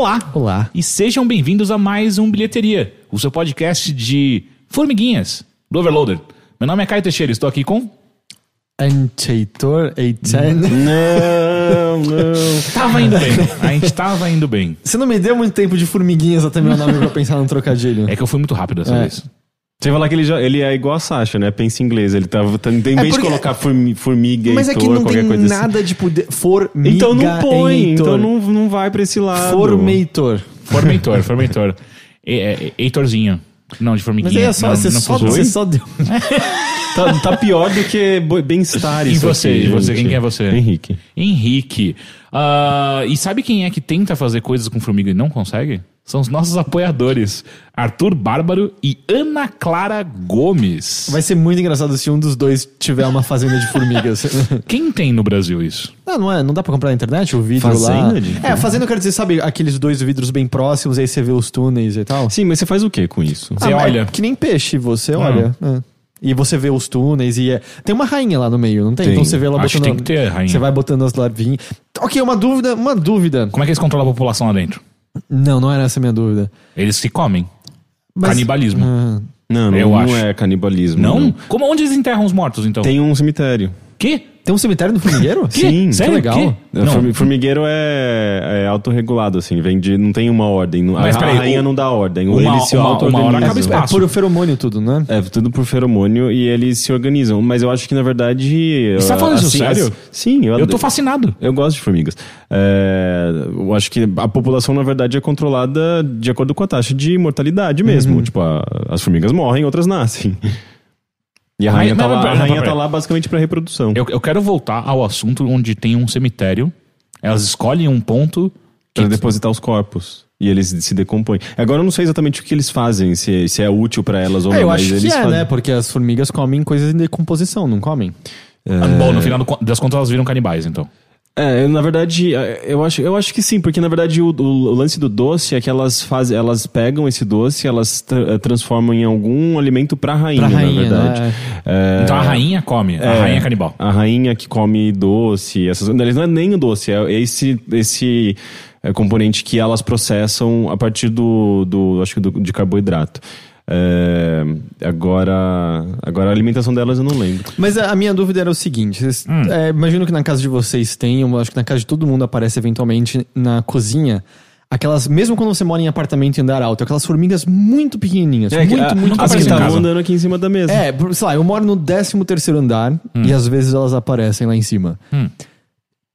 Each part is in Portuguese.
Olá! Olá. E sejam bem-vindos a mais um Bilheteria, o seu podcast de formiguinhas do Overloader. Meu nome é Caio Teixeira, estou aqui com. Ancheitor Eitzen. Não, não. Tava indo bem. A gente tava indo bem. Você não me deu muito tempo de formiguinhas até meu nome pra pensar num trocadilho. É que eu fui muito rápido dessa É. vez. Você falar que ele, já, ele é igual a Sasha, né? Pensa em inglês. Ele tava. tá- Em vez de porque- colocar formi, formiga, Mas é que não tem coisa nada de poder. assim. Formiga. Então não põe, então não, não vai pra esse lado. Formeitor. Formentor, Formentor. É, é, Heitorzinho. Não, de Mas formiguinha. aí é só, não, você, não só, você só deu. Tá, tá pior do que bem-estar E isso você? aqui, E você? Quem que é você? Henrique. Henrique. Ah, e sabe quem é que tenta fazer coisas com formiga e não consegue? São os nossos apoiadores. Arthur Bárbaro e Ana Clara Gomes. Vai ser muito engraçado se um dos dois tiver uma fazenda de formigas. Quem tem no Brasil isso? não, não é? Não dá pra comprar na internet o vidro Fazenda lá? de É, fazenda eu quero dizer, sabe, aqueles dois vidros bem próximos, aí você vê os túneis e tal. Sim, mas você faz o que com isso? Você mas olha. é Que nem peixe, você olha. é. E você vê os túneis e é... Tem uma rainha lá no meio, não tem? Tem. Então você vê ela Acho que botando... tem que ter rainha. Você vai botando as larvinhas. Ok, uma dúvida, uma dúvida. Como é que eles controlam a população lá dentro? Não, não era essa a minha dúvida. Eles se comem. Mas- Canibalismo. Ah, Não, não, Eu não acho. é canibalismo. Não? Como onde eles enterram os mortos, então? Tem um cemitério. Que? tem um cemitério no formigueiro? Sim, Sério? que legal. Que? O Não. formi- Formigueiro é, é autorregulado, assim, vem de. Não tem uma ordem. não- Mas a, peraí, a rainha o- não dá ordem. uma- eles se uma- uma hora auto-organizam. acaba É espaço. por feromônio tudo, né? É tudo por feromônio e eles se organizam. Mas eu acho que, na verdade. Você tá falando isso sério? as- sim, eu, Eu tô fascinado. eu gosto de formigas. É, eu acho que a população, na verdade, é controlada de acordo com a taxa de mortalidade mesmo. Uhum. Tipo, a- as formigas morrem, outras nascem. E a Mas- rainha, tá, mas- lá, mas- a rainha mas- tá lá basicamente pra reprodução. Eu, eu quero voltar ao assunto onde tem um cemitério. Elas escolhem um ponto. Pra depositar os corpos. E eles se decompõem. Agora eu não sei exatamente o que eles fazem, se, se é útil pra elas ou É, não. eu mas acho eles que é, fazem. né? Porque as formigas comem coisas em decomposição, não comem? Ah, Bom, no final do con- das contas elas viram canibais, então. É, na verdade, é, eu acho, eu acho que sim, porque na verdade o, o- lance do doce é que elas fazem, elas pegam esse doce, elas tra- eh, transformam em algum alimento pra rainha, Pra rainha, na verdade. né? É, Então a rainha come, a é, rainha é canibal. A rainha que come doce, essas, não não é nem o doce, é esse, esse é, componente que elas processam a partir do, do acho que do, de carboidrato. É, agora, agora a alimentação delas eu não lembro. Mas a a minha dúvida era o seguinte: vocês- é, imagino que na casa de vocês tem, eu acho que na casa de todo mundo aparece eventualmente na cozinha. Aquelas, mesmo quando você mora em apartamento em andar alto, aquelas formigas muito pequenininhas. É, que muito, a- muito as que estavam andando aqui em cima da mesa. É, sei lá, eu moro no 13 terceiro andar e às vezes elas aparecem lá em cima. Hum.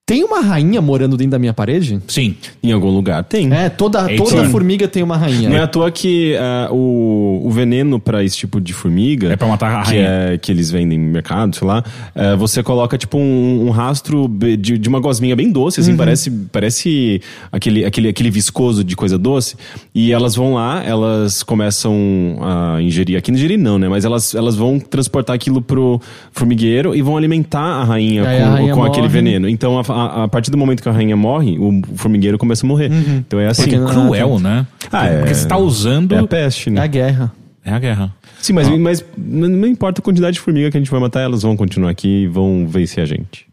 Tem uma rainha morando dentro da minha parede? Sim. Em algum lugar tem. É, toda, É, toda formiga tem uma rainha. Não é à toa que ah, o, o veneno pra esse tipo de formiga. É pra matar a que, rainha. é, que eles vendem no mercado, sei lá. é, você coloca tipo um, um rastro de, de uma gosminha bem doce, assim, parece, parece aquele, aquele, aquele viscoso de coisa doce. E elas vão lá, elas começam a ingerir. Aqui não ingerir, não, né? Mas elas, elas vão transportar aquilo pro formigueiro e vão alimentar a rainha com, a rainha com aquele morre. veneno. Então, a, a- a partir do momento que a rainha morre, o formigueiro começa a morrer. Então é assim. Porque não- Cruel, né? Ah, é. Porque você tá usando. É a peste, É né? a guerra. É a guerra. Sim, mas, mas não não importa a quantidade de formiga que a gente vai matar, elas vão continuar aqui e vão vencer a gente.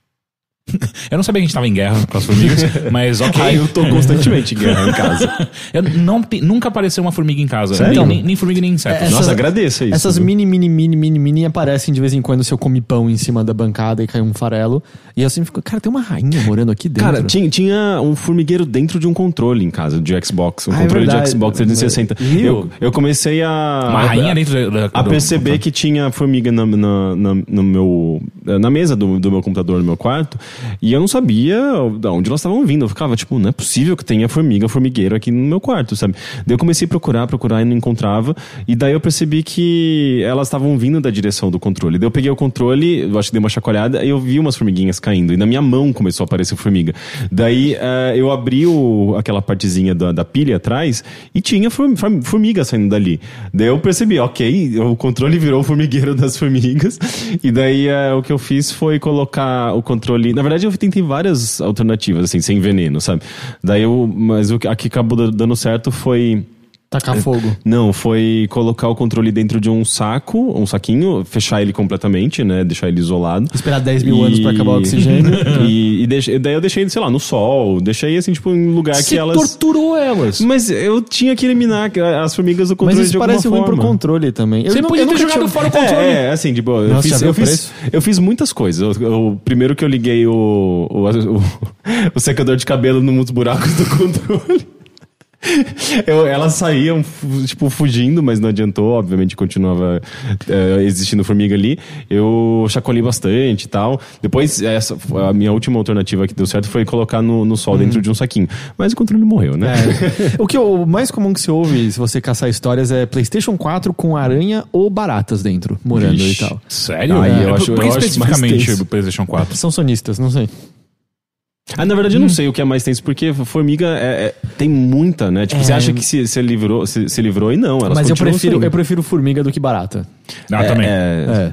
Eu não sabia que a gente tava em guerra com as formigas, mas ok. Ah, eu tô constantemente em guerra em casa. Eu não, nunca apareceu uma formiga em casa. Sério? Nem, nem, nem formiga nem inseto. É, Essas- Nossa, agradeça isso. Essas viu? mini, mini, mini, mini, mini aparecem de vez em quando se eu come pão em cima da bancada e cai um farelo. E eu sempre fico, cara, tem uma rainha morando aqui dentro. Cara, tinha, tinha um formigueiro dentro de um controle em casa, de Xbox. Um Ah, é controle de verdade. Xbox 360. Viu? Eu, eu comecei a. Uma rainha dentro da- A do- perceber que tinha formiga na, na, na, no meu, na mesa do, do meu computador no meu quarto. E eu não sabia de onde elas estavam vindo. Eu ficava, tipo, não é possível que tenha formiga, formigueiro aqui no meu quarto, sabe? Daí eu comecei a procurar, procurar e não encontrava. E daí eu percebi que elas estavam vindo da direção do controle. Daí eu peguei o controle, eu acho que dei uma chacoalhada, e eu vi umas formiguinhas caindo. E na minha mão começou a aparecer formiga. Daí eh, eu abri o, aquela partezinha da, da pilha atrás e tinha form- form- formiga saindo dali. Daí eu percebi, ok, o controle virou o formigueiro das formigas. E daí eh, o que eu fiz foi colocar o controle. Na verdade, eu tentei várias alternativas, assim, sem veneno, sabe? Daí eu. Mas o a que acabou da- dando certo foi. Tacar fogo. Não, foi colocar o controle dentro de um saco, um saquinho, fechar ele completamente, né? Deixar ele isolado. Esperar 10 mil anos E- pra acabar o oxigênio. e e deixei- daí eu deixei, sei lá, no sol. Deixei assim, tipo, em lugar Você que elas. torturou elas. Mas eu tinha que eliminar as formigas do controle Mas isso de alguma parece ruim pro forma. controle também. Eu Você não- podia eu ter jogado tinha- fora o controle. É, é, assim, tipo, eu, Nossa, já fiz, eu, o fiz, eu fiz muitas coisas. Eu, eu- primeiro que eu liguei o, o, o, o secador de cabelo nos buracos do controle. Eu, elas saíam, tipo, fugindo, mas não adiantou. Obviamente, continuava é, existindo formiga ali. Eu chacoalhei bastante e tal. Depois, essa, a minha última alternativa que deu certo foi colocar no, no sol dentro de um saquinho. Mas o controle morreu, né? É. O que o mais comum que se ouve se você caçar histórias é PlayStation 4 com aranha ou baratas dentro, morando Vixe. e tal. Sério? Aí É, eu acho- por eu acho mais especificamente o PlayStation 4? São sonistas, não sei. Ah, na verdade, eu não sei o que é mais tenso, porque formiga é- é- tem muita, né? Tipo, É. você acha que se, se livrou, se, se livrou e não. Elas Mas eu prefiro, eu prefiro formiga do que barata. Ah, É, também. é,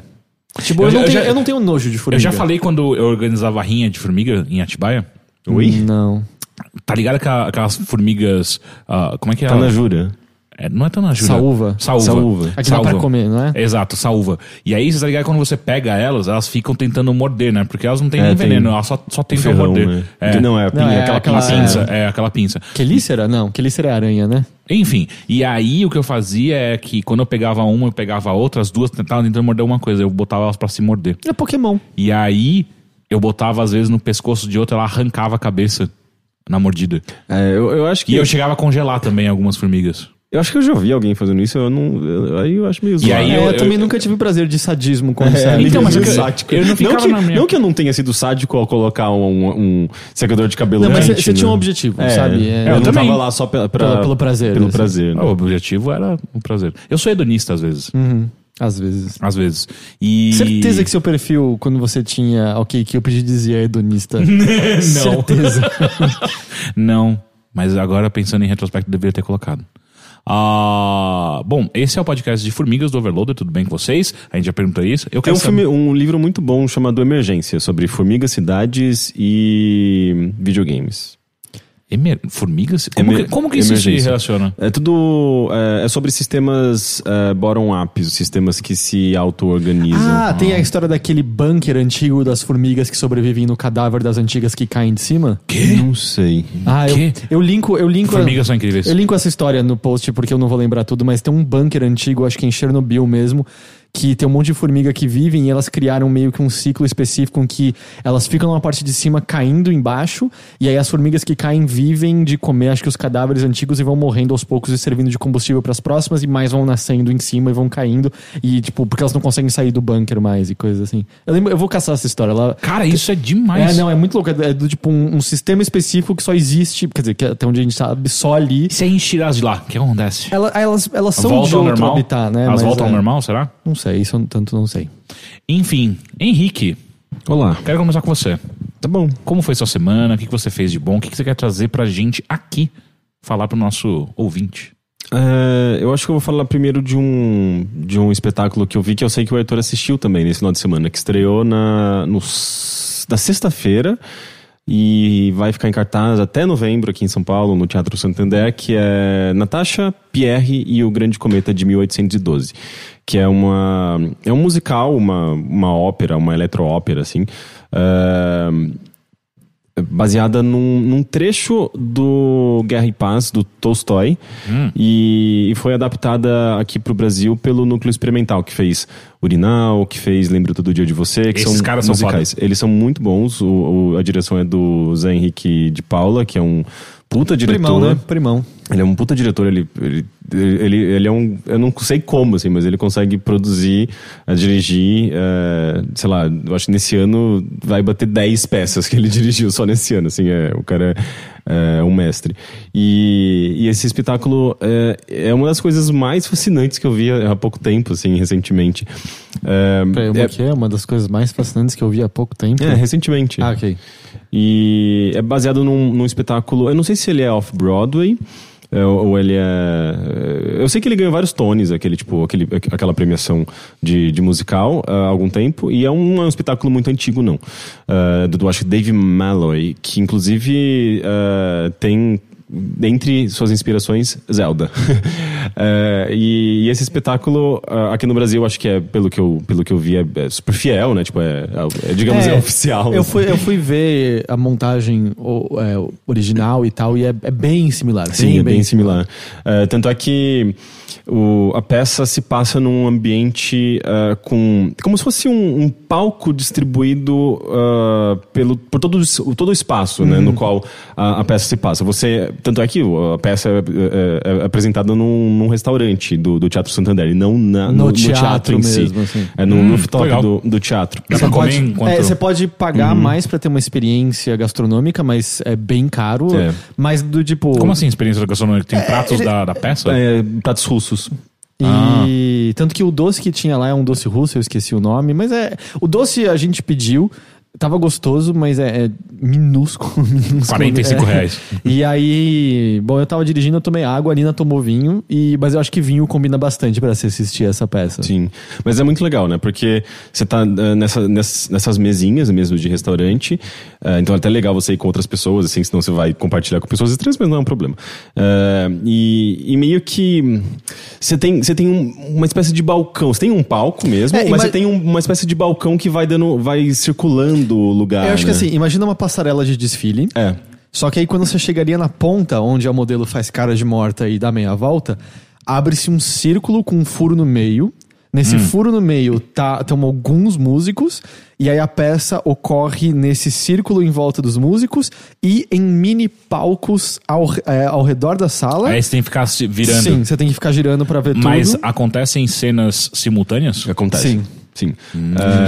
É. Tipo, Eu eu, já- não eu tenho, já- eu não tenho nojo de Eu formiga. já falei quando eu organizava rinha de formiga em Atibaia. Oi? Não. Tá ligado aquela- aquelas formigas. ah, como é que é? Tá ela? É, não é Tanajura. Saúva. Saúva. Saúva. Aqui dá pra comer, não é? Exato, saúva. E aí, você tá ligado? Quando você pega elas, elas ficam tentando morder, né? Porque elas não têm É, nem tem veneno, elas só, só tentam Ferrão, morder. né? É. Não, é, a pinha, é aquela, aquela- pinça. pinça, é aquela pinça. Quelícera? Não, quelícera é aranha, né? Enfim, e aí o que eu fazia é que quando eu pegava uma, eu pegava a outra, as duas tentavam tentando morder uma coisa, eu botava elas pra se morder. É Pokémon. E aí eu botava às vezes no pescoço de outra, ela arrancava a cabeça na mordida. É, eu, eu acho que. E eu chegava a congelar também algumas formigas. Eu acho que eu já ouvi alguém fazendo isso, eu não. eu- aí eu acho meio zoado. aí É, eu- eu, eu- também nunca tive prazer de sadismo com É, então, mas eu- eu não ficava que, na minha- não que eu não tenha sido sádico ao colocar um, um secador de cabelo Não, mas você né? tinha um objetivo, É, sabe? É, eu, eu não também. tava lá só pela, pra- Pelo- pelo prazer, Pelo assim. prazer. né? O objetivo era o prazer. Eu sou hedonista às vezes. Uhum, às vezes. Às vezes. E... Certeza que seu perfil, quando você tinha ok, que eu pedi dizia hedonista. Certeza. Não, mas agora pensando em retrospecto, deveria ter colocado. Ah, bom, esse é o podcast de Formigas do Overloader, tudo bem com vocês? A gente já perguntou isso. Eu Tem quero um, filme, um livro muito bom chamado Emergência, sobre formigas, cidades e videogames. Emer... Formigas? Como, Emer- que, como que isso se emergência. relaciona? É tudo. É, é sobre sistemas é, bottom-up, sistemas que se auto-organizam. Ah, tem a história daquele bunker antigo das formigas que sobrevivem no cadáver das antigas que caem de cima? Quê? Não sei. Ah, eu, Quê? eu linko, eu linko. Formigas são incríveis. Eu linko essa história no post porque eu não vou lembrar tudo, mas tem um bunker antigo, acho que em Chernobyl mesmo, que tem um monte de formiga que vivem e elas criaram meio que um ciclo específico em que elas ficam na parte de cima caindo embaixo, e aí as formigas que caem vivem de comer, acho que os cadáveres antigos e vão morrendo aos poucos e servindo de combustível para as próximas, e mais vão nascendo em cima e vão caindo, e tipo, porque elas não conseguem sair do bunker mais e coisas assim. Eu, lembro, eu vou caçar essa história. Ela, Cara, isso é demais. é, não, é muito louco. É do tipo um, um sistema específico que só existe, quer dizer, que até onde a gente sabe, só ali. E se a gente tirar de lá, o que acontece? Ela- elas, elas são Voltam de outro normal? habitat, né? Elas Mas voltam é, ao normal, será? Não sei, isso eu tanto não sei. Enfim, Henrique, Olá. quero começar com você. Tá bom. Como foi sua semana? O que que você fez de bom? O que que você quer trazer pra gente aqui? Falar pro nosso ouvinte. É, eu acho que eu vou falar primeiro de um, de um espetáculo que eu vi que eu sei que o Arthur assistiu também nesse final de semana, que estreou na, no, na sexta-feira e vai ficar em cartaz até novembro aqui em São Paulo, no Teatro Santander, que é Natasha, Pierre e o Grande Cometa de 1812. Que é uma. É um musical, uma, uma ópera, uma eletroópera, assim. É, baseada num, num trecho do Guerra e Paz, do Tolstói, e, e foi adaptada aqui pro Brasil pelo Núcleo Experimental, que fez Urinal, que fez Lembro Todo Dia de Você, que Esses são caras são musicais. Eles são muito bons, o, o- a direção é do Zé Henrique de Paula, que é um puta diretor. Primão, né? Primão. Ele é um puta diretor, ele, ele, ele, ele é um. Eu não sei como, assim, mas ele consegue produzir, eh, dirigir, eh, sei lá, eu acho que nesse ano vai bater 10 peças que ele dirigiu só nesse ano, assim, é, o cara é, é um mestre. E, e esse espetáculo é, é uma das coisas mais fascinantes que eu vi há pouco tempo, assim, recentemente. É, Peraí, uma que é uma das coisas mais fascinantes que eu vi há pouco tempo. é, recentemente. Ah, ok. E é baseado num, num espetáculo. Eu não sei se ele é off-Broadway. é, ou ele é. Eu sei que ele ganhou vários Tonys, aquele, tipo, aquele, aquela premiação de, de musical há algum tempo. E é um, é um espetáculo muito antigo, não. É, do, acho que Dave Malloy, que inclusive é, tem dentre suas inspirações, Zelda. É, e, e esse espetáculo, ah, aqui no Brasil, acho que é, pelo que eu, pelo que eu vi, é, é super fiel, né? Tipo, é, é- é, digamos, é, oficial. Eu fui, eu fui ver a montagem é, original e tal, e é, é bem similar. Sim, é bem similar. É, tanto é que o- a peça se passa num ambiente ah, com. como se fosse um, um palco distribuído ah, pelo, por todo, o- todo o espaço né, no qual a, a peça se passa. Você, tanto é que a peça é, é- é apresentada num, num restaurante do, do Teatro Santander e não na- No no, no teatro teatro, em si. mesmo, assim. É no Hum, rooftop do, do teatro. Dá Você pra comer pode, enquanto- é, você pode pagar mais pra ter uma experiência gastronômica, mas é bem caro. É. Mas do tipo. Como assim, experiência gastronômica? Tem pratos ele- da, da peça? É, pratos russos. E tanto que o doce que tinha lá é um doce russo, eu esqueci o nome, mas é. O doce a gente pediu, tava gostoso, mas é, é minúsculo, minúsculo. 45 é. reais. E aí, bom, eu tava dirigindo, eu tomei água, a Nina tomou vinho, e, mas eu acho que vinho combina bastante pra se assistir essa peça. Sim, mas é muito legal, né? Porque você tá eh, nessa, ness- nessas mesinhas mesmo de restaurante, eh, então é até legal você ir com outras pessoas, assim, senão você vai compartilhar com pessoas estranhas, mas não é um problema. Eh, e, e meio que você tem, você tem um- uma espécie de balcão, você tem um palco mesmo, É, mas você tem um- uma espécie de balcão que vai dando, vai circulando o lugar. Eu acho que né? assim, imagina uma passarela de desfile. É. Só que aí quando você chegaria na ponta, onde a modelo faz cara de morta e dá meia volta, abre-se um círculo com um furo no meio. Nesse furo no meio tá, estão alguns músicos, e aí a peça ocorre nesse círculo em volta dos músicos e em mini palcos ao, é, ao redor da sala. Aí você tem que ficar virando. Sim, você tem que ficar girando pra ver Mas tudo. acontecem cenas simultâneas? Acontece. Sim. Sim.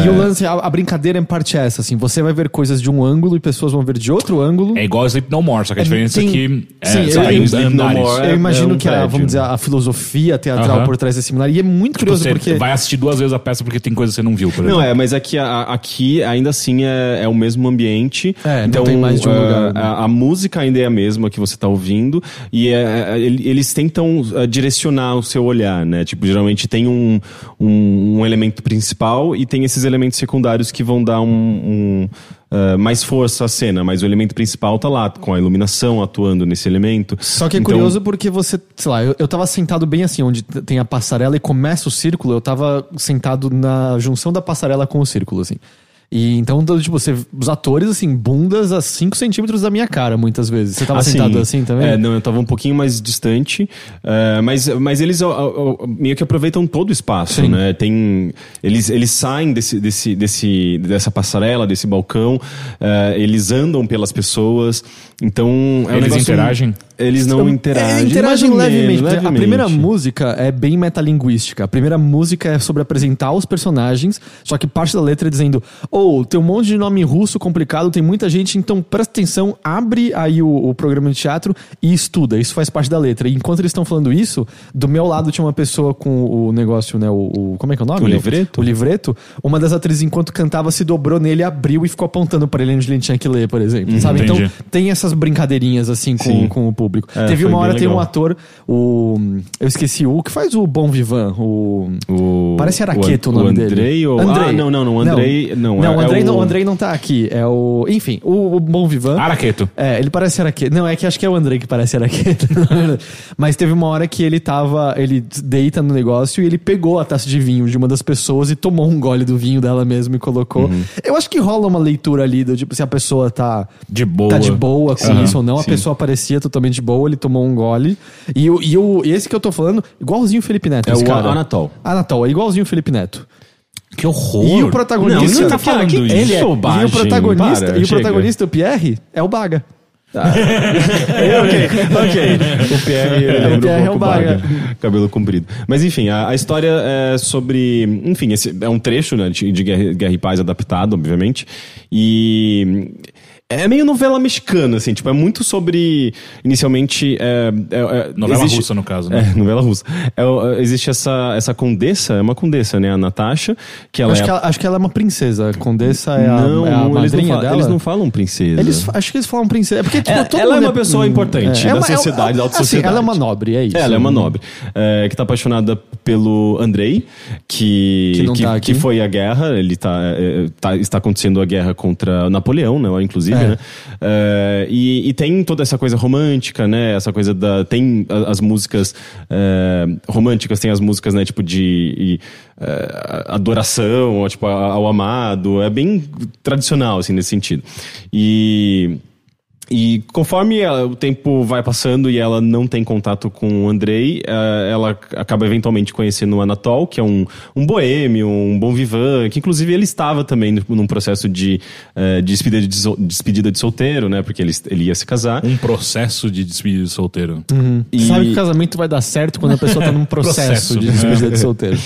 E o lance, a, a brincadeira em parte é essa, assim, você vai ver coisas de um ângulo e pessoas vão ver de outro ângulo. É igual Sleep No More, só que a diferença Tem- é que é, sim, você eu- eu- Sleep No. More Eu É- imagino é um que a, prédio. vamos dizer, a filosofia teatral Aham. por trás é similar. E é muito Tipo, curioso você porque. vai assistir duas vezes a peça porque tem coisa que você não viu, por exemplo. Não, é, mas aqui, a- aqui ainda assim é, é o mesmo ambiente. É, não então, tem mais de um lugar, né? A, a música ainda é a mesma que você tá ouvindo. E é, é, ele- eles tentam direcionar o seu olhar, né? Tipo, geralmente tem um, um, um elemento principal e tem esses elementos secundários que vão dar um. um, eh, mais força à cena, mas o elemento principal tá lá, com a iluminação atuando nesse elemento. Só que é Então, curioso porque você, sei lá, eu, eu tava sentado bem assim, onde tem a passarela e começa o círculo, eu tava sentado na junção da passarela com o círculo, assim. E então, tipo, você, os atores, assim, bundas a 5 centímetros da minha cara, muitas vezes. Você tava Assim, sentado assim também? É, não, eu tava um pouquinho mais distante, é, mas, mas eles ó, ó, meio que aproveitam todo o espaço, Sim. né? Tem, eles, eles saem desse, desse, desse, dessa passarela, desse balcão, é, eles andam pelas pessoas, então... É um Eles interagem? Eles não interagem. É, interagem levemente. menos, A primeira música é bem metalinguística. A primeira música é sobre apresentar os personagens, só que parte da letra é dizendo: ou tem um monte de nome russo complicado, tem muita gente, então presta atenção, abre aí o, o programa de teatro e estuda. Isso faz parte da letra. E enquanto eles estão falando isso, do meu lado tinha uma pessoa com o negócio, né? O, o- como é que é o nome? O livreto? O livreto. Uma das atrizes, enquanto cantava, se dobrou nele, abriu e ficou apontando para ele onde ele tinha que ler, por exemplo. sabe? Então entendi. tem essas brincadeirinhas assim com, Sim. com o público. É, Teve uma hora, tem um ator, o. Eu esqueci, o que faz o Bom Vivan, o. O, Parece Araqueto o, o, nome o Andrei dele. Ou... Ah, não, não, não. Andrei. Não, não, é, o Andrei, é não, o... o Andrei não tá aqui. É o. Enfim, o, o Bom Vivan. Araqueto. É, ele parece Araqueto. Não, é que acho que é o Andrei que parece Araqueto. Mas teve uma hora que ele tava. Ele deita no negócio e ele pegou a taça de vinho de uma das pessoas e tomou um gole do vinho dela mesmo e colocou. Uhum. Eu acho que rola uma leitura ali do tipo, se a pessoa tá. De boa. Tá de boa com Aham, isso ou não. A sim. pessoa parecia totalmente boa, ele tomou um gole. E, e, o, esse que eu tô falando, igualzinho o Felipe Neto. É o cara. Anatol. Anatol, é igualzinho o Felipe Neto. Que horror. E o protagonista. Não, tá que- falando que- isso? Ele é. E o protagonista, para, e o chega. protagonista, o Pierre, é o Baga. ok, ok. O Pierre, eu lembro Pierre um é pouco Baga. Baga. Cabelo comprido. Mas enfim, a, a história é sobre. Enfim, esse é um trecho né, de, de Guerra, Guerra e Paz adaptado, obviamente. E. É meio novela mexicana, assim, tipo, é muito sobre. Inicialmente. É, é- é- Novela existe- russa, no caso, né? É, novela russa. É, o- existe essa, essa condessa, é uma condessa, né? A Natasha, que ela acho, é. que ela, acho que ela é uma princesa. A Condessa é a, não, é a não, eles, não madrinha falam, dela. eles não falam princesa. Eles- acho que eles falam princesa. É porque, tipo, É, todo ela é uma pessoa importante da sociedade, da alta assim, sociedade. ela é uma nobre, é isso. É, ela é uma nobre, é, que tá apaixonada pelo Andrei, que, Que que, tá que foi a guerra, ele tá, é, tá- está acontecendo a guerra contra Napoleão, né, inclusive, É. né? É, e, e tem toda essa coisa romântica, né? Essa coisa da. Tem as músicas é, românticas, tem as músicas, né, tipo, de e, é, adoração, ou, tipo, ao amado. É bem tradicional, assim, nesse sentido. E. E conforme ela- o tempo vai passando e ela não tem contato com o Andrei, eh, ela acaba eventualmente conhecendo o Anatol, que é um, um boêmio, um bom vivan, que inclusive ele estava também no- num processo de, eh, de despedida, de, sol- despedida de solteiro, né? Porque ele, ele ia se casar. Um processo de despedida de solteiro. E- Sabe que o casamento vai dar certo quando a pessoa tá num processo, Processo, de né? despedida de solteiro.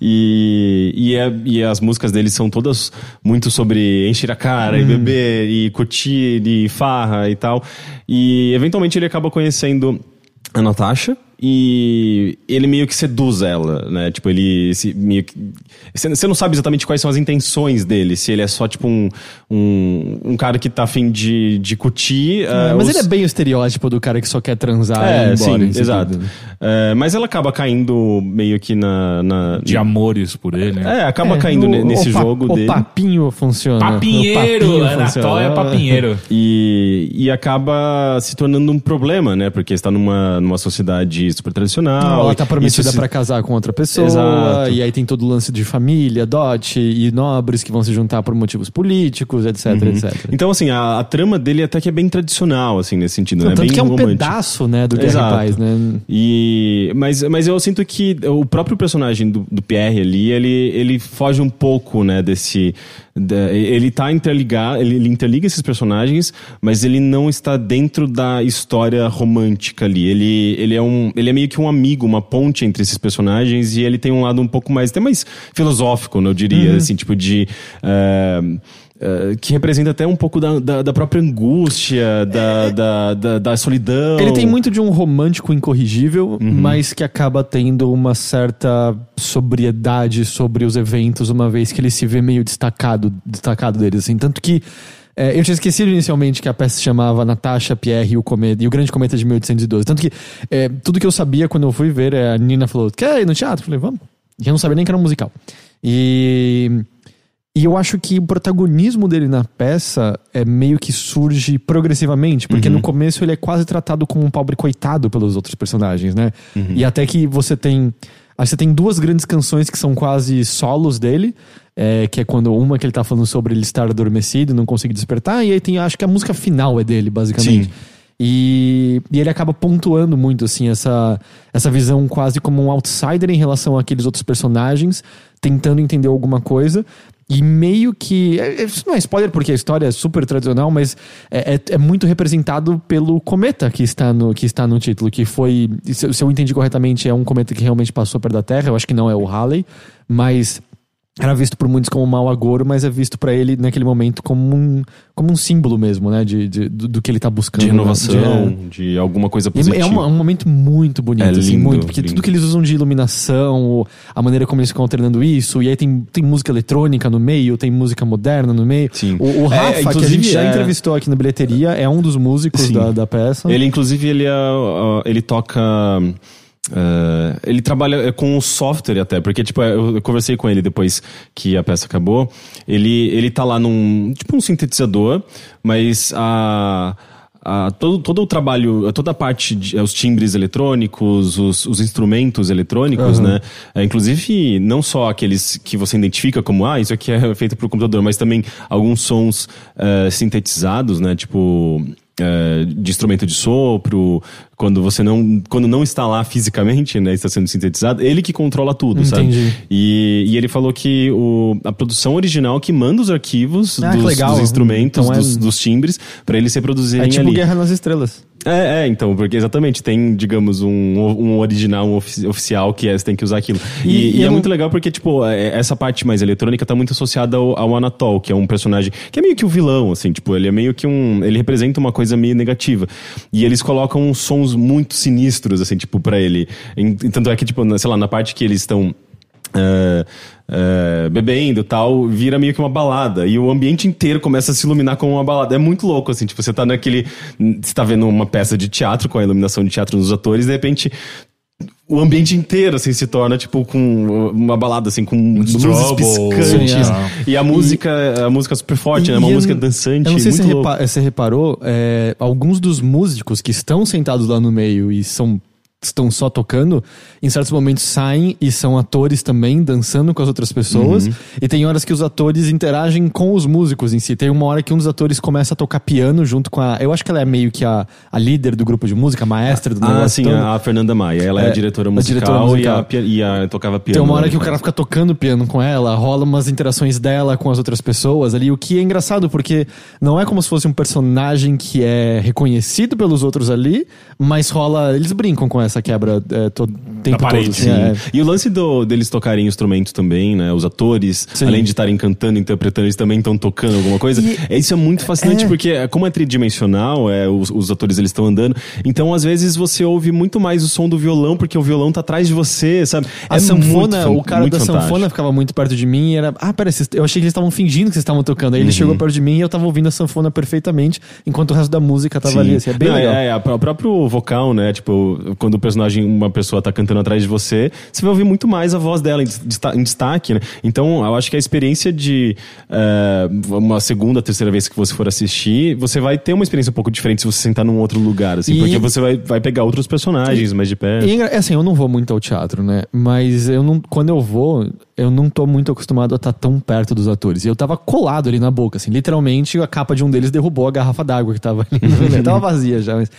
E, e, é- e as músicas dele são todas muito sobre encher a cara e beber e curtir e farra e tal. E eventualmente ele acaba conhecendo a Natasha e ele meio que seduz ela, né? Tipo, ele se, meio que... Você não sabe exatamente quais são as intenções dele, se ele é só tipo um, um, um cara que tá afim de, de curtir. É, eh, mas os- ele é bem o estereótipo do cara que só quer transar e ir É, embora. sim, exato. É, mas ela acaba caindo meio que na... na De amores por ele. é, acaba É, caindo o- ne- nesse o pa- jogo o dele. papinho funciona. Papinheiro! O papinho Anatol funciona. é papinheiro. E, e acaba se tornando um problema, né? Porque está numa, numa sociedade super tradicional. Ela tá prometida se- pra casar com outra pessoa, Exato. e aí tem todo o lance de família, dote e nobres que vão se juntar por motivos políticos, etc, etc. Então, assim, a, a trama dele até que é bem tradicional, assim, nesse sentido, Não, né? tanto bem que é um romântico. pedaço, né, do Guerra Exato. Paz, né? E, mas, mas eu sinto que o próprio personagem do, do Pierre ali, ele, ele foge um pouco, né, desse... ele tá interligado, ele, ele interliga esses personagens, mas ele não está dentro da história romântica ali. Ele, ele, é um, ele é meio que um amigo, uma ponte entre esses personagens e ele tem um lado um pouco mais, até mais filosófico, né, eu diria, assim, tipo de... eh, eh, que representa até um pouco da, da, da própria angústia, da, da, da, da solidão. Ele tem muito de um romântico incorrigível, Uhum. mas que acaba tendo uma certa sobriedade sobre os eventos, uma vez que ele se vê meio destacado, destacado deles, assim. Tanto que é, eu tinha esquecido inicialmente que a peça se chamava Natasha, Pierre e o, cometa, e o Grande Cometa de 1812. Tanto que é, tudo que eu sabia quando eu fui ver, é, a Nina falou, quer ir no teatro? Eu falei, vamos. E eu não sabia nem que era um musical. E... E eu acho que o protagonismo dele na peça é meio que surge progressivamente, porque no começo ele é quase tratado como um pobre coitado pelos outros personagens, né? E até que você tem. Aí você tem duas grandes canções que são quase solos dele, é, que é quando uma que ele tá falando sobre ele estar adormecido, não conseguir despertar, e aí tem, acho que a música final é dele, basicamente. Sim. E, e ele acaba pontuando muito, assim, essa, essa visão quase como um outsider em relação àqueles outros personagens, tentando entender alguma coisa. E meio que. é- é- Isso não é spoiler, porque a história é super tradicional, mas é, é- é muito representado pelo cometa que está, no, que está no título, que foi. Se, eu- entendi corretamente, é um cometa que realmente passou perto da Terra. Eu acho que não é o Halley, mas era visto por muitos como um mau agouro, mas é visto pra ele naquele momento como um, como um símbolo mesmo, né? De, de- do, do que ele tá buscando. de né? renovação, De- de, alguma coisa positiva. É um, é um momento muito bonito, É assim, lindo, muito. Porque lindo. tudo que eles usam de iluminação, a maneira como eles ficam alternando isso, e aí tem, tem música eletrônica no meio, tem música moderna no meio. Sim. O, o É, Rafa, que a inclusive, gente já é- entrevistou aqui na bilheteria, é um dos músicos da, da peça. Ele, inclusive, ele, é, ele toca. Uh, ele trabalha com o software até, porque, tipo, eu eu conversei com ele depois que a peça acabou. Ele, ele tá lá num. Tipo um sintetizador, mas a. a- todo, todo o trabalho, toda a parte, de, os timbres eletrônicos, os, os instrumentos eletrônicos, né? É, inclusive, não só aqueles que você identifica como, ah, isso aqui é feito por computador, mas também alguns sons eh, sintetizados, né? Tipo, eh, de instrumento de sopro, quando você não, quando não está lá fisicamente, né, está sendo sintetizado, ele que controla tudo, Entendi. sabe? E, e ele falou que o, a produção original que manda os arquivos Ah, dos, dos instrumentos, Então é- dos, dos timbres, para eles se reproduzirem É tipo ali. Guerra nas Estrelas. É, é, então, porque exatamente, tem, digamos, um, um original, um ofi- oficial que é, você tem que usar aquilo. E- E, e é eu muito não- legal porque, tipo, é- essa parte mais eletrônica tá muito associada ao, ao Anatol, que é um personagem que é meio que o vilão, assim, tipo, ele é meio que um. Ele representa uma coisa meio negativa. E eles colocam sons muito sinistros, assim, tipo, pra ele. Tanto é que, tipo, sei lá, na parte que eles estão. é, é, bebendo e tal, vira meio que uma balada. E o ambiente inteiro começa a se iluminar como uma balada. É muito louco, assim. Tipo, você tá naquele. Você tá vendo uma peça de teatro com a iluminação de teatro nos atores, de repente o ambiente inteiro, assim, se torna, tipo, com uma balada, assim, com luzes piscantes. sim, é. E a música, a música é super forte, né? Uma E eu música não- dançante, Eu não sei se repa- você reparou, é, alguns dos músicos que estão sentados lá no meio e são estão só tocando, em certos momentos saem e são atores também, dançando com as outras pessoas. Uhum. E tem horas que os atores interagem com os músicos em si. Tem uma hora que um dos atores começa a tocar piano junto com a. Eu acho que ela é meio que a, a líder do grupo de música, a maestra do Ah, negócio. sim, todo. a Fernanda Maia. Ela é, É, a diretora a musical, diretora musical. E, a, e a tocava piano. Tem uma hora né? que o cara fica tocando piano com ela, rola umas interações dela com as outras pessoas ali, o que é engraçado porque não é como se fosse um personagem que é reconhecido pelos outros ali, mas rola. Eles brincam com essa quebra é, todo tempo parede, todo. Sim. é. E o lance do, deles tocarem instrumentos também, né? Os atores, Sim. além de estarem cantando, interpretando, eles também estão tocando alguma coisa. E- Isso é muito fascinante, É. porque como é tridimensional, é, os, os atores eles estão andando, então às vezes você ouve muito mais o som do violão, porque o violão tá atrás de você, sabe? A é sanfona, muito, o cara da fantástico. sanfona ficava muito perto de mim e era. Ah, pera, vocês- eu achei que eles estavam fingindo que vocês estavam tocando. Aí ele chegou perto de mim e eu tava ouvindo a sanfona perfeitamente, enquanto o resto da música tava Sim. ali. Assim, é bem Não, legal. É, é, o próprio vocal, né? Tipo, quando o personagem, uma pessoa tá cantando atrás de você, você vai ouvir muito mais a voz dela em, desta- em destaque, né? Então, eu acho que a experiência de é, uma segunda, terceira vez que você for assistir, você vai ter uma experiência um pouco diferente se você sentar num outro lugar, assim, E- porque você vai, vai pegar outros personagens mais de perto. E é assim, eu não vou muito ao teatro, né? Mas eu não, quando eu vou, eu não tô muito acostumado a estar tão perto dos atores. E eu tava colado ali na boca, assim, literalmente a capa de um deles derrubou a garrafa d'água que tava ali. tava vazia já, mas...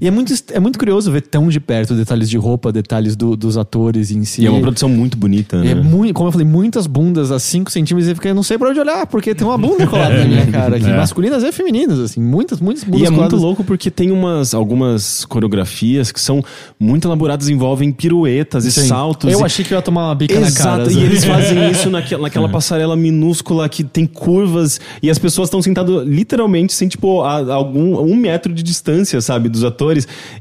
E é muito, é muito curioso ver tão de perto detalhes de roupa, detalhes do- dos atores em si. E é uma produção muito bonita, né? É muito, como eu falei, muitas bundas a 5 centímetros e fica, eu não sei pra onde olhar, porque tem uma bunda colada na minha cara aqui. Masculinas e femininas, assim, muitas, muitas bundas E é muito coladas. louco porque tem umas algumas coreografias que são muito elaboradas, envolvem piruetas e Sim. saltos. Eu e... achei que eu ia tomar uma bica na cara. Exato, e assim. eles fazem isso naquela, naquela passarela minúscula que tem curvas e as pessoas estão sentadas literalmente sem, tipo, a, a algum um metro de distância, sabe, dos atores.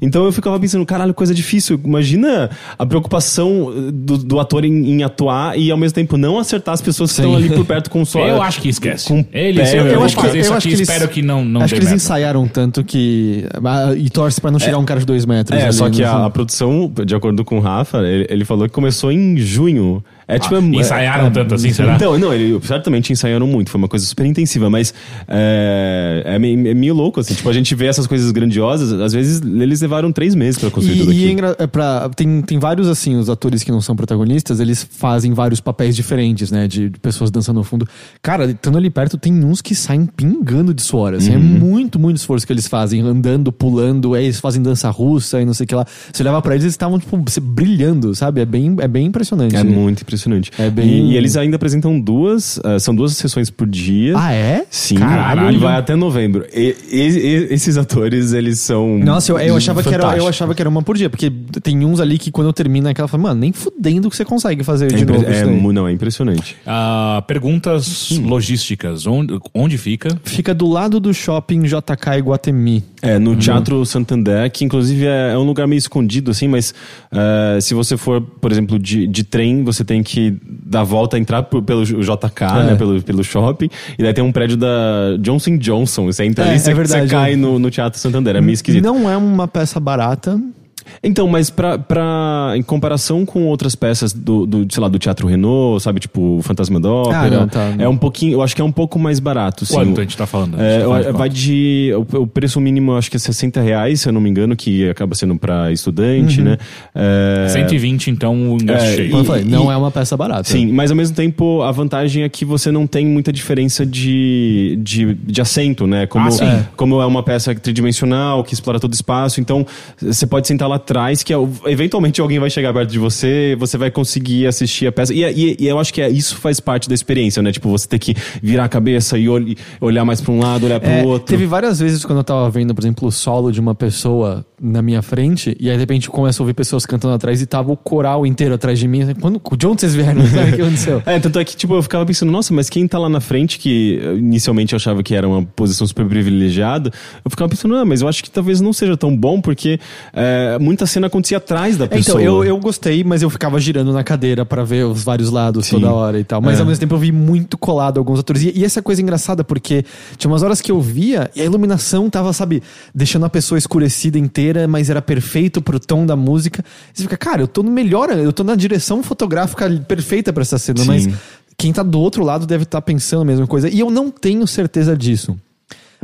Então eu ficava pensando, caralho, coisa difícil. Imagina a preocupação eh, do, do ator em, em atuar e ao mesmo tempo não acertar as pessoas que Sim. estão ali por perto com só. Eu acho que esquece. Com Eles, pé, eu, eu acho que- eu aqui, acho que eles- espero que não, não Acho que eles merda. ensaiaram tanto que. ah, E torce pra não chegar um cara de dois metros. É, ali, só que no a, a produção, de acordo com o Rafa, ele, ele falou que começou em junho. É tipo. é- Ensaiaram é- tanto assim, será? Então, não, ele certamente ensaiaram muito, foi uma coisa super intensiva, mas é, é, meio, é meio louco, assim. Tipo, a gente vê essas coisas grandiosas, às vezes eles levaram três meses pra construir tudo E, e é aquilo. engra- é pra, tem, tem vários, assim, os atores que não são protagonistas, eles fazem vários papéis diferentes, né? De, de pessoas dançando no fundo. Cara, estando ali perto, tem uns que saem pingando de suor. Assim, É Uhum. muito, muito esforço que eles fazem, andando, pulando, eles fazem dança russa e não sei o que lá. Você olhava pra eles, eles estavam, tipo, brilhando, sabe? É bem, é bem impressionante. É muito impressionante. É bem- E, e eles ainda apresentam duas, ah, são duas sessões por dia. Ah, é? Sim, Caralho. e vai até novembro. E, e- e- esses atores, eles são. Nossa, eu, eu, achava que era, eu achava que era uma por dia, porque tem uns ali que quando eu termino aquela, fala, mano, nem fudendo que você consegue fazer É, de impre- novo. é isso daí." mu- não, é impressionante. Ah, perguntas logísticas. Onde, onde fica? Fica do lado do shopping JK Iguatemi. É, Uhum. no Teatro Santander, que inclusive é, é um lugar meio escondido, assim, mas eh, se você for, por exemplo, de, de trem, você tem que dar a volta, entrar por- pelo JK, É. né, pelo, pelo shopping, e daí tem um prédio da Johnson Johnson. Você entra É, ali, é você, verdade, você cai é. no, no Teatro Santander. É meio esquisito. Não é uma peça barata. Então, mas pra, pra, em comparação com outras peças do, do, sei lá, do Teatro Renault, sabe, tipo o Fantasma da Ópera, não, tá. é um pouquinho, eu acho que é um pouco mais barato. Sim. Quanto a gente tá falando? É, gente tá falando de vai de. O, o preço mínimo, eu acho que é 60 reais, se eu não me engano, que acaba sendo pra estudante, Uhum. né? É, 120, então, o ingresso É, cheio. Falei, não e- é uma peça barata. Sim, mas ao mesmo tempo a vantagem é que você não tem muita diferença de, de, de assento, né? Como, Ah, sim. é. como é uma peça tridimensional, que explora todo o espaço, então você pode sentar lá atrás, que é o- eventualmente alguém vai chegar perto de você, você vai conseguir assistir a peça. E, e- e eu acho que é, isso faz parte da experiência, né? Tipo, você ter que virar a cabeça e ol- olhar mais pra um lado, olhar pro É, outro. teve várias vezes quando eu tava vendo, por exemplo, o solo de uma pessoa na minha frente, e aí de repente começa a ouvir pessoas cantando atrás e tava o coral inteiro atrás de mim. Quando, de onde vocês vieram? Sabe o que aconteceu? É, tanto é que, tipo, eu ficava pensando, nossa, mas quem tá lá na frente, que inicialmente eu achava que era uma posição super privilegiada, eu ficava pensando, ah, mas eu acho que talvez não seja tão bom, porque eh, muita cena acontecia atrás da É, pessoa. Então, eu, eu gostei, mas eu ficava girando na cadeira pra ver os vários lados Sim. toda hora e tal. Mas É. ao mesmo tempo eu vi muito colado alguns atores. E, e essa coisa engraçada, porque tinha umas horas que eu via e a iluminação tava, sabe, deixando a pessoa escurecida inteira mas era perfeito pro tom da música. Você fica, cara, eu tô no melhor, eu tô na direção fotográfica perfeita pra essa cena, Sim. mas quem tá do outro lado deve estar pensando a mesma coisa. E eu não tenho certeza disso.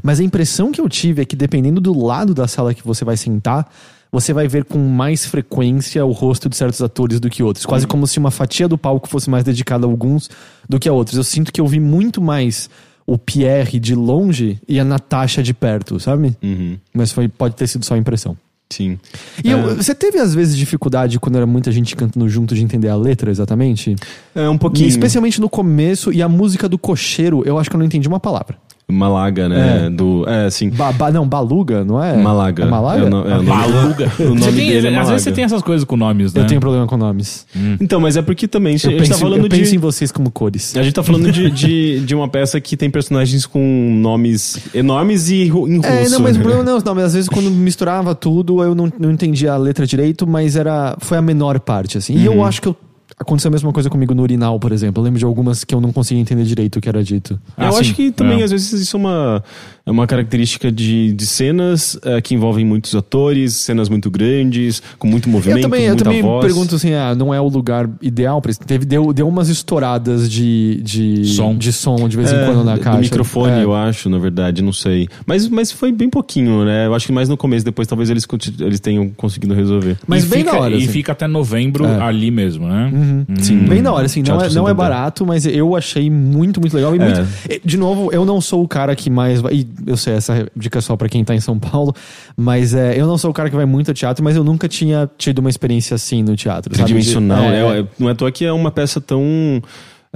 Mas a impressão que eu tive é que dependendo do lado da sala que você vai sentar, você vai ver com mais frequência o rosto de certos atores do que outros. Quase Uhum. como se uma fatia do palco fosse mais dedicada a alguns do que a outros. Eu sinto que eu vi muito mais o Pierre de longe e a Natasha de perto, sabe? Uhum. Mas foi, pode ter sido só impressão. Sim. E eu- você teve, às vezes, dificuldade quando era muita gente cantando junto de entender a letra exatamente? É um E pouquinho. especialmente no começo e a música do cocheiro, eu acho que eu não entendi uma palavra. Malaga, né? É. Do, é, sim. Ba- ba- não, Baluga, não é? Malaga. É Malaga? É o no- é o nome- Baluga. O nome tem- dele é às Malaga. vezes você tem essas coisas com nomes, né? Eu tenho problema com nomes. Então, mas é porque também a Eu, gente penso, tá falando eu penso de. em vocês como cores. A gente tá falando de, de, de uma peça que tem personagens com nomes enormes e ru- em russo. É, não, mas o né? problema não é os nomes. Às vezes, quando misturava tudo, eu não, não entendia a letra direito, mas era foi a menor parte, assim. E eu acho que eu- aconteceu a mesma coisa comigo no Urinal, por exemplo. Eu lembro de algumas que eu não conseguia entender direito o que era dito. Eu Ah, acho sim. que também, É. às vezes, isso é uma, é uma característica de, de cenas eh, que envolvem muitos atores, cenas muito grandes, com muito movimento, Eu também, eu muita também voz. pergunto assim, ah, não é o lugar ideal pra isso. Teve, deu, deu umas estouradas de, de, Som. de som de vez em É, quando na do caixa. microfone, É. eu acho, na verdade, não sei. Mas, mas foi bem pouquinho, né? Eu acho que mais no começo, depois talvez eles, eles tenham conseguido resolver. Mas e bem fica, da hora, E assim. fica até novembro É. ali mesmo, né? Sim. Bem da hora, assim, não é, não é barato, mas eu achei muito, muito legal. E É. muito- de novo, eu não sou o cara que mais vai. Eu sei, essa dica é só pra quem tá em São Paulo, mas é, eu não sou o cara que vai muito ao teatro, mas eu nunca tinha tido uma experiência assim no teatro. tridimensional. De- É, é- não é à toa que é uma peça tão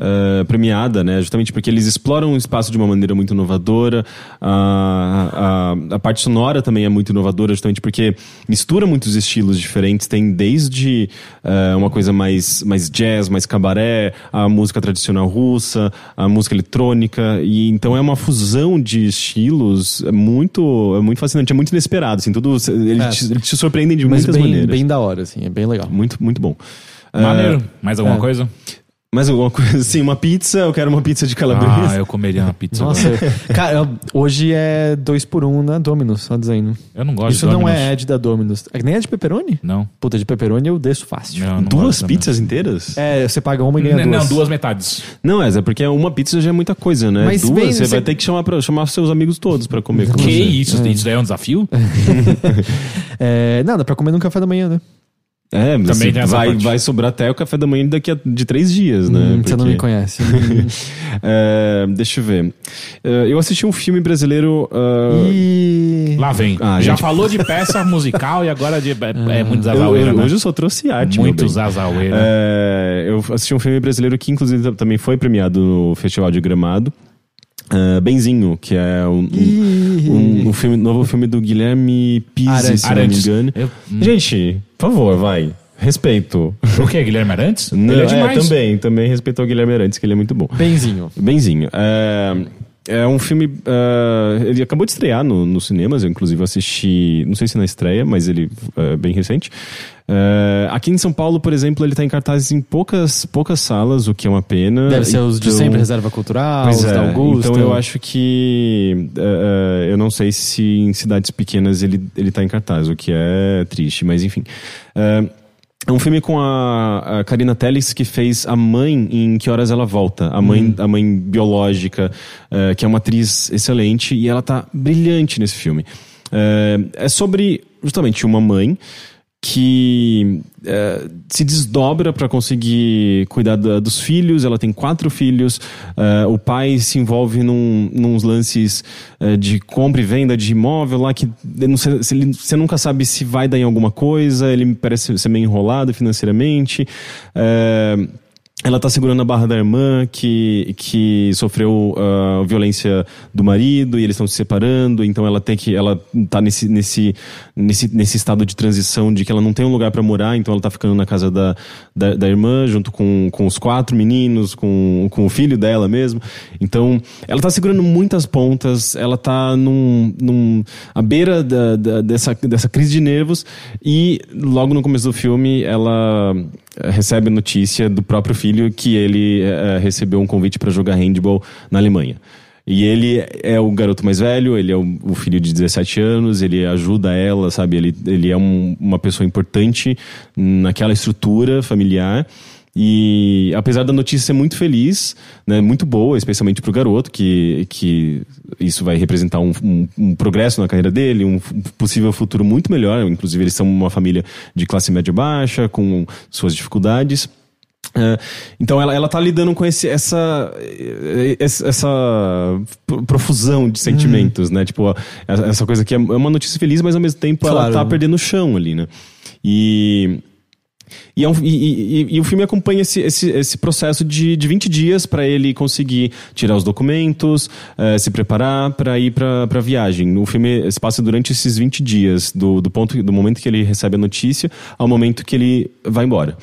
eh, premiada, né? Justamente porque eles exploram o espaço de uma maneira muito inovadora. A, a, a parte sonora também é muito inovadora, justamente porque mistura muitos estilos diferentes. Tem desde eh, uma coisa mais, mais jazz, mais cabaré, a música tradicional russa, a música eletrônica. E então é uma fusão de estilos é muito, é muito fascinante, é muito inesperado. Assim, tudo, ele, É. te, ele te surpreende de Mas muitas bem, maneiras. bem da hora, assim, é bem legal. Muito, muito bom. Maneiro. Mais alguma é. coisa? Mais alguma coisa? Sim, uma pizza. Eu quero uma pizza de calabresa. Ah, eu comeria uma pizza. Nossa, agora. cara, hoje é dois por um na Domino's, só dizendo. Eu não gosto Isso de não Domino's. é Ed da Domino's. Nem é de pepperoni? Não. Puta, de pepperoni eu desço fácil. Não, não Duas gosto pizzas inteiras? É, você paga uma e ganha Não, duas. não, duas metades. Não, é porque uma pizza já é muita coisa, né? Mas Duas, bem, você você- vai ter que chamar, pra, chamar seus amigos todos pra comer com Que você. isso? Isso daí é um desafio? É, nada, pra comer no café da manhã, né? É, mas Também você tem essa vai, parte. vai sobrar até o café da manhã daqui a de três dias, né? Hum, Você não Porque- me conhece. É, deixa eu ver. É, eu assisti um filme brasileiro. ah, e... Lá vem. Ah, Já gente. falou de peça musical e agora de, é, é muito eu- zazaueira, eu- né? Hoje eu só trouxe arte, Muito zazaueira. É, eu assisti um filme brasileiro que, inclusive, também foi premiado no Festival de Gramado. Ah, Benzinho, que é um, Ih. um, um filme, novo filme do Guilherme Pizzi, Arantes. se não me engano. Eu- hum. Gente, por favor, vai. Respeito. O que, Guilherme Arantes? Não, Ele é demais. também, também respeito ao Guilherme Arantes, que ele é muito bom. Benzinho. Benzinho. É, é um filme. é, ele acabou de estrear no, nos cinemas, eu inclusive assisti. Não sei se na estreia, mas ele é bem recente. É, aqui em São Paulo, por exemplo, ele está em cartaz em poucas, poucas salas, o que é uma pena. Deve ser os de Então- sempre, Reserva Cultural, Pois os é, da Augusta. então eu acho que eu não sei se em cidades pequenas ele, ele tá em cartaz, o que é triste, mas enfim. É, é um filme com a, a Karina Telles que fez a mãe em Que Horas Ela Volta, a mãe, a mãe biológica, é, que é uma atriz excelente e ela tá brilhante nesse filme. É, é sobre justamente uma mãe que é, se desdobra para conseguir cuidar da- dos filhos. Ela tem quatro filhos. É, o pai se envolve num, nos lances é, de compra e venda de imóvel lá que você nunca sabe se vai dar em alguma coisa. Ele parece ser meio enrolado financeiramente. Ela tá segurando a barra da irmã que, que sofreu ah, violência do marido e eles estão se separando, então ela tem que ela tá nesse, nesse, nesse, nesse estado de transição de que ela não tem um lugar para morar, então ela tá ficando na casa da, da, da irmã junto com, com os quatro meninos, com, com o filho dela mesmo. Então, ela tá segurando muitas pontas, ela tá num, num à beira da, da- dessa, dessa crise de nervos e logo no começo do filme ela recebe notícia do próprio filho que ele eh, recebeu um convite para jogar handball na Alemanha. E ele é o garoto mais velho, ele é o, o filho de 17 anos, ele ajuda ela, sabe? Ele, ele é um- uma pessoa importante naquela estrutura familiar. E apesar da notícia ser muito feliz, né, muito boa, especialmente pro garoto, que, que isso vai representar um, um- um progresso na carreira dele, um possível futuro muito melhor. Inclusive, eles são uma família de classe média baixa, com suas dificuldades. É, então ela, ela tá lidando com esse, essa, eh, essa, essa pro- profusão de sentimentos, né? Tipo, essa coisa que é uma notícia feliz, mas ao mesmo tempo ela Claro. tá perdendo o chão ali, né? E. E, é um- e- e- e- e o filme acompanha esse, esse, esse processo de, de 20 dias para ele conseguir tirar os documentos, eh, se preparar para ir para a viagem. O filme se passa durante esses 20 dias, do, do, ponto, do momento que ele recebe a notícia ao momento que ele vai embora.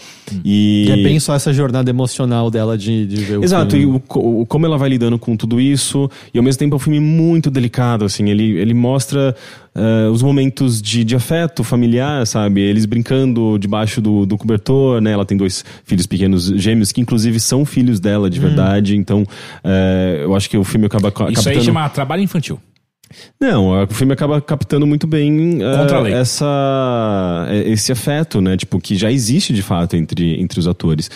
E, E é bem só essa jornada emocional dela de, de ver o Exato, e filme. o, co- o- como ela vai lidando com tudo isso, e ao mesmo tempo é um filme muito delicado, assim, ele, ele mostra eh, os momentos de, de afeto familiar, sabe? Eles brincando debaixo do, do cobertor, né? Ela tem dois filhos pequenos gêmeos, que inclusive são filhos dela de verdade, então eh, eu acho que o filme acaba ca- Isso aí captando... chama trabalho infantil. Não, o filme acaba captando muito bem lei. essa eh, esse afeto, né? Tipo que já existe de fato entre, entre os atores.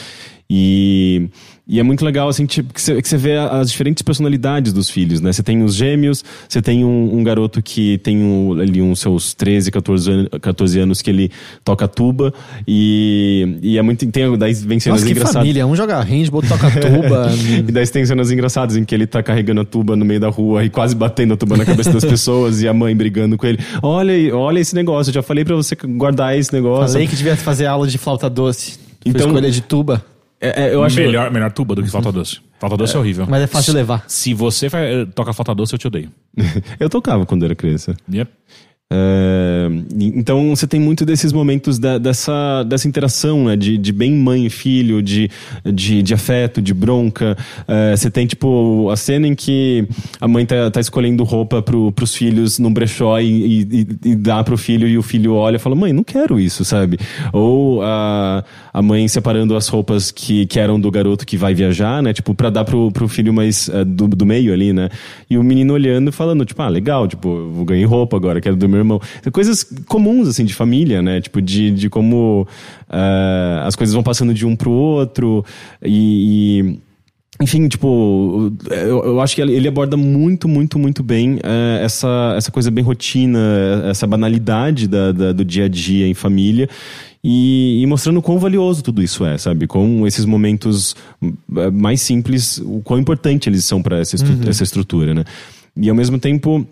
E, e é muito legal assim tipo, que você vê as diferentes personalidades dos filhos, né? Você tem os gêmeos, você tem um, um garoto que tem um, ali uns seus 13, 14 anos, 14 anos que ele toca tuba e, e é muito tem daí vem cenas Nossa, que engraçadas. família. Um joga handball, outro toca tuba. E daí tem cenas engraçadas em que ele tá carregando a tuba no meio da rua e quase batendo a tuba na cabeça das pessoas e a mãe brigando com ele. Olha, olha esse negócio, eu já falei pra você guardar esse negócio. Falei que devia fazer aula de flauta doce. Foi Então- escolha de tuba. É, é, eu acho melhor, melhor tuba do que falta doce. Falta doce é, horrível. Mas é fácil de levar. Se você eh, toca falta doce, eu te odeio. eu tocava quando era criança. Yep. É, então você tem muito desses momentos da- dessa, dessa interação, né? De, de bem mãe e filho, de, de, de afeto, de bronca. É, você tem, tipo, a cena em que a mãe tá, tá escolhendo roupa pro, pros filhos num brechó e, e, e dá pro filho e o filho olha e fala, mãe, não quero isso, sabe? Ou a, a mãe separando as roupas que, que eram do garoto que vai viajar, né? Tipo, pra dar pro, pro filho mais eh, do, do meio ali, né? E o menino olhando e falando, tipo, ah, legal, tipo, eu ganhar roupa agora, quero do meu irmão. Coisas comuns, assim, de família, né? Tipo, de, de como eh, as coisas vão passando de um pro outro e- e enfim, tipo, eu, eu acho que ele aborda muito, muito, muito bem eh, essa, essa coisa bem rotina, essa banalidade da, da- do dia a dia em família. E, e mostrando quão valioso tudo isso é, sabe? Com esses momentos eh, mais simples, o quão importante eles são para essa, estru- essa estrutura, né? E ao mesmo tempo,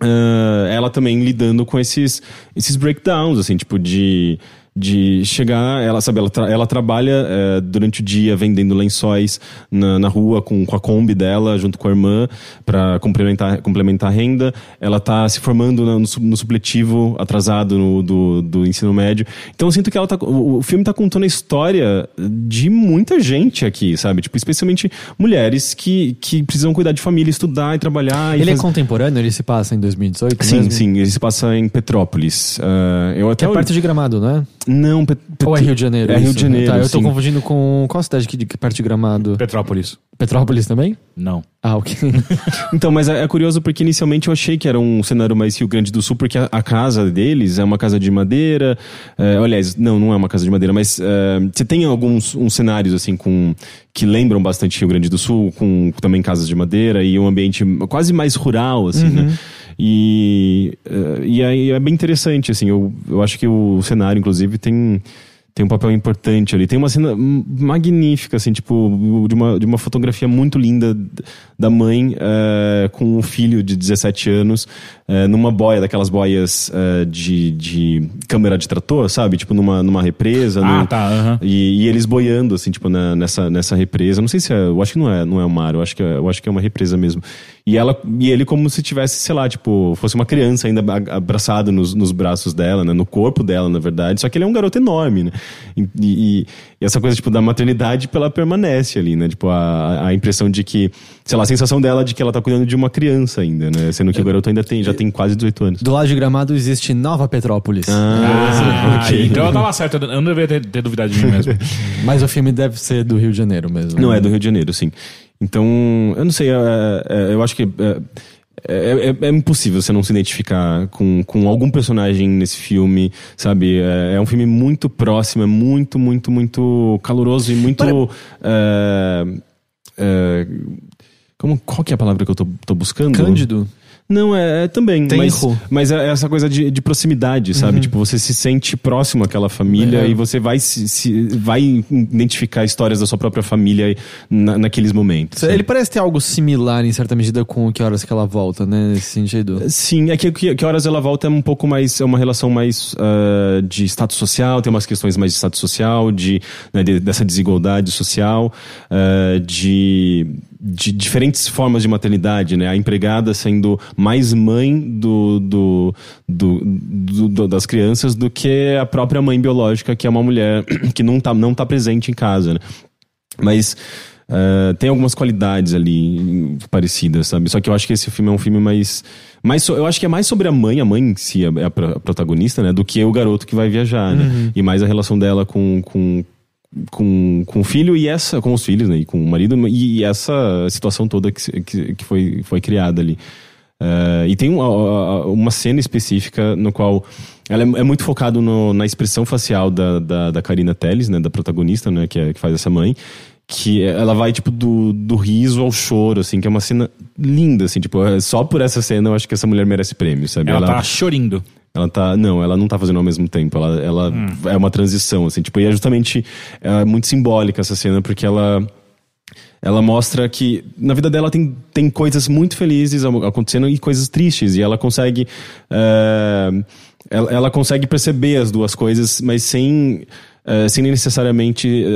ah, ela também lidando com esses, esses breakdowns, assim, tipo, de, de chegar, ela sabe, ela, tra- ela trabalha eh, durante o dia vendendo lençóis na, na rua com, com a Kombi dela, junto com a irmã, para complementar, complementar a renda. Ela tá se formando no, no supletivo atrasado no- do, do ensino médio. Então eu sinto que ela tá, o, o filme tá contando a história de muita gente aqui, sabe? Tipo, especialmente mulheres que, que precisam cuidar de família, estudar e trabalhar. e Ele é fazer- contemporâneo? Ele se passa em 2018 Sim, mesmo? sim, ele se passa em Petrópolis. Ah, eu Que até é perto de Gramado, não é? Não, Pet... Ou é Rio de Janeiro? É Rio isso? de Janeiro. Tá, eu tô sim. confundindo com. Qual cidade que de que perto de Gramado? Petrópolis. Petrópolis também? Não. Ah, ok. Então, mas é, é curioso porque inicialmente eu achei que era um cenário mais Rio Grande do Sul, porque a, a casa deles é uma casa de madeira. É, aliás, não, não é uma casa de madeira, mas é, você tem alguns uns cenários assim com que lembram bastante Rio Grande do Sul, com também casas de madeira e um ambiente quase mais rural, assim, né? E, é, e aí é bem interessante, assim, eu, eu acho que o cenário, inclusive, tem tem um papel importante ali. Tem uma cena magnífica, assim, tipo, de uma, de uma fotografia muito linda da mãe eh, com um filho de 17 anos eh, numa boia, daquelas boias eh, de, de câmera de trator, sabe? Tipo, numa, numa represa. Ah, no- tá. E, e eles boiando, assim, tipo, na- nessa, nessa represa. Não sei se é. Eu acho que não é, não é o mar, eu acho que é, eu acho que é uma represa mesmo. E, ela, e ele como se tivesse, sei lá, tipo, fosse uma criança ainda abraçado nos, nos braços dela, né? No corpo dela, na verdade. Só que ele é um garoto enorme, né? E, e- e essa coisa, tipo, da maternidade, ela permanece ali, né? Tipo, a, a impressão de que, sei lá, a sensação dela de que ela tá cuidando de uma criança ainda, né? Sendo que o garoto ainda tem, já tem quase 18 anos. Do lado de Gramado existe Nova Petrópolis. Ah, ok. então eu tava certo. Eu não deveria ter, ter duvidado de mim mesmo. Mas o filme deve ser do Rio de Janeiro mesmo. Não, é do Rio de Janeiro, sim. Então, eu não sei, é, é, eu acho que é, é, é, é impossível você não se identificar com, com algum personagem nesse filme, sabe? É, é um filme muito próximo, é muito, muito, muito caloroso e muito. é, é, como, qual que é a palavra que eu tô, tô buscando? Cândido. Não, é, é também. Mas, Tenro. mas é essa coisa de, de proximidade, sabe? Tipo, você se sente próximo àquela família É. e você vai, se, se- vai identificar histórias da sua própria família na, naqueles momentos. sabe? Ele parece ter algo similar em certa medida com que horas que ela volta, né? Nesse sentido. Sim, é que, que, que horas ela volta é um pouco mais. É uma relação mais ah, de status social, tem umas questões mais de status social, de, né, de- dessa desigualdade social, ah, de, de diferentes formas de maternidade, né? A empregada sendo mais mãe do, do, do, do- do- das crianças do que a própria mãe biológica, que é uma mulher que não tá, não tá presente em casa, né? Mas eh, tem algumas qualidades ali parecidas, sabe? Só que eu acho que esse filme é um filme mais. mais so- eu acho que é mais sobre a mãe, a mãe em si é a, pro- a protagonista, né? Do que o garoto que vai viajar, né? E mais a relação dela com. com com, com o filho e essa com os filhos né, e com o marido e, e essa situação toda que, que, que foi, foi criada ali Eh, e tem uma, uma cena específica no qual ela é, é muito focado no- na expressão facial da, da, da Karina Telles, né, da protagonista, né, que, é, que faz essa mãe, que ela vai, tipo, do, do riso ao choro, assim, que é uma cena linda, assim, tipo, é- só por essa cena eu acho que essa mulher merece prêmio, sabe? Ela, tá chorindo. Ela tá. Não, ela não tá fazendo ao mesmo tempo. Ela, ela é uma transição, assim, tipo, e é justamente é muito simbólica essa cena, porque ela. Ela mostra que na vida dela tem, tem coisas muito felizes acontecendo e coisas tristes. E ela consegue. é, ela, ela consegue perceber as duas coisas, mas sem. é, sem necessariamente. é,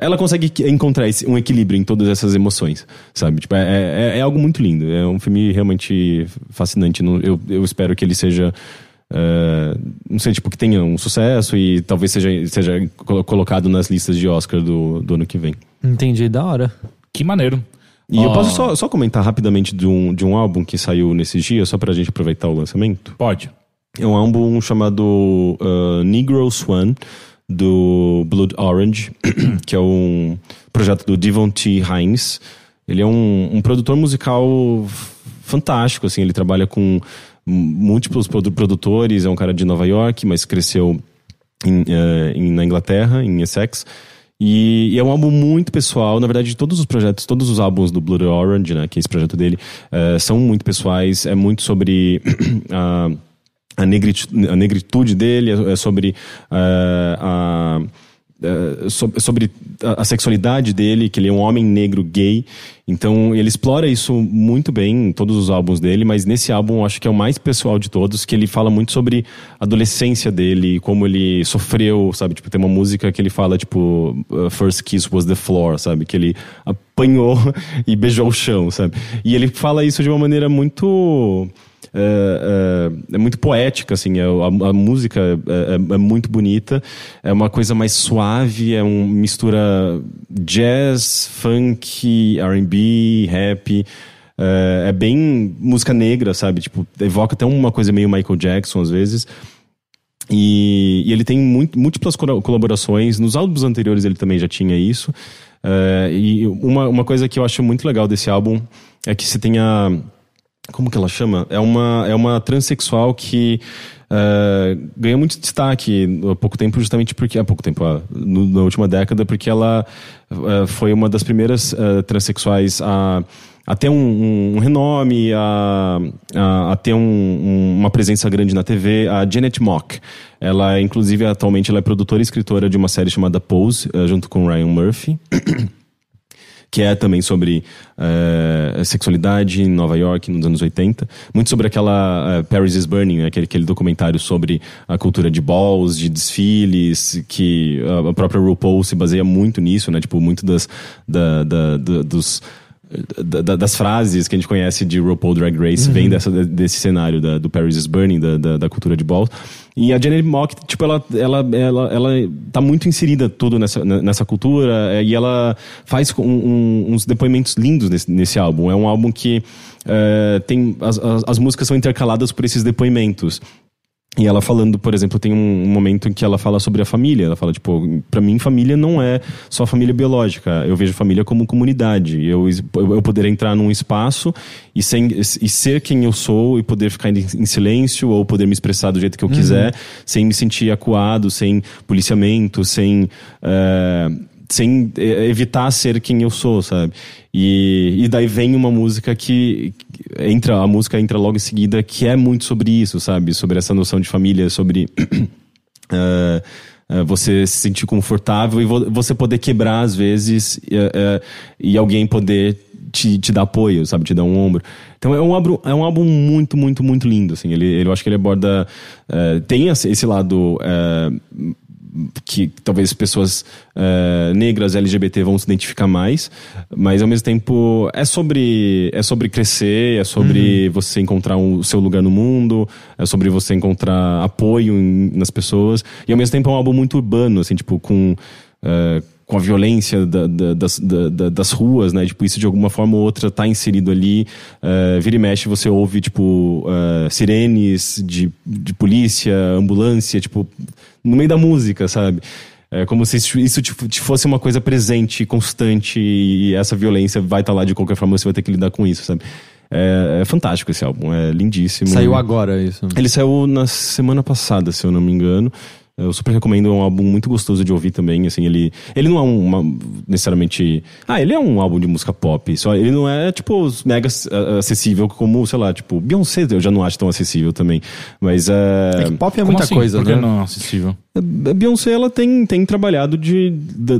é, ela consegue encontrar esse- um equilíbrio em todas essas emoções, sabe? Tipo, é, é, é algo muito lindo. É um filme realmente fascinante. Não- Eu, eu espero que ele seja. É, não sei, tipo, que tenha um sucesso e talvez seja, seja colo- colocado nas listas de Oscar do, do ano que vem. Entendi, da hora. Que maneiro. E eu Ó, posso só, só comentar rapidamente de um, de um álbum que saiu nesses dias, só pra gente aproveitar o lançamento? Pode. É um álbum chamado uh, Negro Swan, do Blood Orange, que é um projeto do Devon T. Hines. Ele é um, um produtor musical fantástico, assim, ele trabalha com múltiplos produ- produtores, é um cara de Nova York, mas cresceu em, eh, em- na Inglaterra, em Essex. E, e é um álbum muito pessoal. Na verdade, todos os projetos, todos os álbuns do Blood Orange, né, que é esse projeto dele, eh, são muito pessoais. É muito sobre a, a, negritu- a negritude dele, é, é sobre eh, a eh, so- sobre a, sexualidade dele, que ele é um homem negro gay. Então ele explora isso muito bem em todos os álbuns dele, mas nesse álbum acho que é o mais pessoal de todos, que ele fala muito sobre a adolescência dele, como ele sofreu, sabe? Tipo, tem uma música que ele fala, tipo, uh, First Kiss was the floor, sabe? Que ele apanhou e beijou o chão, sabe? E ele fala isso de uma maneira muito é, é- é muito poética, assim, é- a, a música é, é- é muito bonita, é uma coisa mais suave, é uma mistura jazz, funk, R&B, rap, é, bem música negra, sabe? Tipo, evoca até uma coisa meio Michael Jackson às vezes. E, e ele tem muito, múltiplas colaborações. Nos álbuns anteriores ele também já tinha isso. E uma, uma coisa que eu acho muito legal desse álbum é que você tem a. Como que ela chama? É uma, é uma transexual que é, ganha muito destaque há pouco tempo, justamente porque. Há pouco tempo, no- na última década, porque ela é, foi uma das primeiras é, transexuais a, a ter um, um- um renome, a, a, a ter um- um- uma presença grande na TV, a Janet Mock. Ela, inclusive, atualmente ela é produtora e escritora de uma série chamada Pose, eh, junto com Ryan Murphy que é também sobre eh, sexualidade em Nova York nos anos 80. Muito sobre aquela eh, Paris is Burning, né? aquele, aquele documentário sobre a cultura de balls, de desfiles, que a- própria RuPaul se baseia muito nisso, né? Tipo, muito das, da, da- da- dos da- da- das frases que a gente conhece de RuPaul Drag Race vem dessa, desse cenário da- do Paris is Burning, da, da, da cultura de balls. E a Janet Mock, tipo, ela, ela, ela, ela tá muito inserida tudo nessa, nessa cultura eh, e ela faz um- um- uns depoimentos lindos nesse, nesse álbum. É um álbum que eh, tem... As, as, as músicas são intercaladas por esses depoimentos. E ela falando, por exemplo, tem um momento em que ela fala sobre a família. Ela fala, tipo, pra mim, família não é só família biológica. Eu vejo família como comunidade. Eu, eu poder entrar num espaço e, sem, e ser quem eu sou e poder ficar em, silêncio ou poder me expressar do jeito que eu Uhum. quiser, sem me sentir acuado, sem policiamento, sem. eh, sem eh, evitar ser quem eu sou, sabe? E, e daí vem uma música que entra, a música entra logo em seguida, que é muito sobre isso, sabe? Sobre essa noção de família, sobre eh, você se sentir confortável e vo- você poder quebrar às vezes eh, e alguém poder te, te dar apoio, sabe? Te dar um ombro. Então é um álbum, é um álbum muito, muito, muito lindo, assim. Ele, ele- eu acho que ele aborda... eh, tem esse lado... eh, que talvez pessoas eh, negras LGBT vão se identificar mais, mas ao mesmo tempo é sobre é sobre crescer, é sobre você encontrar um- o seu lugar no mundo, é sobre você encontrar apoio em- nas pessoas e ao mesmo tempo é um álbum muito urbano, assim, tipo com eh, com a violência da- da- das, da- da- das ruas, né? Tipo, isso de alguma forma ou outra tá inserido ali. Eh, vira e mexe, você ouve, tipo, eh, sirenes de, de polícia, ambulância, tipo, no meio da música, sabe? É como se isso tipo, te fosse uma coisa presente, constante, e essa violência vai estar lá de qualquer forma, você vai ter que lidar com isso, sabe? É, é fantástico esse álbum, é lindíssimo. Saiu agora isso. Ele saiu na semana passada, se eu não me engano. Eu super recomendo, é um álbum muito gostoso de ouvir também, assim, ele... Ele não é um, uma, necessariamente... Ah, ele é um álbum de música pop, só ele não é, tipo, mega acessível como, sei lá, tipo, Beyoncé eu já não acho tão acessível também, mas é... É que pop é Como muita assim? coisa, Por que né? não é acessível? A Beyoncé, ela tem, tem trabalhado de,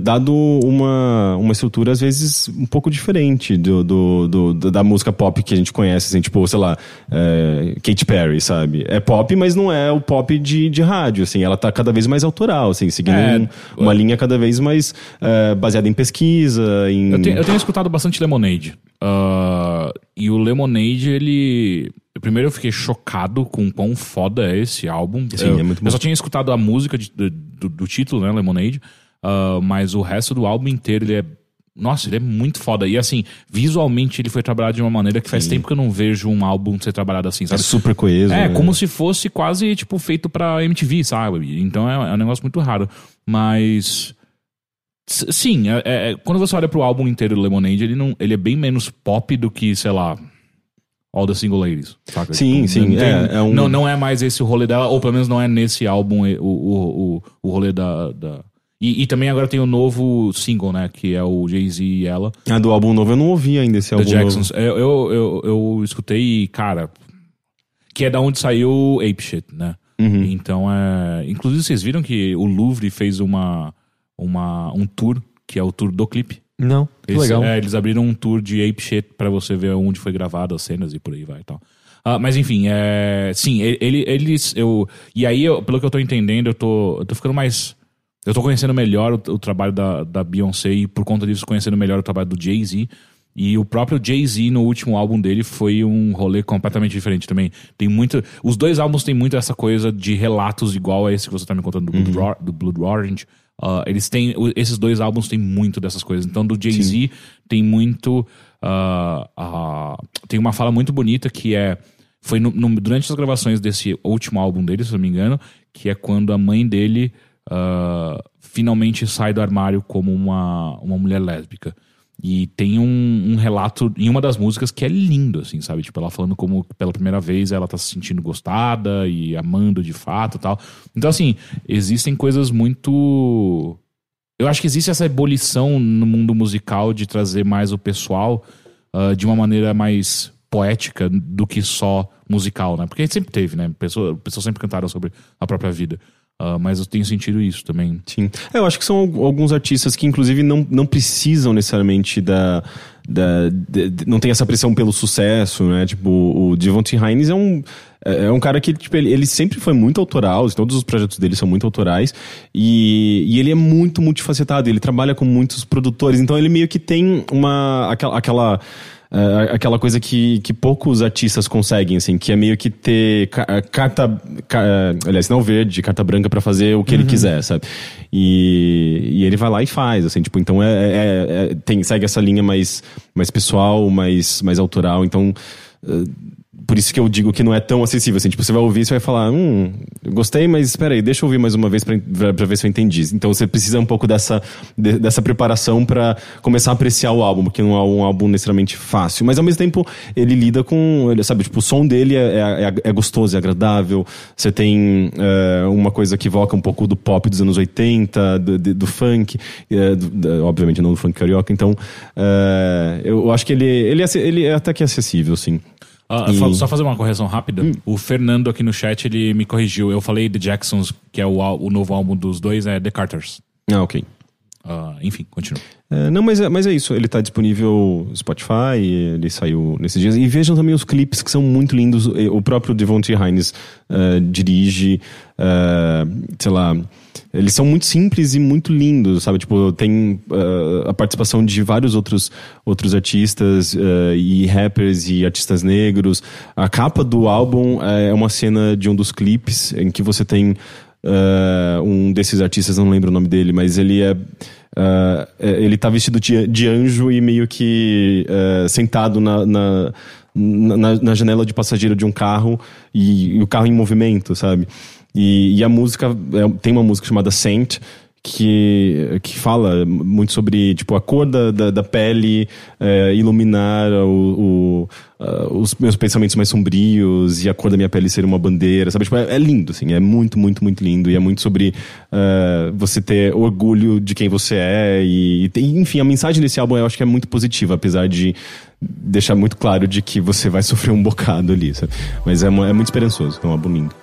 dado uma, uma estrutura, às vezes, um pouco diferente do, do, do- do- da música pop que a gente conhece, assim, tipo, sei lá, é, Katy Perry, sabe? É pop, mas não é o pop de, de rádio, assim, ela tá cada vez mais autoral, assim, seguindo É, um- uma linha cada vez mais é, baseada em pesquisa, em... Eu tenho, eu tenho escutado bastante Lemonade. Ah, e o Lemonade, ele. Primeiro eu fiquei chocado com o quão foda é esse álbum. Sim, eu, é muito bom. eu só tinha escutado a música de- do, do- título, né? Lemonade. Ah, mas o resto do álbum inteiro, ele é. Nossa, ele é muito foda. E assim, visualmente ele foi trabalhado de uma maneira que faz tempo que eu não vejo um álbum ser trabalhado assim, É sabe? super coeso. É, né? como se fosse quase, tipo, feito pra MTV, sabe? Então é, é um negócio muito raro. Mas. Sim, é- é- quando você olha pro álbum inteiro do Lemonade, ele, não, ele é bem menos pop do que, sei lá. All the Single Ladies, saca? Sim, sim, não, é, é um- não, não é mais esse o rolê dela, ou pelo menos não é nesse álbum o, o, o, o rolê da. da... E, e também agora tem o novo single, né? Que é o Jay-Z e ela. A do álbum novo eu não ouvi ainda, esse The álbum Jacksons. novo. Eu, eu, eu, eu escutei, cara, que é da onde saiu Ape Shit, né? Uhum. Então é. Inclusive, vocês viram que o Louvre fez uma, uma, um tour, que é o tour do clipe. Não, que Eles, legal. é, eles abriram um tour de Ape Shit pra você ver onde foi gravado as cenas e por aí vai e tal. Ah, mas enfim, é, sim, ele- ele, eles. Eu, e aí, eu- pelo que eu tô entendendo, eu tô, eu tô ficando mais. Eu tô conhecendo melhor o, o trabalho da, da Beyoncé e por conta disso conhecendo melhor o trabalho do Jay-Z. E o próprio Jay-Z no último álbum dele foi um rolê completamente diferente também. Tem muito. Os dois álbuns têm muito essa coisa de relatos igual a esse que você tá me contando do, Blood, Ro- do Blood Orange. Ah, eles têm. Esses dois álbuns têm muito dessas coisas. Então, do Jay-Z tem muito. ah, ah, tem uma fala muito bonita que é. Foi no- no- durante as gravações desse último álbum dele, se eu não me engano, que é quando a mãe dele ah, finalmente sai do armário como uma, uma mulher lésbica. E tem um, um relato em uma das músicas que é lindo, assim, sabe? Tipo, ela falando como pela primeira vez ela tá se sentindo gostada e amando de fato tal. Então, assim, existem coisas muito. Eu acho que existe essa ebulição no mundo musical de trazer mais o pessoal ah, de uma maneira mais poética do que só musical, né? Porque sempre teve, né? Pessoas, pessoas sempre cantaram sobre a própria vida. Ah, mas eu tenho sentido isso também. Sim. É, eu acho que são al- alguns artistas que, inclusive, não, não precisam necessariamente da. da de- de- não tem essa pressão pelo sucesso, né? Tipo, o Devontae Hines é um. É é um cara que, tipo, ele, ele sempre foi muito autoral, todos os projetos dele são muito autorais, e, e ele é muito multifacetado, ele trabalha com muitos produtores, então ele meio que tem uma. aquela. aquela é, aquela coisa que, que poucos artistas conseguem, assim, que é meio que ter ca- carta, ca- é, aliás, não verde, carta branca pra fazer o que ele quiser, sabe? E, e ele vai lá e faz, assim, tipo, então é, é- é- tem, segue essa linha mais, mais pessoal, mais, mais autoral, então eh, por isso que eu digo que não é tão acessível assim. Tipo, você vai ouvir e vai falar, hum, gostei, mas espera aí, deixa eu ouvir mais uma vez pra ver se eu entendi. Então você precisa um pouco dessa, de- dessa preparação pra começar a apreciar o álbum, porque não é um álbum necessariamente fácil. Mas ao mesmo tempo, ele lida com. Ele, sabe, tipo, o som dele é, é, é gostoso, é agradável. Você tem é, uma coisa que evoca um pouco do pop dos anos 80, do, do funk, é, do- obviamente não do funk carioca. Então, é, eu acho que ele, ele, é, ele é até que acessível, sim. Ah, E- Só fazer uma correção rápida. O Fernando aqui no chat, ele me corrigiu. Eu falei The Jacksons, que é o, o novo álbum dos dois, é The Carters. Ah, ok. Ah, enfim, continua. É, não, mas é, mas é isso. Ele tá disponível no Spotify, ele saiu nesses dias. E vejam também os clipes que são muito lindos. O próprio Devontae Hines eh, dirige, eh, sei lá. Eles são muito simples e muito lindos, sabe? Tipo, tem eh, a participação de vários outros, outros artistas eh, e rappers e artistas negros. A capa do álbum é uma cena de um dos clipes em que você tem eh, um desses artistas, não lembro o nome dele, mas ele é Uh, é, ele tá vestido de, de anjo e meio que uh, sentado na, na, na, na janela de passageiro de um carro e, e o carro em movimento, sabe? E, e a música, é, tem uma música chamada Saint, que, que fala muito sobre tipo, a cor da, da, da pele é, iluminar o, o, uh, os meus pensamentos mais sombrios e a cor da minha pele ser uma bandeira, sabe? Tipo, é, é lindo, assim, é muito, muito, muito lindo. E é muito sobre uh, você ter orgulho de quem você é. E, e enfim, a mensagem desse álbum eu acho que é muito positiva, apesar de deixar muito claro de que você vai sofrer um bocado ali, sabe? Mas é, é muito esperançoso, é um álbum lindo.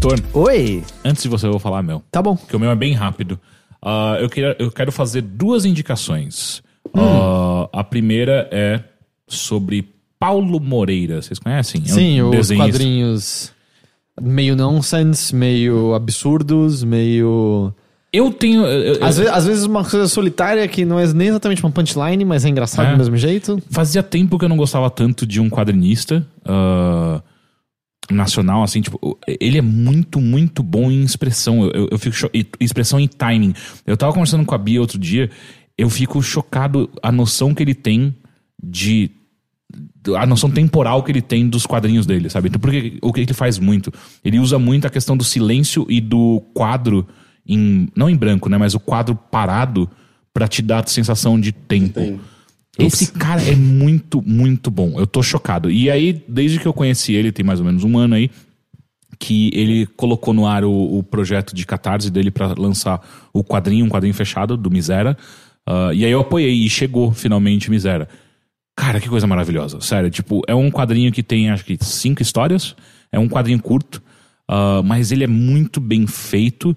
Heitor, Oi! antes de você eu vou falar meu, Tá bom. que o meu é bem rápido. Ah, eu, queria, eu quero fazer duas indicações. Ah, a primeira é sobre Paulo Moreira. Vocês conhecem? É um Sim, os quadrinhos meio nonsense, meio absurdos, meio. Eu tenho. eu- eu- Às, ve- às vezes uma coisa solitária que não é nem exatamente uma punchline, mas é engraçado É. do mesmo jeito. Fazia tempo que eu não gostava tanto de um quadrinista ah, nacional, assim, tipo, ele é muito, muito bom em expressão. Eu, eu, eu fico cho- expressão e timing. Eu tava conversando com a Bia outro dia, eu fico chocado a noção que ele tem de a noção temporal que ele tem dos quadrinhos dele, sabe? Então, porque o que ele faz muito? Ele usa muito a questão do silêncio e do quadro em não em branco, né, mas o quadro parado pra te dar a sensação de tempo. Esse cara é muito, muito bom. Eu tô chocado. E aí, desde que eu conheci ele, tem mais ou menos um ano aí, que ele colocou no ar o, o projeto de catarse dele pra lançar o quadrinho, um quadrinho fechado do Misera. Ah, e aí eu apoiei e chegou finalmente Misera. Cara, que coisa maravilhosa. Sério, tipo, é um quadrinho que tem acho que cinco histórias. É um quadrinho curto. Ah, mas ele é muito bem feito.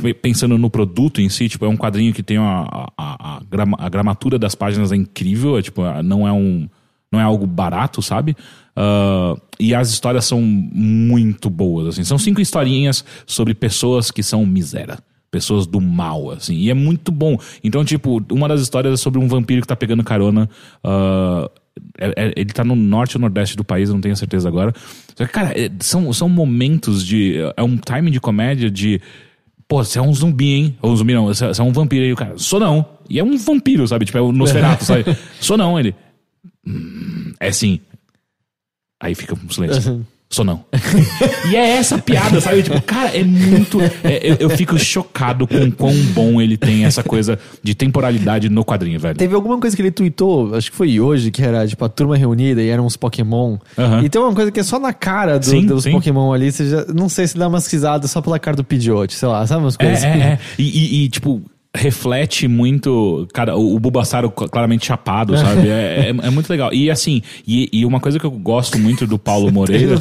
Pe- pensando no produto em si, tipo, é um quadrinho que tem uma, a, a, grama- a gramatura das páginas é incrível. É, tipo, ah, não é um. Não é algo barato, sabe? Ah, e as histórias são muito boas, assim. São cinco historinhas sobre pessoas que são misera. Pessoas do mal, assim. E é muito bom. Então, tipo, uma das histórias é sobre um vampiro que tá pegando carona. ah, é- é- ele tá no norte ou nordeste do país, eu não tenho certeza agora. Só que, cara, é- são, são momentos de. É um timing de comédia de. Pô, você é um zumbi, hein? Ou um zumbi não, você você é um vampiro aí, o cara. Sou não. E é um vampiro, sabe? Tipo, é o Nosferatu, sabe? Sou não, ele. "Hum, é sim. Aí fica um silêncio. Sou não. e é essa a piada, sabe? Tipo, cara, é muito. é, eu, eu fico chocado com quão bom ele tem essa coisa de temporalidade no quadrinho, velho. Teve alguma coisa que ele tweetou, acho que foi hoje, que era tipo a turma reunida e eram uns Pokémon. Aham. E tem uma coisa que é só na cara do- Sim, dos sim. Pokémon ali, você já, não sei se dá umas risadas só pela cara do Pidgeot, sei lá, sabe umas É, coisas assim? é, é. E, e- e, tipo, reflete muito. Cara, o, o Bulbasauro claramente chapado, sabe? É, é, é muito legal. E assim, e, e uma coisa que eu gosto muito do Paulo Moreira.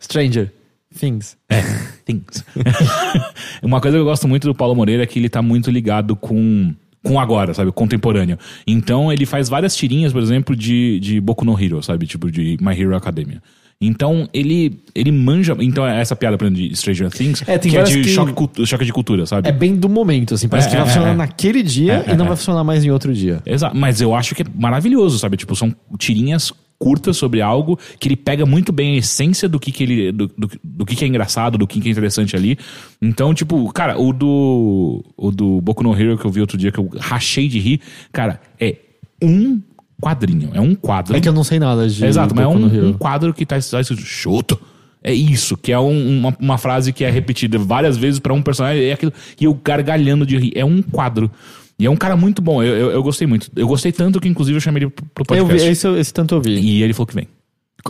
Stranger Things. É, things. Uma coisa que eu gosto muito do Paulo Moreira é que ele tá muito ligado com com agora, sabe? Contemporâneo. Então ele faz várias tirinhas, por exemplo, de, de Boku no Hero, sabe? Tipo, de My Hero Academia. Então, ele, ele manja. Então, é essa piada, por exemplo, de Stranger Things, É, tem que é de que- choque, cultu- choque de cultura, sabe? É bem do momento, assim. Parece É, que vai é, funcionar é. naquele dia É, e não vai funcionar mais em outro dia. Exato, mas eu acho que é maravilhoso, sabe? Tipo, são tirinhas curtas sobre algo que ele pega muito bem a essência do que, que ele do, do, do que, que é engraçado, do que, que é interessante ali. Então, tipo, cara, o do o do Boku no Hero que eu vi outro dia que eu rachei de rir, cara, é um quadrinho, é um quadro. É que eu não sei nada de. Exato, mas é um, um quadro que tá tá escrito Shoto. É isso, que é um- uma, uma frase que é repetida várias vezes pra um personagem, é aquilo, e eu gargalhando de rir. É um quadro. E é um cara muito bom, eu, eu, eu gostei muito. Eu gostei tanto que, inclusive, eu chamei ele pro pro Eu vi, podcast. esse, esse tanto eu vi. E ele falou que vem.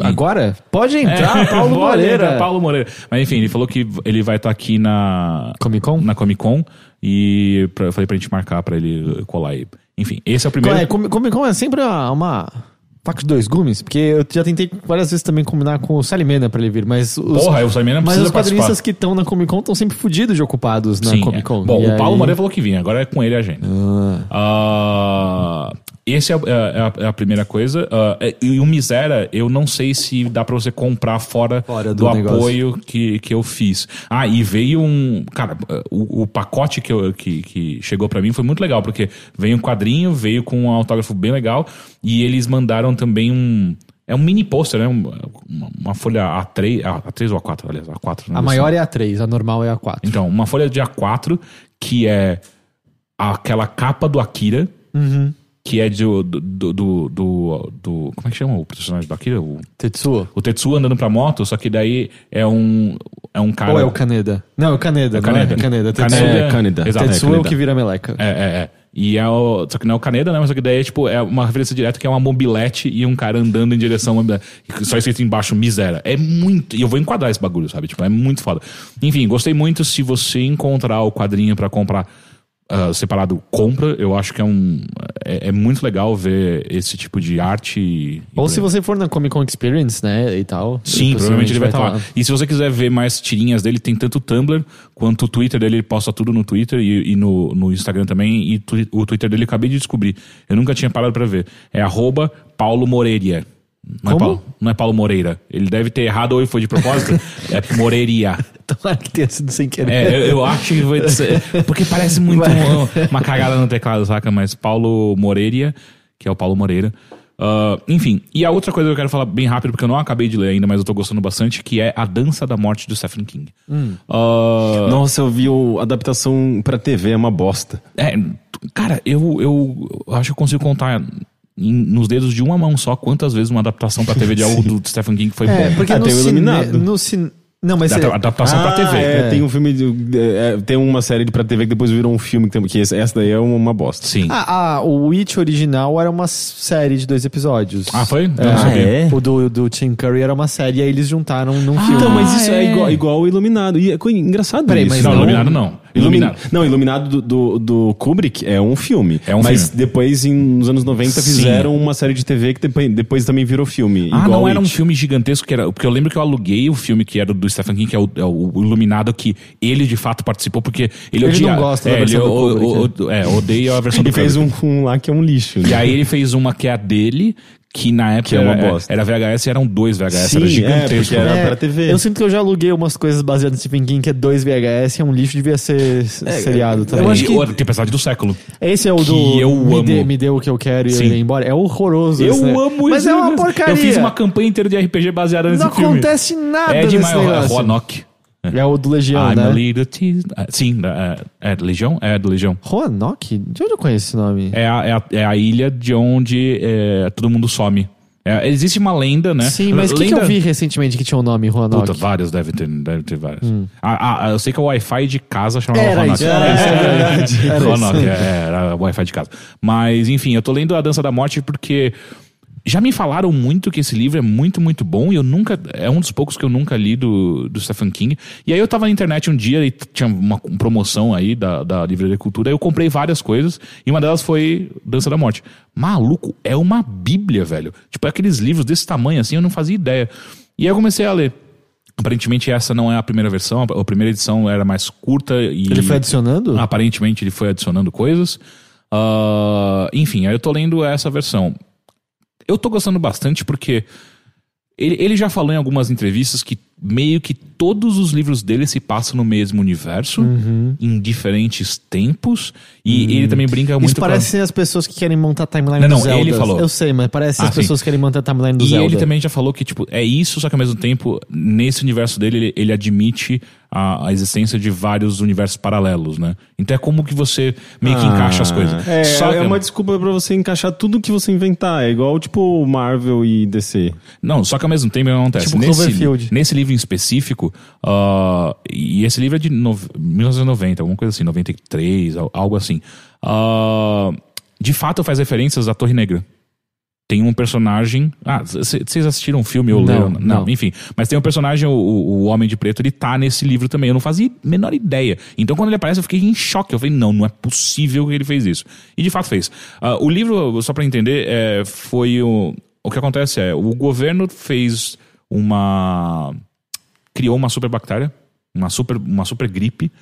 Agora? Pode entrar, Paulo Pode Moreira. Paulo Moreira. Mas enfim, ele falou que ele vai estar aqui na Comic Con? na Comic Con e pra, eu falei pra gente marcar pra ele colar aí. Enfim, esse é o primeiro. É, Comic Con é sempre uma, uma faca de dois gumes, porque eu já tentei várias vezes também combinar com o Salimena pra ele vir, mas os, Porra, o Salimena mas precisa os quadrinistas participar. que estão na Comic Con estão sempre fodidos de ocupados na Sim, Comic é. Con. Bom, E o Paulo aí- Moreira falou que vinha, agora é com ele a agenda. Ah, esse é, é- é a, é a primeira coisa. É- e o Misera, eu não sei se dá pra você comprar fora, Fora do, do apoio que, que eu fiz. Ah, e veio um. Cara, o, o pacote que, eu- que, que chegou pra mim foi muito legal, porque veio um quadrinho, veio com um autógrafo bem legal, e eles mandaram também um. É um mini pôster, né? Um- Uma, uma folha A3, A- A3 ou A4, aliás, A4. A maior é a 3, a normal é a 4. Então, uma folha de A4, que é aquela capa do Akira, que é de, do, do, do, do- Como é que chama o personagem do Akira? O, Tetsuo? o Tetsuo andando pra moto, só que daí é um. É um cara. Ou é o Kaneda? Não, é o Kaneda. É não Kaneda. É Kaneda. Tetsuo, É, Kaneda. Exato. Tetsuo é o que vira meleca. É, é, é. E é o. Só que não é o Caneda, né? Mas só que daí é tipo, é uma referência direta que é uma mobilete e um cara andando em direção mobilete. E Só escrito embaixo, miséria. É muito. E eu vou enquadrar esse bagulho, sabe? Tipo, é muito foda. Enfim, gostei muito. Se você encontrar o quadrinho pra comprar ah, separado, compra. Eu acho que é um. É, é muito legal ver esse tipo de arte. e- Ou e se você for na Comic Con Experience, né, e tal. Sim, provavelmente ele vai estar lá. tá E se você quiser ver mais tirinhas dele, tem tanto o Tumblr quanto o Twitter dele. Ele posta tudo no Twitter e, e no, no Instagram também. E tu- o Twitter dele eu acabei de descobrir. Eu nunca tinha parado pra ver. É arroba Paulo Moreira. Não é? Paulo, não é Paulo Moreira. Ele deve ter errado ou ele foi de propósito. é Moreiria. Tomara que tenha sido sem querer. É, eu, eu acho que vai ser. Porque parece muito uma, uma cagada no teclado, saca? Mas Paulo Moreira, que é o Paulo Moreira. Ah, enfim, e a outra coisa que eu quero falar bem rápido, porque eu não acabei de ler ainda, mas eu tô gostando bastante, que é A Dança da Morte do Stephen King. Ah, Nossa, eu vi o a adaptação pra TV, é uma bosta. é, cara, eu, eu acho que eu consigo contar em- nos dedos de uma mão só quantas vezes uma adaptação pra TV de algo do Stephen King foi É, bom. porque Ah, no, tem o cine... Iluminado. no cine... Não, mas Da- é... Adaptação pra Ah, TV. É, É. tem um filme. de- é, tem uma série de pra TV que depois virou um filme, que, tem, que essa daí é uma, uma bosta. Sim. Ah, ah, o Witch original era uma série de dois episódios. Ah, foi? É. sabia. é? O do, do Tim Curry era uma série, e aí eles juntaram num filme. Então, mas Ah, isso é, é. igual, igual o Iluminado. E é engraçado Peraí, isso. mas Não, não- Iluminado não. Iluminado. Não, Iluminado do, do, do Kubrick é um filme. É um mas filme. depois, em, nos anos 90, Sim. fizeram uma série de TV que depois, depois também virou filme. Ah, igual não era um filme gigantesco que era. Porque eu lembro que eu aluguei o filme que era do Stephen King, que é o, é o Iluminado, que ele de fato participou, porque ele, Ele odia. não gosta da é, ele versão do o- Kubrick, o- o- é, odeia a versão Ele do fez Kubrick. um, um lá que é um lixo. E aí ele fez uma que é a dele, que na época Que é uma era, bosta. era VHS e eram dois VHS, Sim, era é, gigantesco. porque era- pra TV. Eu sinto que eu já aluguei umas coisas baseadas em Stephen King, que é 2 VHS, é um lixo, devia ser seriado também. eu acho que. O Tempestade do século. Esse é o que do eu me, amo. dê- me deu o que eu quero e Sim. eu ir embora. É horroroso Eu esse, né? amo Mas esse é uma porcaria. Eu fiz uma campanha inteira de RPG baseada nesse Não filme. acontece nada É demais, nesse é. Roanoke. É o do Legião, I'm né? a little teased. Ah, Sim, é, é do Legião? É do Legião. Roanoke? De onde eu conheço esse nome? É a, é a, é a ilha de onde é, todo mundo some. É, existe uma lenda, né? Sim, mas o que, que lenda... eu vi recentemente que tinha um nome, Roanoke? Puta, vários deve ter, deve ter vários. Ah, ah, eu sei que o Wi-Fi de casa chamava Era Roanoke. isso, era isso, é verdade. Roanoke, é, era o Wi-Fi de casa. Mas, enfim, eu tô lendo A Dança da Morte porque já me falaram muito que esse livro é muito, muito bom e eu nunca. É um dos poucos que eu nunca li do, do Stephen King. E aí eu tava na internet um dia e tinha uma promoção aí da, da Livraria Cultura. Eu comprei várias coisas e uma delas foi Dança da Morte. Maluco, é uma bíblia, velho. Tipo, é aqueles livros desse tamanho assim, eu não fazia ideia. E aí eu comecei a ler. Aparentemente essa não é a primeira versão, a primeira edição era mais curta e. Ele foi adicionando? Aparentemente ele foi adicionando coisas. Ah, enfim, aí eu tô lendo essa versão. Eu tô gostando bastante porque Ele, ele já falou em algumas entrevistas que meio que todos os livros dele se passam no mesmo universo, em diferentes tempos, e ele também brinca muito Isso com parece as pessoas que querem montar a timeline Não, do não, Zelda. ele falou. Eu sei, mas parece Ah, as sim. pessoas que querem montar a timeline do E Zelda. ele também já falou que, tipo, é isso, só que ao mesmo tempo, nesse universo dele, ele, ele admite a, a existência de vários universos paralelos, né? Então é como que você meio que encaixa as coisas. É, Só é uma desculpa pra você encaixar tudo que você inventar. É igual, tipo, Marvel e DC. Não, só que ao mesmo tempo que acontece. Tipo nesse, nesse livro em específico, ah, e esse livro é de nove- 1990, alguma coisa assim, 93, al- algo assim. Ah, de fato faz referências à Torre Negra. Tem um personagem. Ah, vocês assistiram um filme ou Não, leram? não. enfim. Mas tem um personagem, o, o Homem de Preto, ele tá nesse livro também. Eu não fazia a menor ideia. Então quando ele aparece, eu fiquei em choque. Eu falei, não, não é possível que ele fez isso. E de fato fez. Ah, o livro, só pra entender, é, foi o. O que acontece é, o governo fez uma. criou uma super bactéria, uma super, uma super gripe,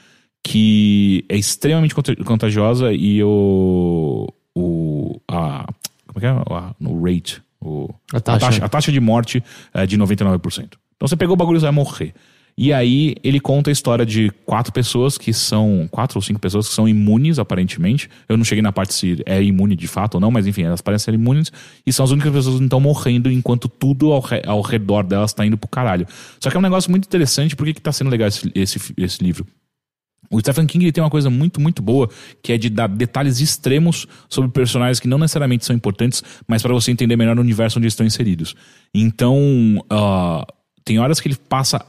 que é extremamente conta- contagiosa e o. o a, como é que é? A- no rate. O, A taxa. a taxa de morte é de 99%. Então você pegou o bagulho e você vai morrer. E aí ele conta a história de quatro pessoas que são. Quatro ou cinco pessoas que são imunes, aparentemente. Eu não cheguei na parte se é imune de fato ou não, mas enfim, elas parecem ser imunes e são as únicas pessoas que estão morrendo enquanto tudo ao, ao redor delas está indo pro caralho. Só que é um negócio muito interessante, por que que tá sendo legal esse, esse, esse livro? O Stephen King ele tem uma coisa muito, muito boa, que é de dar detalhes extremos sobre personagens que não necessariamente são importantes, mas para você entender melhor o universo onde estão inseridos. Então, ah, tem horas que ele passa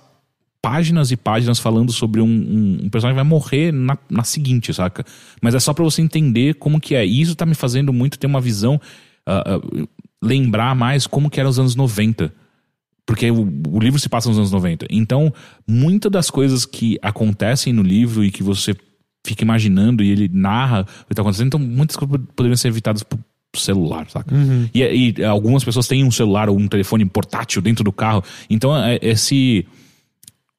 páginas e páginas falando sobre um, um- um personagem que vai morrer na, na seguinte, saca? Mas é só pra você entender como que é. E isso tá me fazendo muito ter uma visão, ah, ah, lembrar mais como que eram os anos 90. Porque o, o livro se passa nos anos 90. Então, muitas das coisas que acontecem no livro e que você fica imaginando e ele narra o que tá acontecendo, então muitas coisas poderiam ser evitadas por celular, saca? E, e algumas pessoas têm um celular ou um telefone portátil dentro do carro. Então, é- esse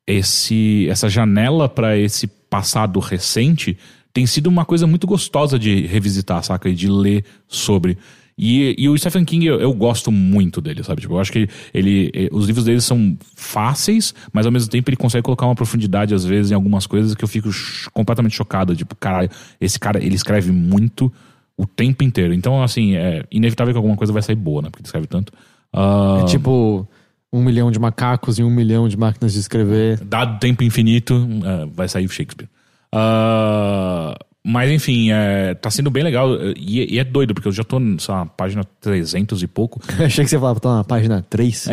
esse essa janela para esse passado recente tem sido uma coisa muito gostosa de revisitar, saca? E de ler sobre. E, e o Stephen King, eu, eu gosto muito dele, sabe? Tipo, eu acho que ele, eh, os livros dele são fáceis, mas ao mesmo tempo ele consegue colocar uma profundidade, às vezes, em algumas coisas que eu fico completamente chocado. Tipo, caralho, esse cara, ele escreve muito o tempo inteiro. Então, assim, é inevitável que alguma coisa vai sair boa, né? Porque ele escreve tanto. Ah, É tipo um milhão de macacos e um milhão de máquinas de escrever. dado tempo infinito, é, vai sair Shakespeare. Ah, mas enfim, é, tá sendo bem legal. E, e é doido, porque eu já tô nessa página 300 e pouco. Achei que você falava, tá na página 3.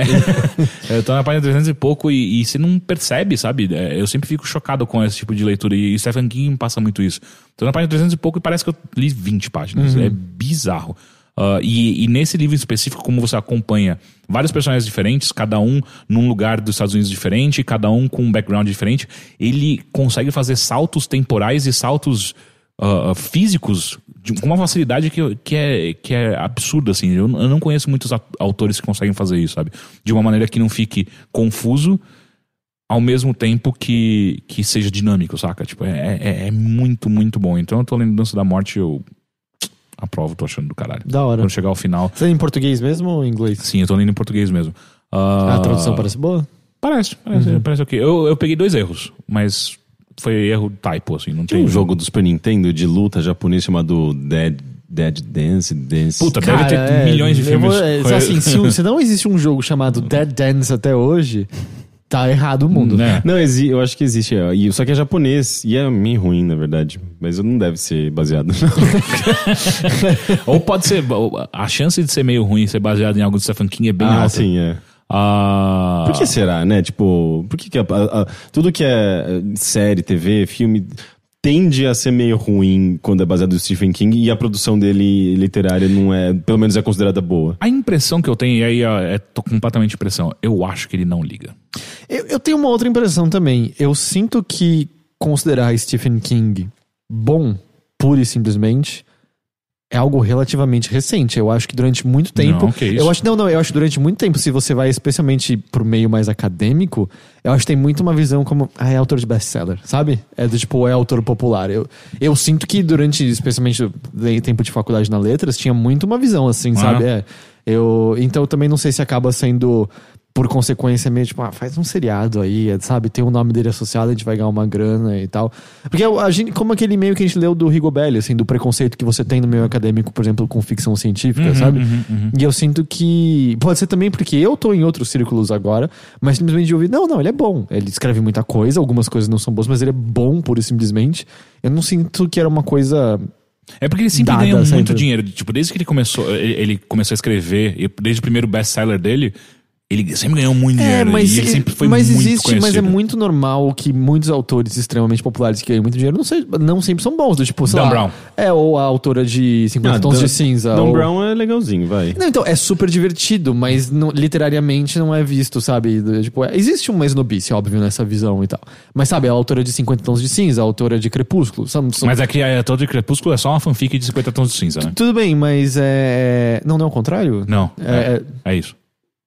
eu tô na página 300 e pouco e, e você não percebe, sabe? É, eu sempre fico chocado com esse tipo de leitura. E Stephen King passa muito isso. Tô na página 300 e pouco e parece que eu li 20 páginas. É bizarro. Ah, e, e nesse livro específico, como você acompanha vários personagens diferentes, cada um num lugar dos Estados Unidos diferente, cada um com um background diferente, ele consegue fazer saltos temporais e saltos ah, físicos com uma facilidade que, que, é, que é absurda, assim. Eu, eu não conheço muitos autores que conseguem fazer isso, sabe? De uma maneira que não fique confuso, ao mesmo tempo que, que seja dinâmico, saca? Tipo, é, é, é muito, muito bom. Então eu tô lendo Dança da Morte, eu aprovo, tô achando do caralho. Da hora. Quando chegar ao final. Você é em português mesmo ou em inglês? Sim, eu tô lendo em português mesmo. Ah, A tradução parece boa? Parece, parece, parece ok. Eu, eu peguei dois erros, mas foi erro typo, assim, não Tem tem um jogo do Super Nintendo de luta japonês chamado Dead, Dead Dance, Dance. Puta, deve ter é, milhões de filmes. vou- é, assim, se, se não existe um jogo chamado Dead Dance até hoje, tá errado o mundo. Né? Não, exi eu acho que existe. é, Só que é japonês. E é meio ruim, na verdade. Mas não deve ser baseado. Ou pode ser. A chance de ser meio ruim e ser baseado em algo do Stephen King é bem ah, alta. sim, é. Ah, Por que será, né? Tipo, por que, que a- a- a- tudo que é eh, série, TV, filme tende a ser meio ruim quando é baseado no Stephen King e a produção dele literária não é, pelo menos é considerada boa. A impressão que eu tenho, e aí ó, é tô completamente impressão, eu acho que ele não liga. Eu, eu tenho uma outra impressão também. Eu sinto que considerar Stephen King bom, pura e simplesmente, é algo relativamente recente. Eu acho que durante muito tempo. Não, que isso. Eu acho, não, não, eu acho que durante muito tempo, se você vai especialmente pro meio mais acadêmico, eu acho que tem muito uma visão como. Ah, é autor de best-seller, sabe? É do tipo, é autor popular. Eu, eu sinto que durante, especialmente tempo de faculdade na letras, tinha muito uma visão assim, Ah. sabe? É. Eu, então eu também não sei se acaba sendo por consequência, meio tipo, ah, faz um seriado aí, sabe? Tem o nome dele associado, a gente vai ganhar uma grana e tal. Porque a gente, como aquele e-mail que a gente leu do Rigobelli, assim, do preconceito que você tem no meio acadêmico, por exemplo, com ficção científica, sabe? E eu sinto que. Pode ser também porque eu tô em outros círculos agora, mas simplesmente de ouvir, não, não, ele é bom. Ele escreve muita coisa, algumas coisas não são boas, mas ele é bom, pura e simplesmente. Eu não sinto que era uma coisa É porque ele sempre Dada, ganhou muito sempre. dinheiro. Tipo, desde que ele começou, ele ele começou a escrever, desde o primeiro best-seller dele, ele sempre ganhou muito dinheiro. e ele sempre foi mas muito existe, conhecido. mas é muito normal que muitos autores extremamente populares que ganham muito dinheiro não, sei, não sempre são bons. do Tipo, sei Dan lá, Brown. É, ou a autora de 50 Ah, Tons Dan- de Cinza. Dan ou... Brown é legalzinho, vai. Não, então, é super divertido, mas não- literariamente não é visto, sabe? Do- Tipo, é- existe uma snobice, óbvio, nessa visão e tal. Mas, sabe, a autora de 50 Tons de Cinza, a autora de Crepúsculo, são, são- Mas aqui é todo de Crepúsculo é só uma fanfic de 50 tons de cinza, né? Tudo bem, mas é... Não, não é o contrário? Não, É- é, é isso.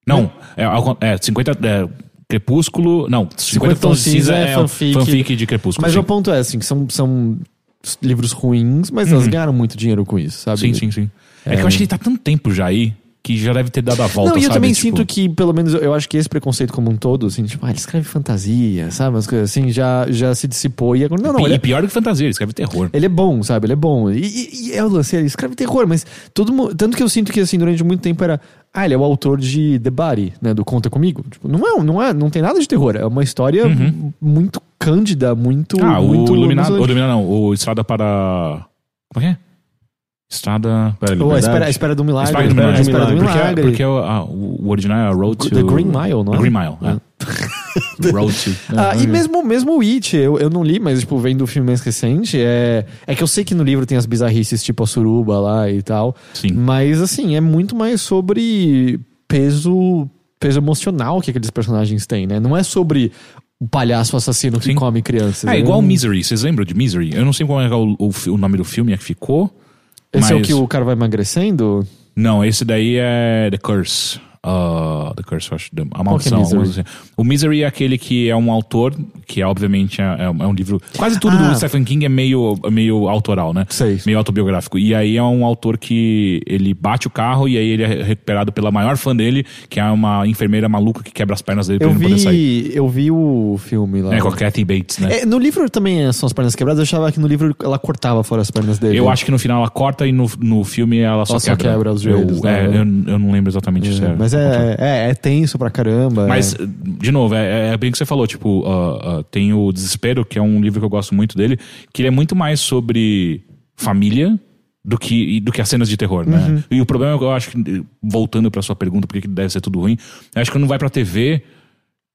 Não, é, é 50. É, Crepúsculo. Não, 50, tons de cinza é, fanfic. fanfic de Crepúsculo. Mas sim. o ponto é, assim, que são, são livros ruins, mas elas ganharam muito dinheiro com isso, sabe? Sim, sim, sim. É, que eu acho que ele tá tanto tempo já aí que já deve ter dado a volta, Não, e eu sabe? também Tipo, sinto que, pelo menos, eu- acho que esse preconceito como um todo, assim, tipo, ah, ele escreve fantasia, sabe? Umas coisas assim, já, já se dissipou. E agora, não, não, e ele é, pior do que fantasia, ele escreve terror. ele é bom, sabe? Ele é bom. E, e, e é o lance, ele escreve terror, mas todo mundo. Tanto que eu sinto que, assim, durante muito tempo era. Ah, ele é o autor de The Body, né? Do Conta Comigo. Tipo, não é, não é, não tem nada de terror. É uma história muito cândida, muito. Uhum. Ah, muito o Iluminado. O. Iluminado não, o Estrada para. Como é que é? Estrada. Para a Ou a espera, a espera do milagre. Espera do A Milagre. espera do Porque, milagre. porque o, ah, o original é a Road to. The Green Mile, não é? Green Mile, é. Road. Ah, e mesmo, mesmo o It, eu, eu não li, mas, tipo, vendo o filme mais recente, é, é que eu sei que no livro tem as bizarrices, tipo a suruba lá e tal. Sim. Mas, assim, é muito mais sobre peso, peso emocional que aqueles personagens têm, né? Não é sobre o palhaço assassino que Sim. come crianças. É igual Misery. Vocês lembram de Misery? Eu não sei qual é o, o, o nome do filme é que ficou. Esse é o mas- que o cara vai emagrecendo? Não, esse daí é The Curse. Uh, The Curse, eu acho. The- A é maldição. Misery? alguma coisa assim. O Misery é aquele que é um autor, que é, obviamente é, é um livro. Quase tudo Ah. do Stephen King é meio, é meio autoral, né? Sei. Meio autobiográfico. E aí é um autor que ele bate o carro e aí ele é recuperado pela maior fã dele, que é uma enfermeira maluca que quebra as pernas dele pra Eu ele não poder sair. vi, eu vi o filme lá. É, com a Kathy Bates, né? É, no livro também são as pernas quebradas, eu achava que no livro ela cortava fora as pernas dele. Eu acho que no final ela corta e no, no filme ela só, Ela só quebra. quebra os eu, joelhos, é, né? eu, eu não lembro exatamente É, é. Mas é, é, é tenso pra caramba. Mas, é. de novo, é, é bem o que você falou. Tipo, ah, ah, tem o Desespero, que é um livro que eu gosto muito dele, que ele é muito mais sobre família do que, do que as cenas de terror, né? Uhum. E o problema é que eu acho que, voltando pra sua pergunta, por que que deve ser tudo ruim, eu acho que quando vai pra TV,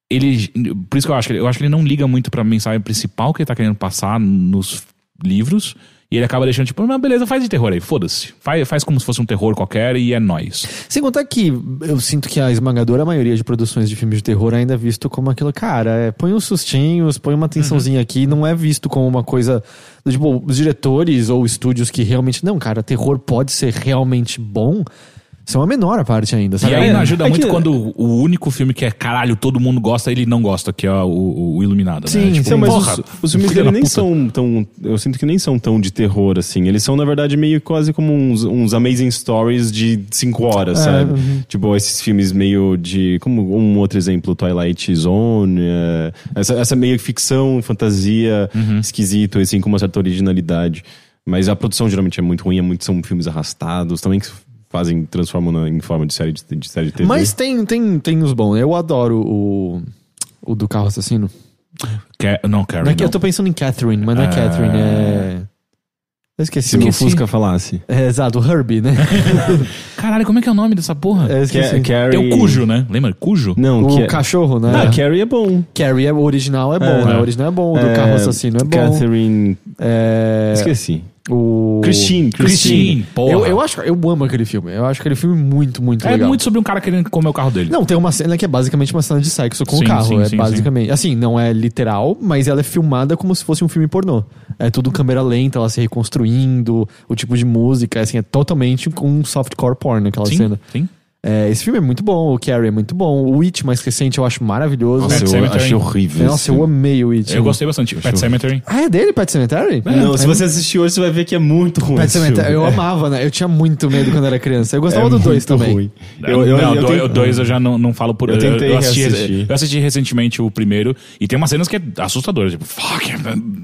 ele. Por isso que eu acho que ele, eu acho que ele não liga muito pra mensagem principal que ele tá querendo passar nos livros. E ele acaba deixando, tipo, não, beleza, faz de terror aí, foda-se. Faz, faz como se fosse um terror qualquer e é nóis. Sem contar que eu sinto que a esmagadora maioria de produções de filmes de terror ainda é visto como aquilo, cara, é, põe uns sustinhos, põe uma tensãozinha aqui, não é visto como uma coisa. Tipo, os diretores ou estúdios que realmente. Não, cara, terror pode ser realmente bom. São a menor a parte ainda, sabe? E aí É, não ajuda é muito que- quando o único filme que é caralho, todo mundo gosta, ele não gosta, que é o, o Iluminado. Sim, né? sim, Não, mas porra, os, os filmes dele nem puta. são tão. Eu sinto que nem são tão de terror, assim. Eles são, na verdade, meio quase como uns, uns amazing stories de cinco horas, É, sabe? uhum. Tipo, esses filmes meio de. Como um outro exemplo, Twilight Zone. é, essa, essa meio ficção, fantasia, Uhum. esquisito, assim, com uma certa originalidade. Mas a produção geralmente é muito ruim, é muito, são filmes arrastados, também que fazem, transformam na- em forma de série de, de série de TV. Mas tem, tem, tem os bons. Eu adoro o, o do carro assassino. Ca- não, Carrie, Não é eu tô pensando em Catherine, mas não é Ah. Catherine, é. Eu esqueci. Se o Esqueci. Fusca falasse. É, exato, o Herbie, né? Caralho, como é que é o nome dessa porra? É, esqueci. Ca- Carrie... Tem o Cujo, né? Lembra? Cujo? Não, o é... cachorro, né? Ah, Carrie é bom. Carrie é o original é bom, É. né? O original é bom, o do É, carro assassino é bom. Catherine. É, Esqueci. O Christine. Christine, porra. Eu, eu acho, eu amo aquele filme. Eu acho aquele filme muito, muito É legal. muito sobre um cara querendo comer o carro dele. Não, tem uma cena que é basicamente uma cena de sexo com Sim, o carro. sim, é sim, basicamente. Assim, não é literal, mas ela é filmada como se fosse um filme pornô. É tudo câmera lenta, ela se reconstruindo, o tipo de música, assim, é totalmente com um softcore porn aquela sim, cena. sim. É, esse filme é muito bom, o Carrie é muito bom, o Witch mais recente eu acho maravilhoso. Nossa, Pet eu achei horrível. Nossa, eu amei o Witch. Eu gostei bastante. Pet Cemetery. Ah, é dele, Pet Cemetery? Não, É, se você assistir hoje, você vai ver que é muito ruim. Pet esse Cemetery, filme. eu amava, né? Eu tinha muito medo quando era criança. Eu É gostava do 2 muito também. ruim. Eu, eu, não, eu do- tenho- o dois eu já não, não falo por. Eu tentei eu assisti, reassistir. eu assisti recentemente o primeiro e tem umas cenas que é assustadoras. Tipo, fuck,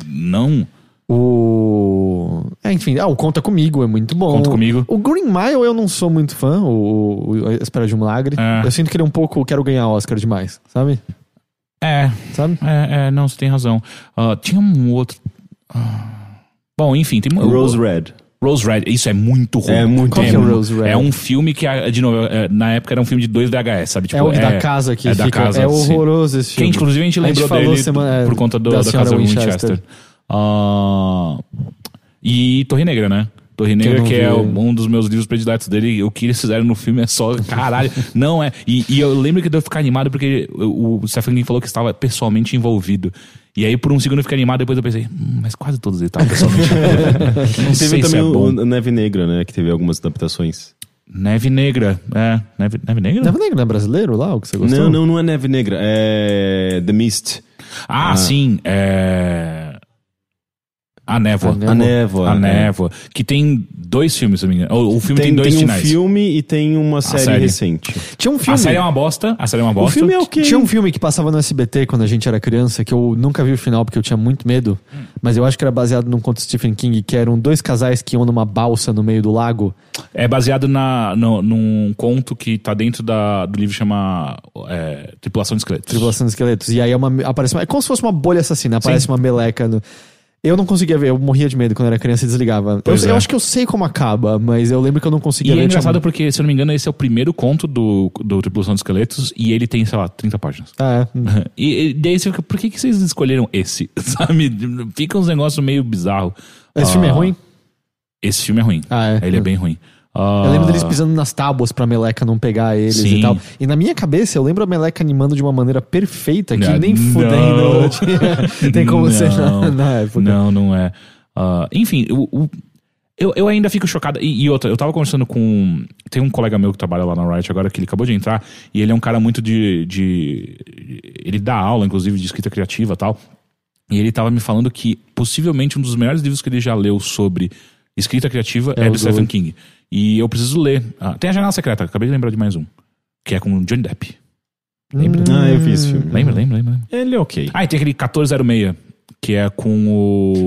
não. O. É, enfim, ah, o Conta Comigo é muito bom. Conta Comigo. O Green Mile eu não sou muito fã, o, o Espera de um Milagre. É. Eu sinto que ele é um pouco. Quero ganhar Oscar demais, sabe? É, Sabe? é, é, não, você tem razão. Ah, tinha um outro. ah, Bom, enfim, tem um- Rose Red. Rose Red, isso é muito ruim. É muito Qual que é o Rose Red? É um filme que, ah, de novo, é, na época era um filme de 2 VHS, sabe? Tipo, é o da casa que é da fica. casa, é sim. horroroso esse Que filme. inclusive a gente A gente lembrou falou dele semana- por conta do- da da, casa Winchester. Winchester. Ah, e Torre Negra, né? Torre Negra, que, vi. é um dos meus livros prediletos dele. O que eles fizeram no filme é só caralho. não é. E, e eu lembro que deu ficar animado porque o, o Stephen King falou que estava pessoalmente envolvido. E aí, por um segundo, eu fiquei animado. Depois eu pensei, hum, mas quase todos eles estavam pessoalmente envolvidos. Não sei Teve se também é bom. o Neve Negra, né? Que teve algumas adaptações. Neve Negra. É, Neve, Neve Negra? Neve Negra não é brasileiro lá, o que você gostou? Não, não, não é Neve Negra. É The Mist. Ah, sim. É... A Névoa. A A Névoa. A é. Névoa. Que tem dois filmes, se não me engano. O, o filme tem, Tem, dois tem um finais. filme e tem uma série, série. recente. Tinha um filme. A série é uma bosta. A série é uma O bosta. filme é ok. Tinha um filme que passava no SBT quando a gente era criança, que eu nunca vi o final porque eu tinha muito medo, mas eu acho que era baseado num conto de Stephen King, que eram dois casais que iam numa balsa no meio do lago. É baseado na, no- num conto que tá dentro da, do livro que chama é, Tripulação de Esqueletos. Tribulação dos Esqueletos. E aí é, uma, aparece uma, é como se fosse uma bolha assassina, aparece Sim. uma meleca. No, eu não conseguia ver, eu morria de medo quando era criança e desligava. Eu, Pois eu é. acho que eu sei como acaba, mas eu lembro que eu não E conseguia é ver. tinha- engraçado porque, se eu não me engano, esse é o primeiro conto do, do Tripulação de Esqueletos e ele tem, sei lá, 30 páginas. Ah, é. E, e daí você fica, por que, que vocês escolheram esse? Sabe? Fica uns negócios meio bizarros. Esse filme é Ah, ruim? Esse filme é ruim. Ah, é. Ele é bem ruim. Ah, Eu lembro deles pisando nas tábuas pra meleca não pegar eles Sim. e tal. E na minha cabeça, eu lembro a meleca animando de uma maneira perfeita que Não, nem não. fudendo tinha- tem como ser na, na época. Não, não é. Ah, enfim, o, o- eu, eu ainda fico chocado. E, e outra, eu tava conversando com. Tem um colega meu que trabalha lá na Riot agora, que ele acabou de entrar, e ele é um cara muito de. de ele dá aula, inclusive, de escrita criativa e tal. E ele tava me falando que possivelmente um dos melhores livros que ele já leu sobre escrita criativa É é, do- Stephen King. E eu preciso ler. Ah, tem a Janela Secreta, acabei de lembrar de mais um. Que é com o Johnny Depp. Lembra? Ah, eu vi esse filme. Lembra, lembra, lembra? Ele é ok. Ah, e tem aquele 1406, que é com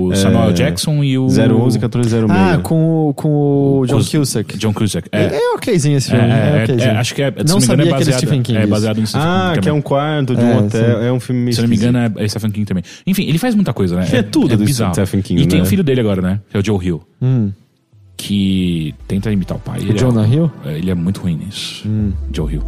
o Samuel Jackson e o. 011 1406. Ah, com, o- com o John Os- Cusack. John Cusack. É, É, é okzinho esse é, filme. É, é, okzinho. é, acho que é. se Não não me engano, sabia é que era baseado, Stephen King É baseado no Stephen Ah, King. que é um quarto de É, um hotel. É um filme meio Se não me engano, é, é Stephen King também. Enfim, ele faz muita coisa, né? É tudo do bizarro. Stephen King, E tem né? o filho dele agora, né? Que é o Joe Hill. Hum. Que tenta imitar o pai. Ele Jonah é, Hill? é, Ele é muito ruim nisso. Hum. Joe Hill.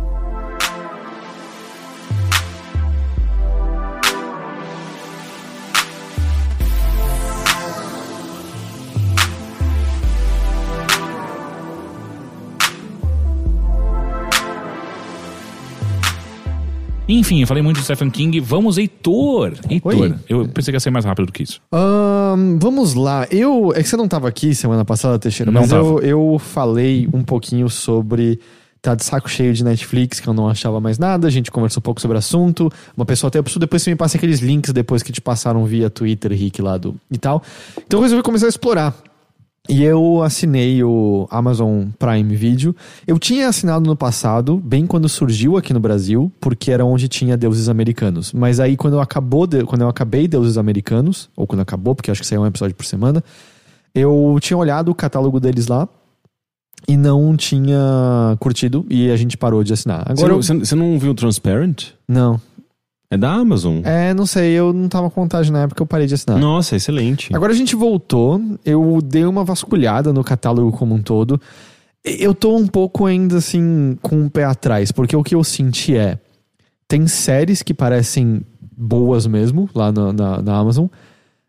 Enfim, eu falei muito de Stephen King. Vamos, Heitor. Heitor. Oi. Eu pensei que ia ser mais rápido do que isso. Ahn, vamos lá. Eu. É que você não estava aqui semana passada, Teixeira, Não mas tava. eu, eu falei um pouquinho sobre. Tá de saco cheio de Netflix, que eu não achava mais nada. A gente conversou um pouco sobre o assunto. Uma pessoa até preciso depois você me passa aqueles links depois que te passaram via Twitter, Rick, lá do e tal. Então eu resolvi começar a explorar. E eu assinei o Amazon Prime Video. Eu tinha assinado no passado, bem quando surgiu aqui no Brasil, porque era onde tinha deuses americanos. Mas aí quando eu acabou, de- quando eu acabei deuses americanos, ou quando acabou, porque acho que saiu um episódio por semana, eu tinha olhado o catálogo deles lá e não tinha curtido e a gente parou de assinar. Agora eu- você- você não viu Transparent? não. É da Amazon. É, não sei, eu não tava com vontade na época, eu parei de assinar. Nossa, excelente. Agora a gente voltou, eu dei uma vasculhada no catálogo como um todo. Eu tô um pouco ainda assim com o pé atrás, porque o que eu senti é. Tem séries que parecem boas mesmo lá na, na, na Amazon,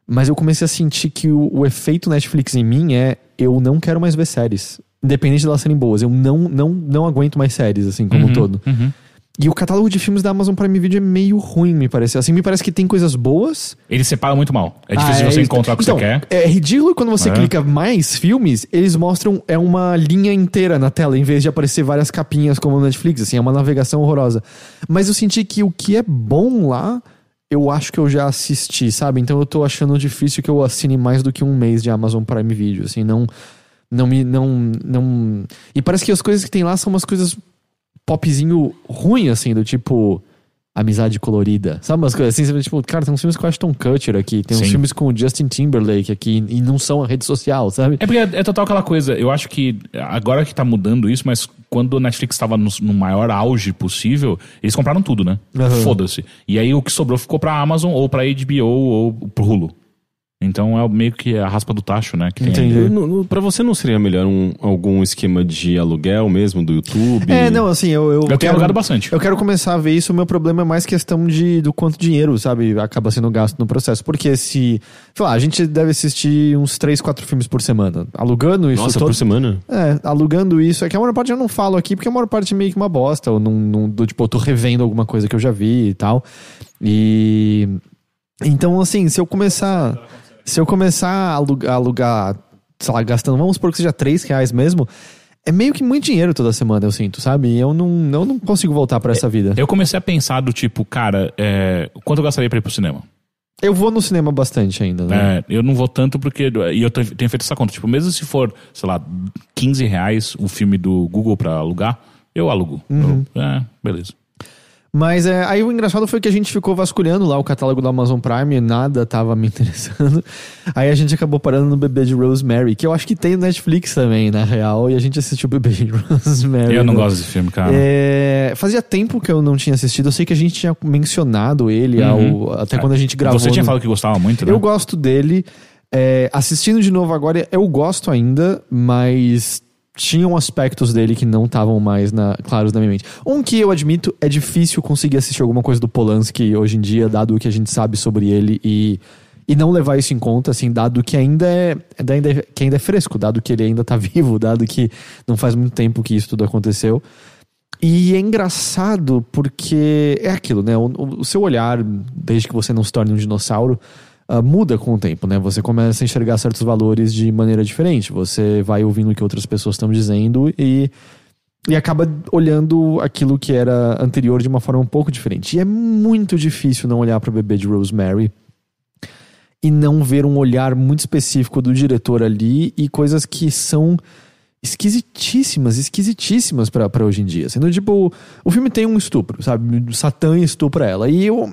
mas eu comecei a sentir que o, o efeito Netflix em mim é eu não quero mais ver séries. Independente de elas serem boas, eu não, não, não aguento mais séries, assim, como um Uhum, todo. uhum. E o catálogo de filmes da Amazon Prime Video é meio ruim, me parece. Assim, me parece que tem coisas boas. Ele separa muito mal. É difícil Ah, você é- encontrar o que então, você quer. É ridículo quando você É. clica mais filmes, eles mostram é uma linha inteira na tela, em vez de aparecer várias capinhas como no Netflix, assim, é uma navegação horrorosa. Mas eu senti que o que é bom lá, eu acho que eu já assisti, sabe? Então eu tô achando difícil que eu assine mais do que um mês de Amazon Prime Video, assim, não não me não não E parece que as coisas que tem lá são umas coisas popzinho ruim assim, do tipo Amizade colorida. Sabe umas coisas assim? Você vê, tipo, cara, tem uns filmes com o Ashton Kutcher aqui, tem uns Sim. filmes com o Justin Timberlake aqui, e não são a rede social, sabe? É porque é, é total aquela coisa. Eu acho que agora que tá mudando isso, mas quando o Netflix tava no, no maior auge possível, eles compraram tudo, né? Aham. Foda-se. E aí o que sobrou ficou pra Amazon, ou pra HBO, ou pro Hulu. Então é meio que a raspa do tacho, né? Que Entendi. aí. No- no- Pra você não seria melhor um, algum esquema de aluguel mesmo do YouTube? É, não, assim, eu. Eu, Eu tenho quero- alugado bastante. Eu quero começar a ver isso. O meu problema é mais questão de do quanto dinheiro, sabe, acaba sendo gasto no processo. Porque se. Sei lá, a gente deve assistir uns 3, 4 filmes por semana. Alugando isso Nossa, todo. por semana? É, alugando isso. É que a maior parte eu não falo aqui, porque a maior parte é meio que uma bosta. Ou não, não, do, tipo, eu tô revendo alguma coisa que eu já vi e tal. E. Então, assim, se eu começar. Se eu começar a alugar, alugar, sei lá, gastando, vamos supor que seja 3 reais mesmo. É meio que muito dinheiro toda semana, eu sinto, sabe? E eu não, eu não consigo voltar pra essa vida. Eu comecei a pensar do tipo, cara, é, quanto eu gastaria pra ir pro cinema? Eu vou no cinema bastante ainda, né? É, eu não vou tanto porque. E eu tenho tenho feito essa conta. Tipo, mesmo se for, sei lá, 15 reais o filme do Google pra alugar, eu alugo. Uhum. Eu- é, beleza. Mas é, aí o engraçado foi que a gente ficou vasculhando lá o catálogo do Amazon Prime e nada tava me interessando. Aí a gente acabou parando no Bebê de Rosemary, que eu acho que tem no Netflix também, na real, e a gente assistiu o Bebê de Rosemary. Eu não no- gosto desse filme, cara. É, fazia tempo que eu não tinha assistido. Eu sei que a gente tinha mencionado ele ao- até quando a gente gravou. Uhum. Você tinha no- falado que gostava muito, né? Eu gosto dele. É, assistindo de novo agora, eu gosto ainda, mas tinham aspectos dele que não estavam mais na- claros na minha mente. Um que eu admito, é difícil conseguir assistir alguma coisa do Polanski hoje em dia, dado o que a gente sabe sobre ele e, e não levar isso em conta, assim, dado que ainda é, ainda é- que ainda é fresco, dado que ele ainda tá vivo, dado que não faz muito tempo que isso tudo aconteceu. E é engraçado porque é aquilo, né? O, o- o seu olhar, desde que você não se torne um dinossauro, ah, muda com o tempo, né? Você começa a enxergar certos valores de maneira diferente. Você vai ouvindo o que outras pessoas estão dizendo e, e acaba olhando aquilo que era anterior de uma forma um pouco diferente. E é muito difícil não olhar para o bebê de Rosemary e não ver um olhar muito específico do diretor ali e coisas que são esquisitíssimas, esquisitíssimas pra hoje em dia. Sendo tipo, o filme tem um estupro, sabe? Satã estupra ela. E eu.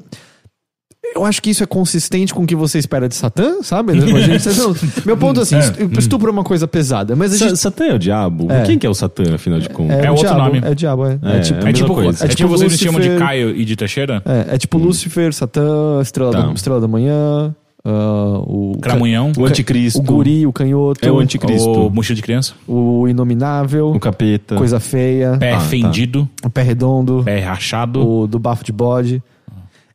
Eu acho que isso é consistente com o que você espera de Satã, sabe? Não, meu ponto é assim: É. estu- estupro é uma coisa pesada, mas gente. Satã é o diabo? É. Quem que é o Satã, afinal de contas? É o outro diabo, nome. É diabo, é. É, É, tipo, é É a mesma tipo, coisa. é É tipo tipo vocês chamam de Caio e de Teixeira? é, é tipo Lúcifer, Satã, Estrela, Tá. da, Estrela da Manhã, ah, o. Cramunhão? O anticristo. O Guri, o Canhoto. É o anticristo. O Mochila de Criança? O Inominável. O capeta. Coisa Feia. Pé Ah, tá. fendido, O Pé Redondo. pé rachado. o do bafo de bode.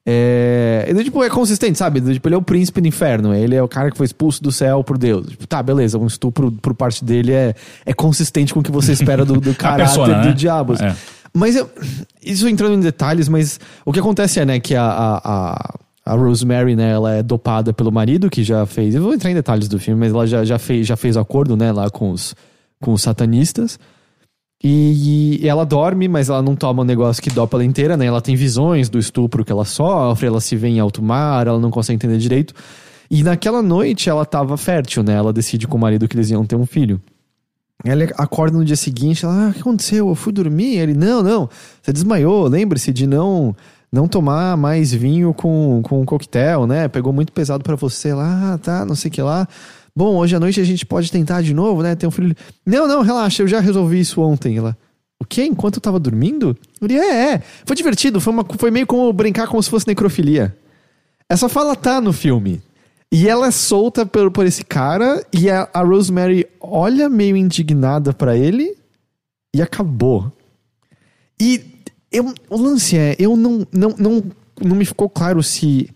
É, ele, tipo, é consistente, sabe? Tipo, ele é o príncipe do inferno. Ele é o cara que foi expulso do céu por Deus. Tipo, tá, beleza. Um estupro por parte dele é, é consistente com o que você espera do, do caráter persona, do né? diabo. É. Mas eu, isso entrando em detalhes, mas o que acontece é, né, que a, a, a, a Rosemary, né, ela é dopada pelo marido, que já fez. Eu vou entrar em detalhes do filme, mas ela já, já, fez, já fez acordo, né, lá com os, com os satanistas. E, e ela dorme, mas ela não toma um negócio que dopa ela inteira, né? Ela tem visões do estupro que ela sofre, ela se vê em alto mar, ela não consegue entender direito. E naquela noite ela tava fértil, né? Ela decide com o marido que eles iam ter um filho. Ela acorda no dia seguinte, ela, ah, o que aconteceu? Eu fui dormir? Ele, não, não, você desmaiou, lembre-se de não não tomar mais vinho com, com coquetel, né? Pegou muito pesado pra você lá, tá, não sei o que lá. Bom, hoje à noite a gente pode tentar de novo, né? Tem um filho. Não, não, relaxa, eu já resolvi isso ontem. Ela, o quê? Enquanto eu tava dormindo? Eu falei, é, é. Foi divertido, foi, uma, foi meio como brincar como se fosse necrofilia. Essa fala tá no filme. E ela é solta por, por esse cara, e a, a Rosemary olha meio indignada pra ele, e acabou. E eu- o lance é, eu não, não, não, não me ficou claro se.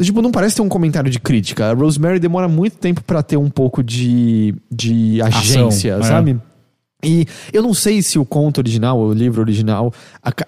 Tipo, não parece ter um comentário de crítica. A Rosemary demora muito tempo pra ter um pouco de, de agência, Ação, é. sabe? E eu não sei se o conto original, o livro original,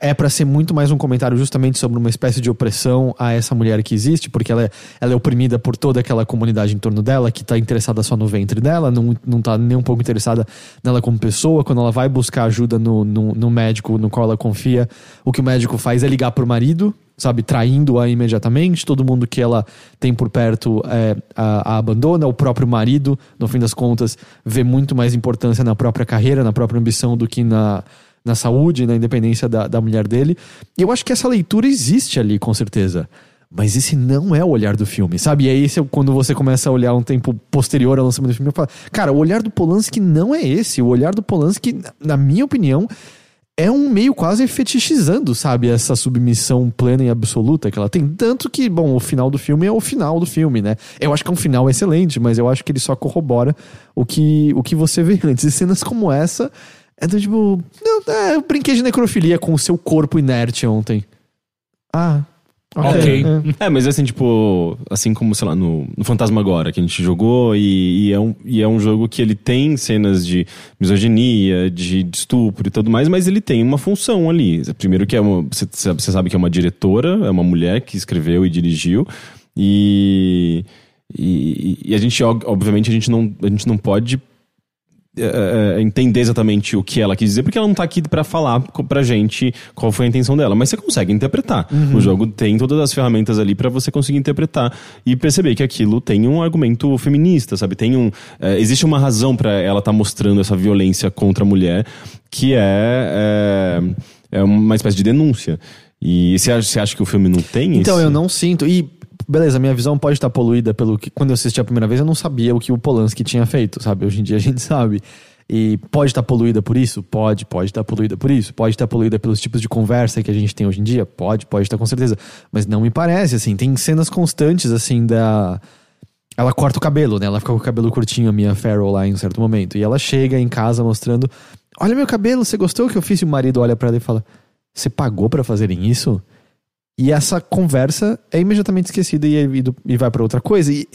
é pra ser muito mais um comentário justamente sobre uma espécie de opressão a essa mulher que existe, porque ela é, ela é oprimida por toda aquela comunidade em torno dela, que tá interessada só no ventre dela, não, não tá nem um pouco interessada nela como pessoa. Quando ela vai buscar ajuda no, no, no médico no qual ela confia, o que o médico faz é ligar pro marido, sabe, traindo-a imediatamente. Todo mundo que ela tem por perto é, a, a abandona. O próprio marido, no fim das contas, vê muito mais importância na própria carreira, na própria ambição do que na, na saúde, na independência da, da mulher dele. E eu acho que essa leitura existe ali, com certeza. Mas esse não é o olhar do filme, sabe? E aí, quando você começa a olhar um tempo posterior ao lançamento do filme, eu falo, cara, o olhar do Polanski não é esse. O olhar do Polanski, na minha opinião, é um meio quase fetichizando, sabe? Essa submissão plena e absoluta que ela tem. Tanto que, bom, o final do filme é o final do filme, né? Eu acho que é um final excelente, mas eu acho que ele só corrobora o que, o que você vê antes. E cenas como essa é do tipo. Não, é, eu brinquei de necrofilia com o seu corpo inerte ontem. Ah. Ok. é. É, mas assim, tipo, assim como, sei lá, no, no Fantasma Agora, que a gente jogou, e, e é um, e é um jogo que ele tem cenas de misoginia, de, de estupro e tudo mais, mas ele tem uma função ali. Primeiro que é uma, você, sabe que é uma diretora, é uma mulher que escreveu e dirigiu, e, e, e a gente, ob- obviamente, a gente não, a gente não pode é, é, entender exatamente o que ela quis dizer, porque ela não tá aqui pra falar pra gente qual foi a intenção dela, mas você consegue interpretar. O jogo tem todas as ferramentas ali pra você conseguir interpretar e perceber que aquilo tem um argumento feminista, sabe? Tem um, é, existe uma razão pra ela estar mostrando essa violência contra a mulher, que é, é, é uma espécie de denúncia. E você acha, você acha que o filme não tem Então, esse? eu não sinto. E, beleza, minha visão pode estar poluída pelo que. Quando eu assisti a primeira vez, eu não sabia o que o Polanski tinha feito, sabe? Hoje em dia a gente sabe. E pode estar poluída por isso? Pode, pode estar poluída por isso. Pode estar poluída pelos tipos de conversa que a gente tem hoje em dia? Pode, pode estar com certeza. Mas não me parece, assim. Tem cenas constantes, assim, da. Ela corta o cabelo, né? Ela fica com o cabelo curtinho, a Mia Farrow, lá em um certo momento. E ela chega em casa mostrando: Olha meu cabelo, você gostou que eu fiz? E o marido olha pra ela e fala: Você pagou pra fazerem isso? E essa conversa é imediatamente esquecida e, e, e vai pra outra coisa. E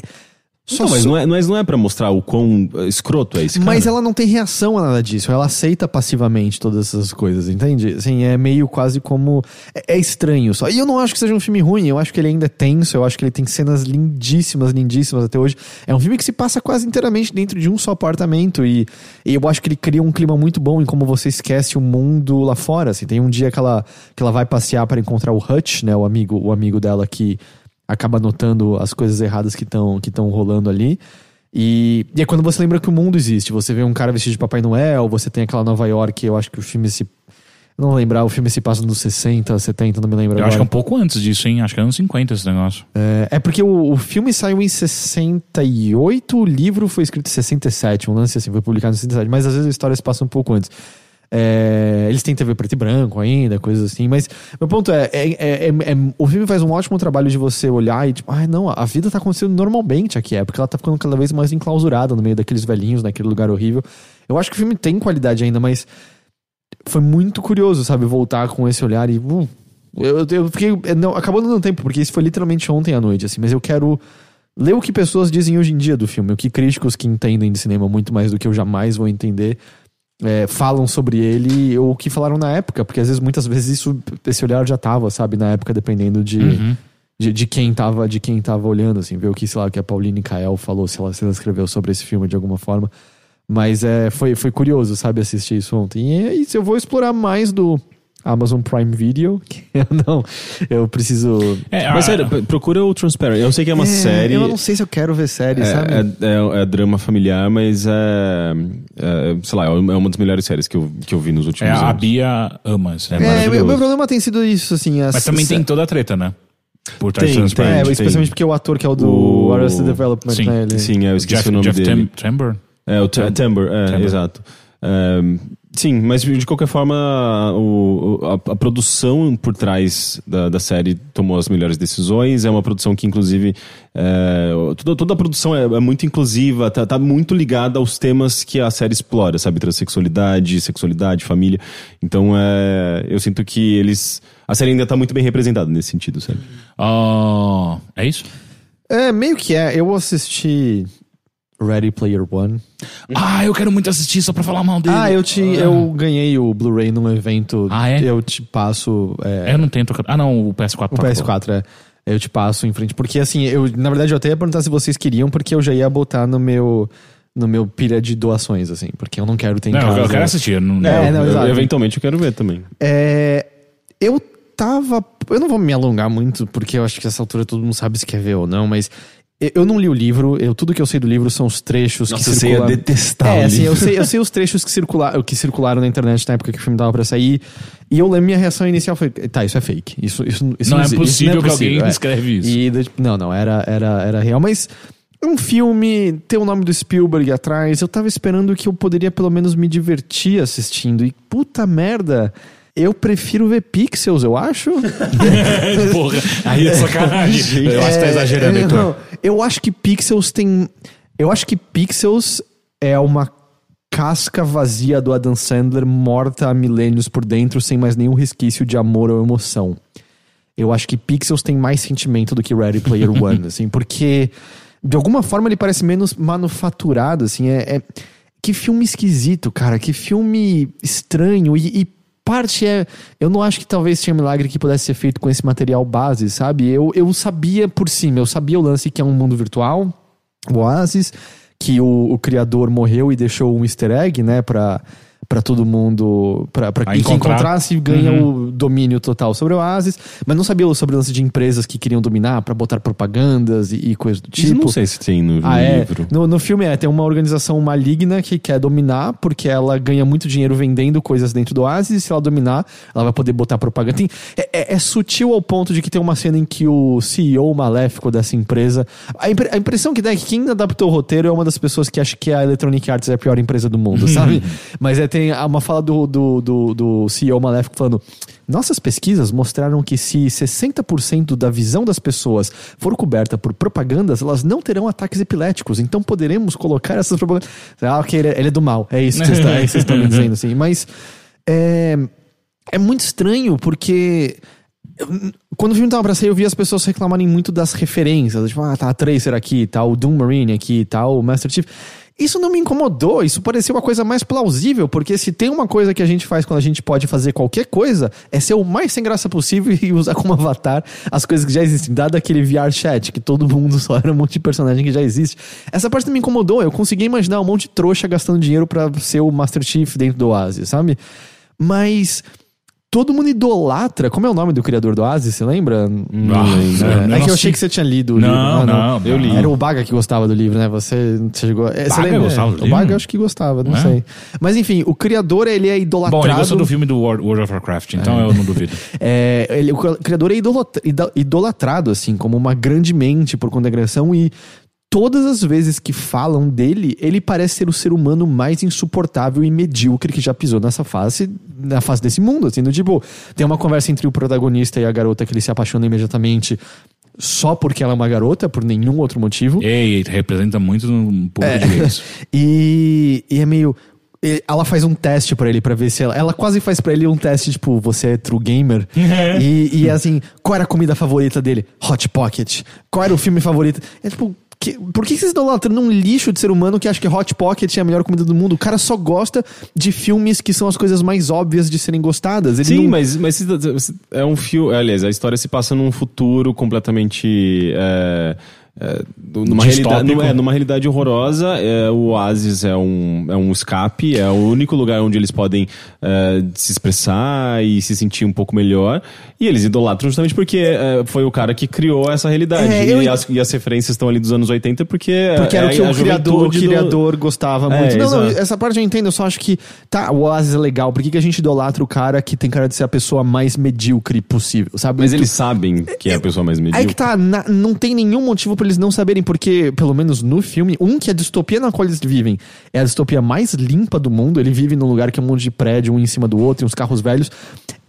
Não, mas não é, mas não é pra mostrar o quão eh, escroto é esse cara. Mas ela não tem reação a nada disso. Ela aceita passivamente todas essas coisas, entende? Assim, é meio quase como. É, é estranho só. E eu não acho que seja um filme ruim. Eu acho que ele ainda é tenso. Eu acho que ele tem cenas lindíssimas, lindíssimas até hoje. É um filme que se passa quase inteiramente dentro de um só apartamento. E, e eu acho que ele cria um clima muito bom em como você esquece o mundo lá fora. Assim, tem um dia que ela, que ela vai passear para encontrar o Hutch, né? O amigo, o amigo dela que acaba notando as coisas erradas que estão que rolando ali. E, e é quando você lembra que o mundo existe. Você vê um cara vestido de Papai Noel, você tem aquela Nova York, eu acho que o filme se. Não lembrar, o filme se passa nos 60, 70, não me lembro Eu agora. acho que é um pouco antes disso, hein? Acho que é anos 50 esse negócio. é, é porque o, o filme saiu em 68, o livro foi escrito em 67, um lance assim, foi publicado em 67, mas às vezes a história se passa um pouco antes. É, eles têm TV preto e branco ainda, coisas assim, mas meu ponto é, é, é- é- é- o filme faz um ótimo trabalho de você olhar e tipo, ai não, a vida tá acontecendo normalmente aqui, é porque ela tá ficando cada vez mais enclausurada no meio daqueles velhinhos, naquele lugar horrível. Eu acho que o filme tem qualidade ainda, mas foi muito curioso, sabe, voltar com esse olhar e uh, eu, eu fiquei, é, não, acabou dando tempo, porque isso foi literalmente ontem à noite, assim, mas eu quero ler o que pessoas dizem hoje em dia do filme, o que críticos que entendem de cinema muito mais do que eu jamais vou entender é, falam sobre ele ou o que falaram na época, porque às vezes, muitas vezes, isso, esse olhar já tava, sabe, na época, dependendo de, Uhum. de, de quem tava, de quem tava olhando, assim, ver o que, sei lá, que a Pauline Kael falou, se ela, se ela escreveu sobre esse filme de alguma forma. Mas é, foi, foi curioso, sabe, assistir isso ontem. E é isso, eu vou explorar mais do Amazon Prime Video, que eu não, eu preciso... É, Mas sério, procura o Transparent. Eu sei que é uma É, série. Eu não sei se eu quero ver série, É, sabe? é, é- é drama familiar, mas é, é, Sei lá, é uma das melhores séries que eu, que eu vi nos últimos É, anos. a Bia ama esse É É, o meu problema tem sido isso, assim. as- Mas também tem toda a treta, né? Por trás Tem, Transparent. É, tem. especialmente porque o ator que é o do O- Arrested Development, Sim, né? Ele... Sim, é, eu esqueci Jeff, o nome Jeff dele. Tem- Timber? É, o T- Timber, é, exato. É, sim, mas de qualquer forma, o, a, a produção por trás da, da série tomou as melhores decisões. É uma produção que, inclusive, é, toda, toda a produção é, é muito inclusiva, tá, tá muito ligada aos temas que a série explora, sabe? Transsexualidade, sexualidade, família. Então, é, eu sinto que eles. A série ainda tá muito bem representada nesse sentido, sabe? Ah, é isso? É, meio que é. Eu assisti Ready Player One. Ah, eu quero muito assistir só pra falar mal dele. Ah, eu te eu ganhei o Blu-ray num evento. Ah, é? Eu te passo. é, Eu não tenho trocado. Ah, não, o PS4 o tá PS4, é. Eu te passo em frente. Porque assim, eu, na verdade, eu até ia perguntar se vocês queriam, porque eu já ia botar no meu. No meu pilha de doações, assim, porque eu não quero ter em Não, casa. eu quero assistir. Não, É, não, Eu- eventualmente eu quero ver também. É, eu tava. Eu não vou me alongar muito, porque eu acho que essa altura todo mundo sabe se quer ver ou não, mas. Eu- não li o livro, eu, tudo que eu sei do livro são os trechos Nossa, que você ia circularam. detestar É, o assim, eu sei, eu sei os trechos que, circula, que circularam na internet na época que o filme tava pra sair. E eu lembro minha reação inicial foi: tá, isso é fake. Isso, isso, isso Não é existe, isso possível que possível, alguém é. escreve isso. E, tipo, não, não, era, era, era real. Mas um filme, ter o nome do Spielberg atrás, eu tava esperando que eu poderia pelo menos me divertir assistindo. E puta merda, eu prefiro ver Pixels, eu acho. Porra, aí é sacanagem. eu acho que tá É, exagerando, é, Heitor. eu acho que Pixels tem. Eu acho que Pixels é uma casca vazia do Adam Sandler morta há milênios por dentro, sem mais nenhum resquício de amor ou emoção. Eu acho que Pixels tem mais sentimento do que Ready Player One, assim, porque de alguma forma ele parece menos manufaturado, assim, é, é- que filme esquisito, cara, que filme estranho e, e parte é, eu não acho que talvez tinha milagre que pudesse ser feito com esse material base, sabe? Eu, eu sabia por cima, eu sabia o lance que é um mundo virtual, o Oasis, que o, o criador morreu e deixou um easter egg, né, pra, pra todo mundo, pra, pra A quem encontrar. encontrasse ganha o domínio total sobre o Oasis, mas não sabia sobre o lance de empresas que queriam dominar pra botar propagandas e, e coisas do Isso tipo. não sei se tem no, Ah, é. livro. No, no filme é, tem uma organização maligna que quer dominar, porque ela ganha muito dinheiro vendendo coisas dentro do Oasis, e se ela dominar, ela vai poder botar propaganda. Tem- é, é- é sutil ao ponto de que tem uma cena em que o CEO maléfico dessa empresa. A, impre- a impressão que dá é que quem adaptou o roteiro é uma das pessoas que acha que a Electronic Arts é a pior empresa do mundo, sabe? Mas é, tem uma fala do, do, do, do CEO maléfico falando. Nossas pesquisas mostraram que se 60% da visão das pessoas for coberta por propagandas, elas não terão ataques epiléticos. Então poderemos colocar essas propagandas. Ah, ok, ele é, ele é do mal. É isso que vocês estão, é estão me dizendo, assim. Mas é, é muito estranho porque. Quando o filme tava pra sair, eu vi as pessoas reclamarem muito das referências. Tipo, ah, tá a Tracer aqui, tá o Doom Marine aqui, tá o Master Chief. Isso não me incomodou, isso pareceu uma coisa mais plausível, porque se tem uma coisa que a gente faz quando a gente pode fazer qualquer coisa, é ser o mais sem graça possível e usar como avatar as coisas que já existem, dado aquele VR chat, que todo mundo só era um monte de personagem que já existe. Essa parte não me incomodou, eu consegui imaginar um monte de trouxa gastando dinheiro pra ser o Master Chief dentro do Oasis, sabe? Mas todo mundo idolatra. Como é o nome do criador do Oasis, você lembra? Não lembro. É, é não que eu achei que você tinha lido o Não, livro. Ah, não, eu li. Era o Baga que gostava do livro, né? Você, você chegou. É, você Baga lembra? gostava do o livro? Baga eu acho que gostava, não É? sei. Mas enfim, o criador ele é idolatrado. Bom, ele gostou do filme do World, World of Warcraft, então eu não duvido. É, ele- o criador é idolatrado, assim, como uma grande mente por conta da agressão e todas as vezes que falam dele, ele parece ser o ser humano mais insuportável e medíocre que já pisou nessa face, na face desse mundo, assim, do tipo, tem uma conversa entre o protagonista e a garota que ele se apaixona imediatamente só porque ela é uma garota, por nenhum outro motivo. Ei, representa muito um público de gays. E, e é meio. e Ela faz um teste pra ele pra ver se ela. Ela quase faz pra ele um teste, tipo, você é true gamer. e, e assim, qual era a comida favorita dele? Hot Pocket. Qual era o filme favorito? É tipo. Que- por que vocês idolatram um lixo de ser humano que acha que Hot Pocket é a melhor comida do mundo? O cara só gosta de filmes que são as coisas mais óbvias de serem gostadas. Ele Sim, não- mas, mas é um filme. Aliás, a história se passa num futuro completamente. é, é, numa, realidade, numa, é, numa realidade horrorosa, é, o Oasis é um, é um escape, é o único lugar onde eles podem é, se expressar e se sentir um pouco melhor. E eles idolatram justamente porque é, foi o cara que criou essa realidade. É, eu- e, as, e as referências estão ali dos anos 80 porque. Porque era é o que o criador, o do- criador gostava É, muito. não, não, exato. essa parte eu entendo, eu só acho que, tá, o Oasis é legal, por que, que a gente idolatra o cara que tem cara de ser a pessoa mais medíocre possível, sabe? Mas eles sabem que é a pessoa mais medíocre. Aí que tá, na- não tem nenhum motivo pra eles não saberem, porque, pelo menos no filme, um, que a distopia na qual eles vivem é a distopia mais limpa do mundo. Ele vive num lugar que é um monte de prédio, um em cima do outro, e uns carros velhos.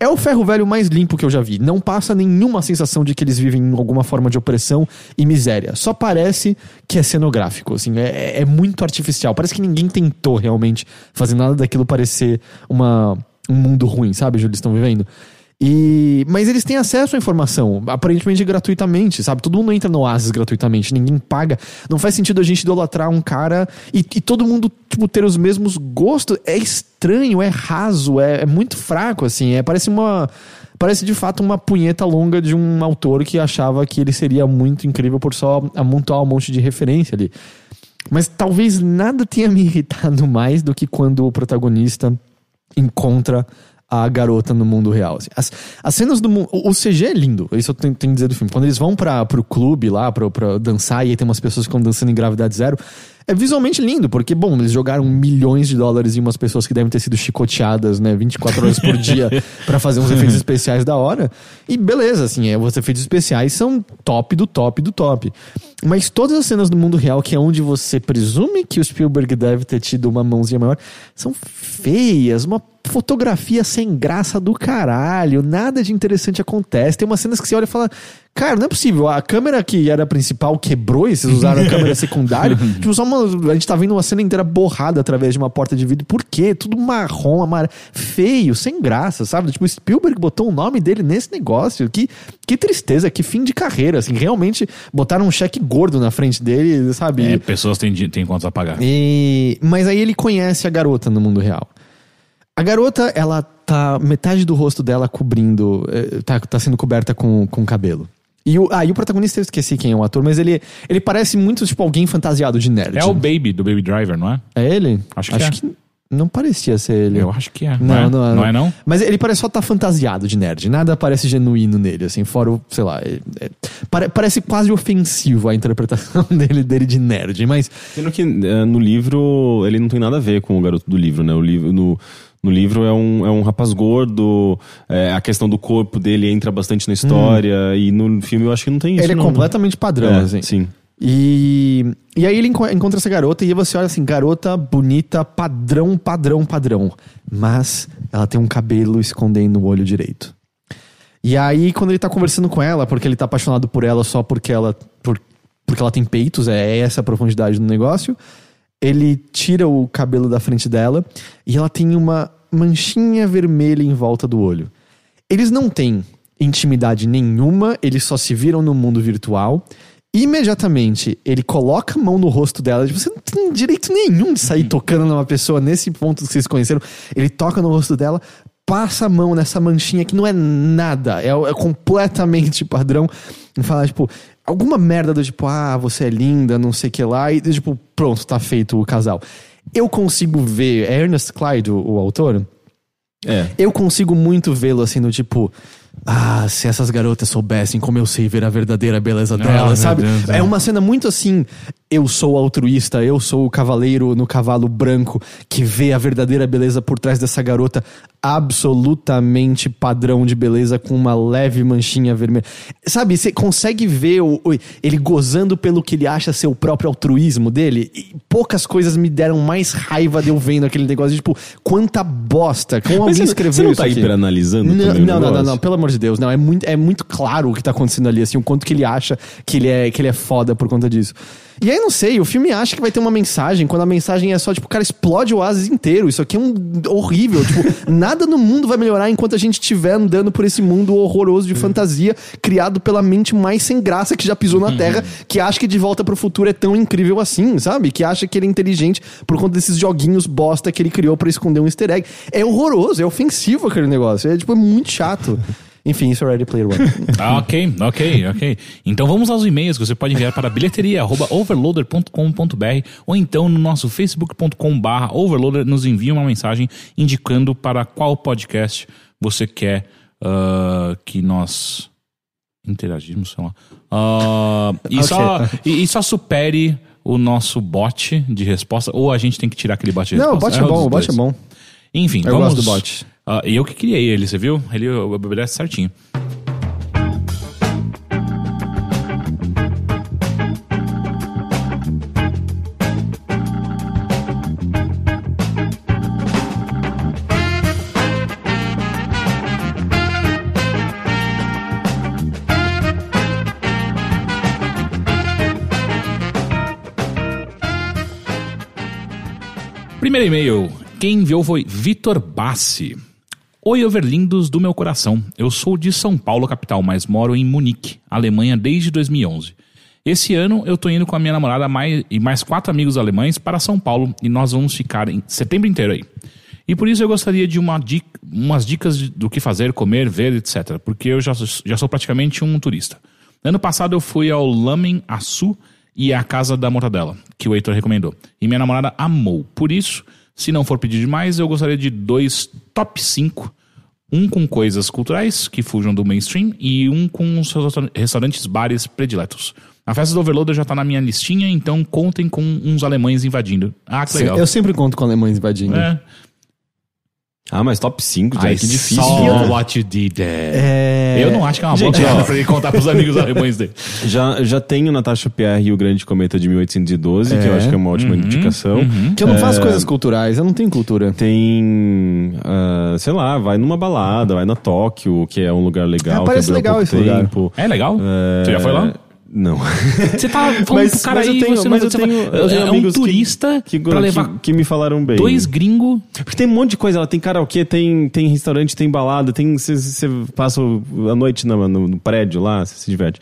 É o ferro velho mais limpo que eu já vi. Não passa nenhuma sensação de que eles vivem em alguma forma de opressão e miséria. Só parece que é cenográfico, assim, é, é muito artificial. Parece que ninguém tentou realmente fazer nada daquilo parecer uma, um mundo ruim, sabe, Júlio, estão vivendo. E, mas eles têm acesso à informação, aparentemente gratuitamente, sabe? Todo mundo entra no Oasis gratuitamente, ninguém paga. Não faz sentido a gente idolatrar um cara e, e todo mundo tipo, ter os mesmos gostos. É estranho, é raso, é, é muito fraco, assim. É, parece uma. Parece de fato uma punheta longa de um autor que achava que ele seria muito incrível por só amontoar um monte de referência ali. Mas talvez nada tenha me irritado mais do que quando o protagonista encontra a garota no mundo real. assim. As, as cenas do mundo. O CG é lindo, isso eu tenho, tenho que dizer do filme. Quando eles vão pra, pro clube lá, pra, pra dançar, e aí tem umas pessoas que ficam dançando em gravidade zero, é visualmente lindo, porque, bom, eles jogaram milhões de dólares em umas pessoas que devem ter sido chicoteadas, né, 24 horas por dia pra fazer uns efeitos especiais da hora. E beleza, assim, é, os efeitos especiais são top do top do top. Mas todas as cenas do mundo real, que é onde você presume que o Spielberg deve ter tido uma mãozinha maior, são feias, uma fotografia sem graça do caralho, nada de interessante acontece. Tem umas cenas que você olha e fala, cara, não é possível, a câmera que era principal quebrou e vocês usaram a câmera secundária. tipo, só uma, a gente tá vendo uma cena inteira borrada através de uma porta de vidro. Por quê? Tudo marrom, amarelo, feio, sem graça, sabe? Tipo, Spielberg botou o nome dele nesse negócio. Que, que tristeza, que fim de carreira, assim. Realmente botaram um cheque gordo na frente dele, sabe? É, pessoas têm, têm contas a pagar. E- Mas aí ele conhece a garota no mundo real. A garota, ela tá. Metade do rosto dela cobrindo. eh, Tá, tá sendo coberta com, com cabelo. E o, ah, e o protagonista, eu esqueci quem é o ator, mas ele, ele parece muito tipo alguém fantasiado de nerd. É o Baby, do Baby Driver, não é? É ele? Acho que é. não parecia ser ele. Eu acho que é. Não, é? não, Não é, não? Mas ele parece só estar fantasiado de nerd. Nada parece genuíno nele, assim, fora o, sei lá. é- é- pare- parece quase ofensivo a interpretação dele, dele de nerd, mas. Sendo que eh, no livro ele não tem nada a ver com o garoto do livro, né? O livro, no, no livro é um, é um rapaz gordo, eh, a questão do corpo dele entra bastante na história, e no filme eu acho que não tem isso. ele é não, completamente padrão, né? É, assim. Sim. E, e aí ele enco- encontra essa garota e aí você olha assim, garota bonita, padrão, padrão, padrão. Mas ela tem um cabelo escondendo o olho direito. E aí, quando ele tá conversando com ela, porque ele tá apaixonado por ela só porque ela, por- porque ela tem peitos, é essa a profundidade do negócio, ele tira o cabelo da frente dela e ela tem uma manchinha vermelha em volta do olho. Eles não têm intimidade nenhuma, eles só se viram no mundo virtual. Imediatamente, ele coloca a mão no rosto dela. Você não tem direito nenhum de sair tocando numa pessoa nesse ponto que vocês conheceram. Ele toca no rosto dela, passa a mão nessa manchinha que não é nada, é, é completamente padrão. E fala, tipo, alguma merda do tipo, ah, você é linda, não sei o que lá. E, tipo, pronto, tá feito o casal. Eu consigo ver. É Ernest Clyde, o, o autor? É. Eu consigo muito vê-lo assim, no tipo. Ah, se essas garotas soubessem como eu sei ver a verdadeira beleza meu delas, sabe? Deus, é é. uma cena muito assim. Eu sou altruísta, eu sou o cavaleiro no cavalo branco que vê a verdadeira beleza por trás dessa garota absolutamente padrão de beleza com uma leve manchinha vermelha. Sabe, você consegue ver o, o- ele gozando pelo que ele acha ser o próprio altruísmo dele. E poucas coisas me deram mais raiva de eu vendo aquele negócio de tipo, quanta bosta. Como alguém Mas você, escreveu você não isso tá hiperanalisando Não, não, não, não, não, pelo amor de Deus, não. É muito, é muito claro o que tá acontecendo ali, assim, o quanto que ele acha que ele, é, que ele é foda por conta disso. E aí, não sei, o filme acha que vai ter uma mensagem, quando a mensagem é só, tipo, cara, explode o oásis inteiro. Isso aqui é um horrível. tipo, nada no mundo vai melhorar enquanto a gente estiver andando por esse mundo horroroso de fantasia criado pela mente mais sem graça que já pisou na Terra, que acha que De Volta pro Futuro é tão incrível assim, sabe? Que acha que ele é inteligente por conta desses joguinhos bosta que ele criou pra esconder um easter egg. É horroroso, é ofensivo aquele negócio. É, tipo, é muito chato. Enfim, isso é Ready Player One. Ah, ok, ok, ok. Então vamos aos e-mails que você pode enviar para bilheteria.overloader.com.br ou então no nosso facebook.com.br overloader nos envia uma mensagem indicando para qual podcast você quer ah, que nós interagirmos, sei lá. Ah, e, Ok. só, e, e só supere o nosso bot de resposta ou a gente tem que tirar aquele bot de Não, o resposta? bot é um bom, o bot é bom. Enfim, Eu vamos... gosto do bot. Ah, e eu que criei ele, você viu? Ele obedece certinho. Primeiro e-mail. Quem enviou foi Vitor Bassi. Oi, overlindos do meu coração. Eu sou de São Paulo, capital, mas moro em Munique, Alemanha, desde 2011. Esse ano eu tô indo com a minha namorada mais, e mais quatro amigos alemães para São Paulo e nós vamos ficar em setembro inteiro aí. E por isso eu gostaria de uma dica, umas dicas do que fazer, comer, ver, etc. Porque eu já, já sou praticamente um turista. Ano passado eu fui ao Lamen Açu e à Casa da Mortadela, que o Heitor recomendou. E minha namorada amou. Por isso, se não for pedir demais, eu gostaria de dois top 5 um com coisas culturais que fujam do mainstream e um com os restaura- restaurantes bares prediletos. A festa do Overloader já tá na minha listinha, então contem com uns alemães invadindo. Ah, que legal. Eu sempre conto com alemães invadindo. É. Ah, mas top 5, já, I que difícil. saw né? what you did there. É... Eu não acho que é uma boa Gente, piada ó. pra ele contar pros amigos alemães dele. Já, já tenho Natasha Pierre e o Grande Cometa de 1812, que eu É. acho que é uma ótima indicação. Que eu não faço coisas culturais, eu não tenho cultura. Tem, ah, sei lá, vai numa balada, vai na Tóquio, que é um lugar legal. Ah, parece legal esse lugar. tempo. É legal? É, Você já foi lá? Não. Você tá falando Mas- pro cara mas eu aí, tenho- você mas não eu você tenho- eu tenho é um amigos que- turista que, pra levar que, que me falaram bem. dois gringos. Porque tem um monte de coisa, ela tem karaokê, tem, tem restaurante, tem balada, tem. Você passa a noite no, no- no prédio lá, você se diverte.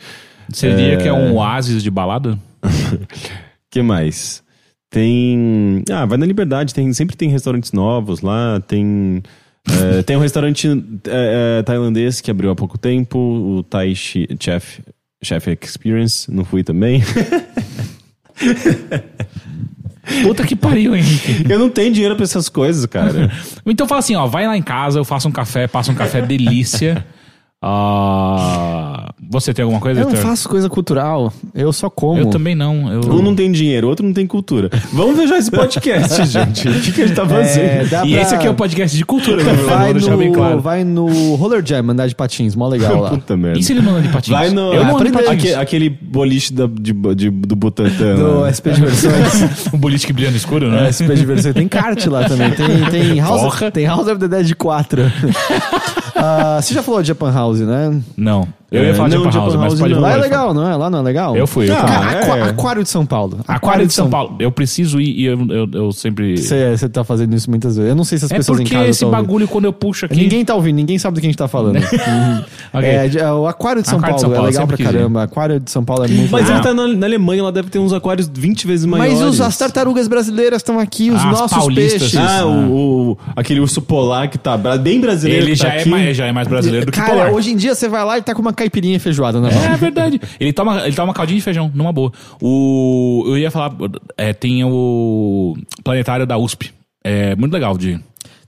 Você diria que é um oásis de balada? que mais? Tem. Ah, vai na Liberdade, tem, sempre tem restaurantes novos lá, tem. é, tem um restaurante é, é, tailandês que abriu há pouco tempo, o Thai Chef, Chef Experience, não fui também. Puta que pariu, Henrique. Eu não tenho dinheiro pra essas coisas, cara. Então fala assim, ó, vai lá em casa, eu faço um café, passo um café delícia. Ah, você tem alguma coisa, Eu não Heitor? faço coisa cultural, eu só como. Eu também não. Eu... Um não tem dinheiro, outro não tem cultura. Vamos ver já esse podcast, gente. O que, que a gente tá fazendo? É, dá E pra- esse aqui é o podcast de cultura, né? Vai Vou deixar bem no, claro. vai no Roller Jam, andar de patins, mó legal lá. Puta merda. E se ele não anda de patins? Vai no. Eu não ando de patins. Aque- aquele boliche da- de- de- do Butantan. Do lá. SP Diversões. Um boliche que brilha no escuro, né? É, SP Diversões. Tem kart lá também. Tem, tem, House, Porra. tem House of the Dead 4. Ah, você já falou de Japan House, né? Não. Eu É, ia falar de Japan House, mas pode não. Lá falar. é legal, não é? Lá não é legal? Eu fui, eu Ah, fui. Cara, é. Aqua- Aquário de São Paulo. Aquário de São Paulo. Eu preciso ir e eu, eu, eu sempre... Você você tá fazendo isso muitas vezes. Eu não sei se as É pessoas em porque casa esse tão ouvindo. bagulho, quando eu puxo aqui... Ninguém tá ouvindo, ninguém sabe do que a gente tá falando. Uhum. Ok. É, de- é, o Aquário de São Aquário de Paulo São Paulo, é legal pra quis ir. caramba. Aquário de São Paulo é muito Mas legal. ele tá na, na Alemanha, ela deve ter uns aquários 20 vezes maiores. Mas os, as tartarugas brasileiras estão aqui, os As nossos paulistas. peixes. Ah, o, o- aquele urso polar que tá bem brasileiro. Ele tá já, é mais, já é mais brasileiro do que Cara, polar. hoje em dia você vai lá e tá com uma caipirinha e feijoada na mão. É verdade. Ele toma, ele toma caldinho de feijão, numa boa. O, eu ia falar, é, tem o planetário da USP. É muito legal de.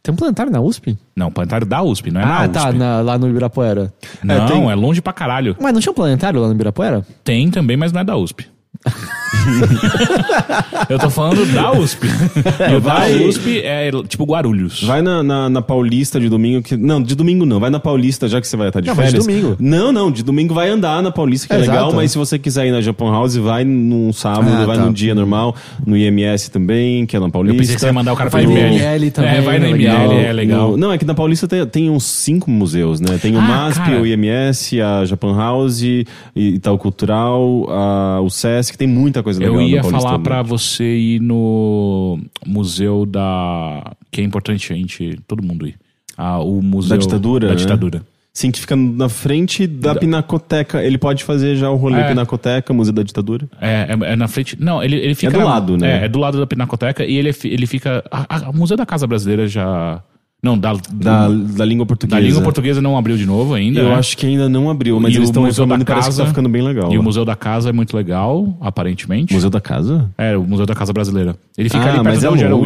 Tem um planetário na USP? Não, planetário da USP, não é ah, na tá, USP. na- lá no Ibirapuera. Não, É, tem- é longe pra caralho. Mas não tinha um planetário lá no Ibirapuera? Tem também, mas não é da USP. eu tô falando da USP. E o da vai- USP é tipo Guarulhos. Vai na, na, na Paulista de domingo. Que, não, de domingo não. Vai na Paulista, já que você vai estar de Não, mas de férias. domingo. Não, não. De domingo vai andar na Paulista, que é, É, legal. exato. Mas se você quiser ir na Japan House, vai num sábado, Ah, vai tá. num dia normal. No IMS também, que é na Paulista. Eu pensei que você ia mandar o cara pra Vai no ML. ML também, É, vai no é ML, legal. é legal. No- não, é que na Paulista tem, tem uns cinco museus, né? Tem o Ah, MASP, cara. o IMS, a Japan House, e Itaú Cultural, a- o Sesc, tem muita coisa legal Eu ia falar também. pra você ir no museu da. Que é importante a gente, todo mundo ir. Ah, o museu Da ditadura, Da né? ditadura. Sim, que fica na frente da, Pinacoteca. Ele pode fazer já o rolê É. Pinacoteca, Museu da Ditadura. É, é, é na frente. Não, ele, ele fica. do lado, né? É, é do lado da Pinacoteca e ele, ele fica. A, a- o Museu da Casa Brasileira já. Não, da, Da, do- da língua portuguesa. da língua portuguesa não abriu de novo ainda. Eu né? acho que ainda não abriu, mas E eles o estão Museu da reformando e parece que Casa- tá ficando bem legal. E o lá. Museu da Casa é muito legal, aparentemente. Museu da Casa? É, o Museu da Casa Brasileira. Ele fica ah, ali perto mas é onde era o.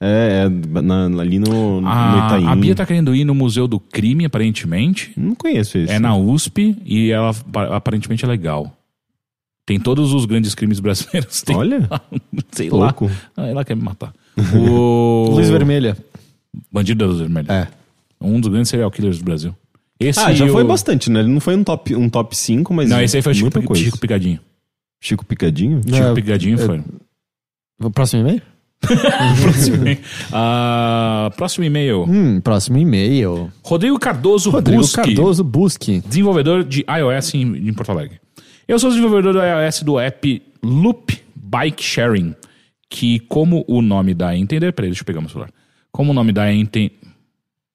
É, é na- ali no, no A, Itaim. a Bia tá querendo ir no Museu do Crime, aparentemente. Não conheço esse. É na USP e ela pa- aparentemente é legal. Tem todos os grandes crimes brasileiros. Tem, Olha, sei lá. louco. Ah, ela quer me matar. O Luz Vermelha. Bandido da Luz Vermelha. É. Um dos grandes serial killers do Brasil. Esse Ah, já e foi o- bastante, né? Ele não foi um top, um top 5, mas. Não, esse aí foi o Chico, coisa. Chico Picadinho. Chico Picadinho? Não, Chico é- Picadinho é- foi. Próximo e-mail? próximo, Ah, próximo e-mail. Hum, próximo e-mail. Rodrigo Cardoso Rodrigo Busque. Cardoso Busque. desenvolvedor de iOS em, em Porto Alegre. Eu sou desenvolvedor do iOS do app Loop Bike Sharing, que como o nome dá a entender... Peraí, deixa eu pegar meu celular. Como o nome dá a entender...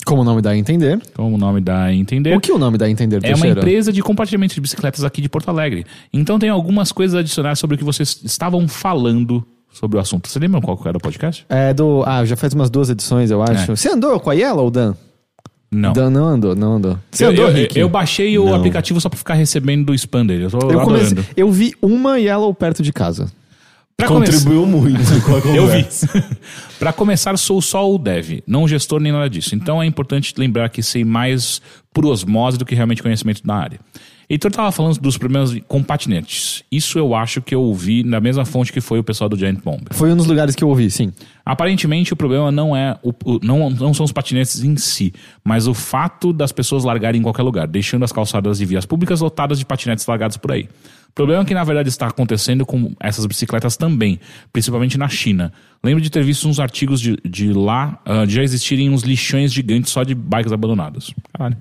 Como o nome dá a entender. como o nome dá a entender. O que o nome dá a entender, É uma empresa de compartilhamento de bicicletas aqui de Porto Alegre. Então tem algumas coisas a adicionar sobre o que vocês estavam falando sobre o assunto. Você lembra qual era o podcast? É do. Ah, já faz umas duas edições, eu acho. É. Você andou com a Yellow, Dan? Não. Dan não andou, não andou. Você eu, andou, eu, Rick? eu baixei o Não. aplicativo só pra ficar recebendo do spam dele. Eu Eu, comecei- eu vi uma Yellow perto de casa. Pra começar- Contribuiu muito com a conversa. Eu vi. Para começar, sou só o dev, não o gestor nem nada disso. Então é importante lembrar que sei mais por osmose do que realmente conhecimento da área. Heitor estava falando dos problemas com patinetes. Isso eu acho que eu ouvi na mesma fonte que foi o pessoal do Giant Bomb. Foi um dos lugares que eu ouvi, sim. Aparentemente o problema não é o, o- não, não são os patinetes em si, mas o fato das pessoas largarem em qualquer lugar, deixando as calçadas e vias públicas lotadas de patinetes largados por aí. O problema é que na verdade está acontecendo com essas bicicletas também, principalmente na China. Lembro de ter visto uns artigos de, de lá, ah, de já existirem uns lixões gigantes só de bikes abandonadas. Caralho.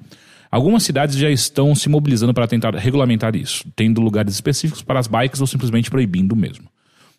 Algumas cidades já estão se mobilizando para tentar regulamentar isso, tendo lugares específicos para as bikes ou simplesmente proibindo mesmo.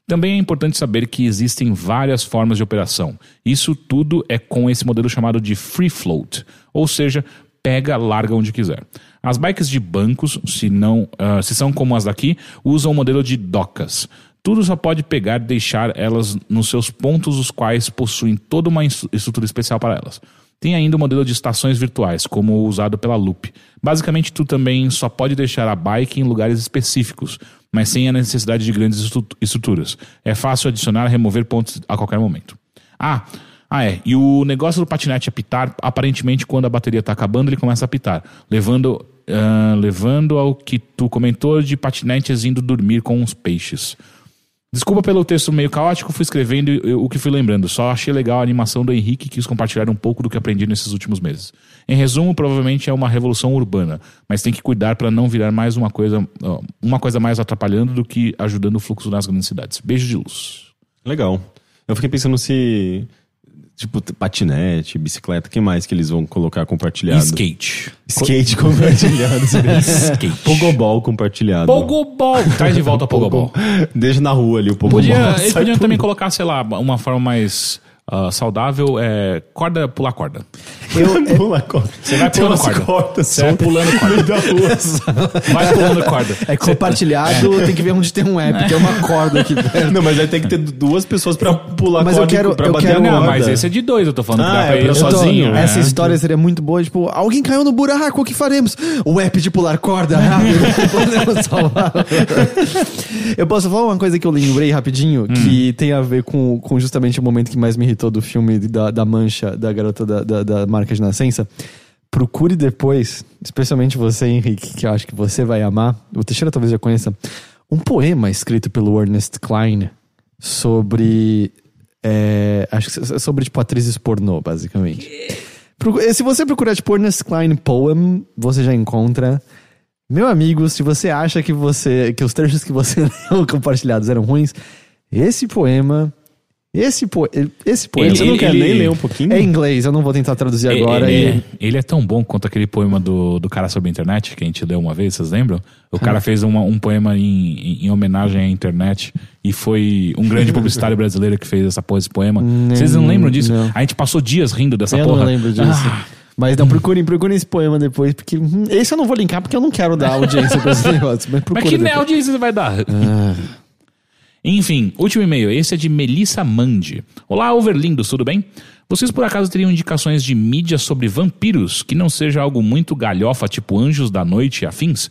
Também é importante saber que existem várias formas de operação. Isso tudo é com esse modelo chamado de free float, ou seja, pega, larga onde quiser. As bikes de bancos, se não, ah, se são como as daqui, usam o modelo de docas. Tudo só pode pegar e deixar elas nos seus pontos, os quais possuem toda uma estrutura especial para elas. Tem ainda o modelo de estações virtuais, como o usado pela Loop. Basicamente, tu também só pode deixar a bike em lugares específicos, mas sem a necessidade de grandes estru- estruturas. É fácil adicionar e remover pontos a qualquer momento. Ah, ah é. E o negócio do patinete apitar, aparentemente, quando a bateria está acabando, ele começa a apitar, levando, ah, levando ao que tu comentou de patinetes indo dormir com os peixes. Desculpa pelo texto meio caótico, fui escrevendo o que fui lembrando. Só achei legal a animação do Henrique e quis compartilhar um pouco do que aprendi nesses últimos meses. Em resumo, provavelmente é uma revolução urbana, mas tem que cuidar para não virar mais uma coisa, uma coisa mais atrapalhando do que ajudando o fluxo nas grandes cidades. Beijo de luz. Legal. Eu fiquei pensando se. Tipo, patinete, bicicleta, o que mais que eles vão colocar compartilhado? Skate. Skate compartilhado. Skate. Pogobol compartilhado. Pogobol. Traz de volta o Pogobol. Deixa na rua ali o Pogobol. Podia, eles podiam também colocar, sei lá, uma forma mais ah, saudável, é corda, pular corda. Pula a corda. Você vai pulando corda. cordas Você vai pulando corda. Vai pulando corda. É compartilhado, tem que ver onde tem um app, tem uma corda aqui perto. Não, mas aí tem que ter duas pessoas pra pular Mas eu corda e quero- pra eu bater quero- Não, corda. mas esse é de dois, eu tô falando. Ah, pra é Eu tô- sozinho. Essa é. história seria muito boa, tipo, alguém caiu no buraco, o que faremos? O app de pular corda, rápido, podemos salvar. eu posso falar uma coisa que eu lembrei rapidinho, que tem a ver com, com justamente o momento que mais me irritou do filme da, da mancha da garota da, da, da marca de nascença. Procure depois, especialmente você, Henrique, que eu acho que você vai amar, o Teixeira talvez já conheça, um poema escrito pelo Ernest Klein sobre. é, acho que é sobre, tipo, atrizes pornô, basicamente. Se você procurar, tipo, Ernest Klein Poem, você já encontra. Meu amigo, se você acha que você que os trechos que você leu compartilhados eram ruins, esse poema. Esse, po, esse poema. Você não Ele- quer nem ele- ler um pouquinho? É em inglês, eu não vou tentar traduzir agora. ele, e- é, ele é tão bom quanto aquele poema do, do cara sobre a internet que a gente leu uma vez, vocês lembram? O cara fez uma- um poema em, em- em homenagem à internet e foi um grande publicitário brasileiro que fez essa porra desse poema. Vocês não lembram disso? não. A gente passou dias rindo dessa eu porra. não lembro disso. Ah, Mas não, procurem, procurem esse poema depois, porque hum, esse eu não vou linkar porque eu não quero dar audiência pra esse negócio. Mas mas que audiência você vai dar? Enfim, último e-mail. Esse é de Melissa Mandi. Olá, overlindos, tudo bem? Vocês por acaso teriam indicações de mídia sobre vampiros que não seja algo muito galhofa, tipo Anjos da Noite e afins?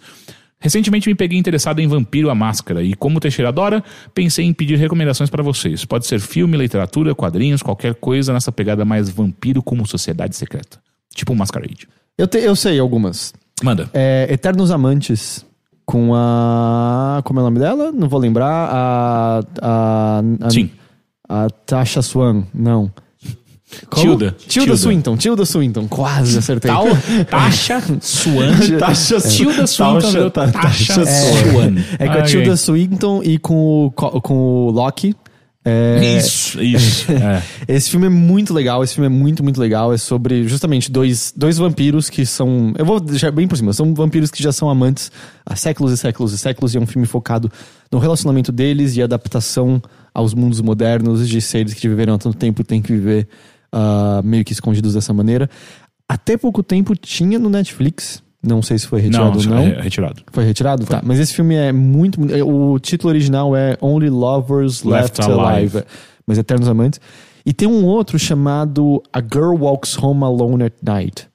Recentemente me peguei interessado em Vampiro a Máscara e, como o Teixeira adora, pensei em pedir recomendações para vocês. Pode ser filme, literatura, quadrinhos, qualquer coisa nessa pegada mais vampiro como sociedade secreta. Tipo um Masquerade. Eu, te- eu sei algumas. Manda. É, Eternos Amantes. Com a. Como é o nome dela? Não vou lembrar. A. a, a Sim. A Tasha Swan. Não. Como? Tilda. Tilda. Swinton. Tilda Swinton. Quase acertei. Tal, Tasha Swan. Tasha Tilda Swinton. Tasha- Swan. É com a Ok. Tilda Swinton e com o, Co- com o Loki. É, Isso, isso. É. Esse filme é muito legal, esse filme é muito, muito legal. É sobre justamente dois, dois vampiros que são. Eu vou deixar bem por cima, são vampiros que já são amantes há séculos e séculos e séculos, e é um filme focado no relacionamento deles e adaptação aos mundos modernos de seres que viveram há tanto tempo e têm que viver ah, meio que escondidos dessa maneira. até pouco tempo tinha no Netflix. Não sei se foi retirado ou não. é retirado. Foi retirado? Tá. Mas esse filme é muito. O título original é Only Lovers Left, Left Alive. Alive. Mas Eternos Amantes. E tem um outro chamado A Girl Walks Home Alone at Night.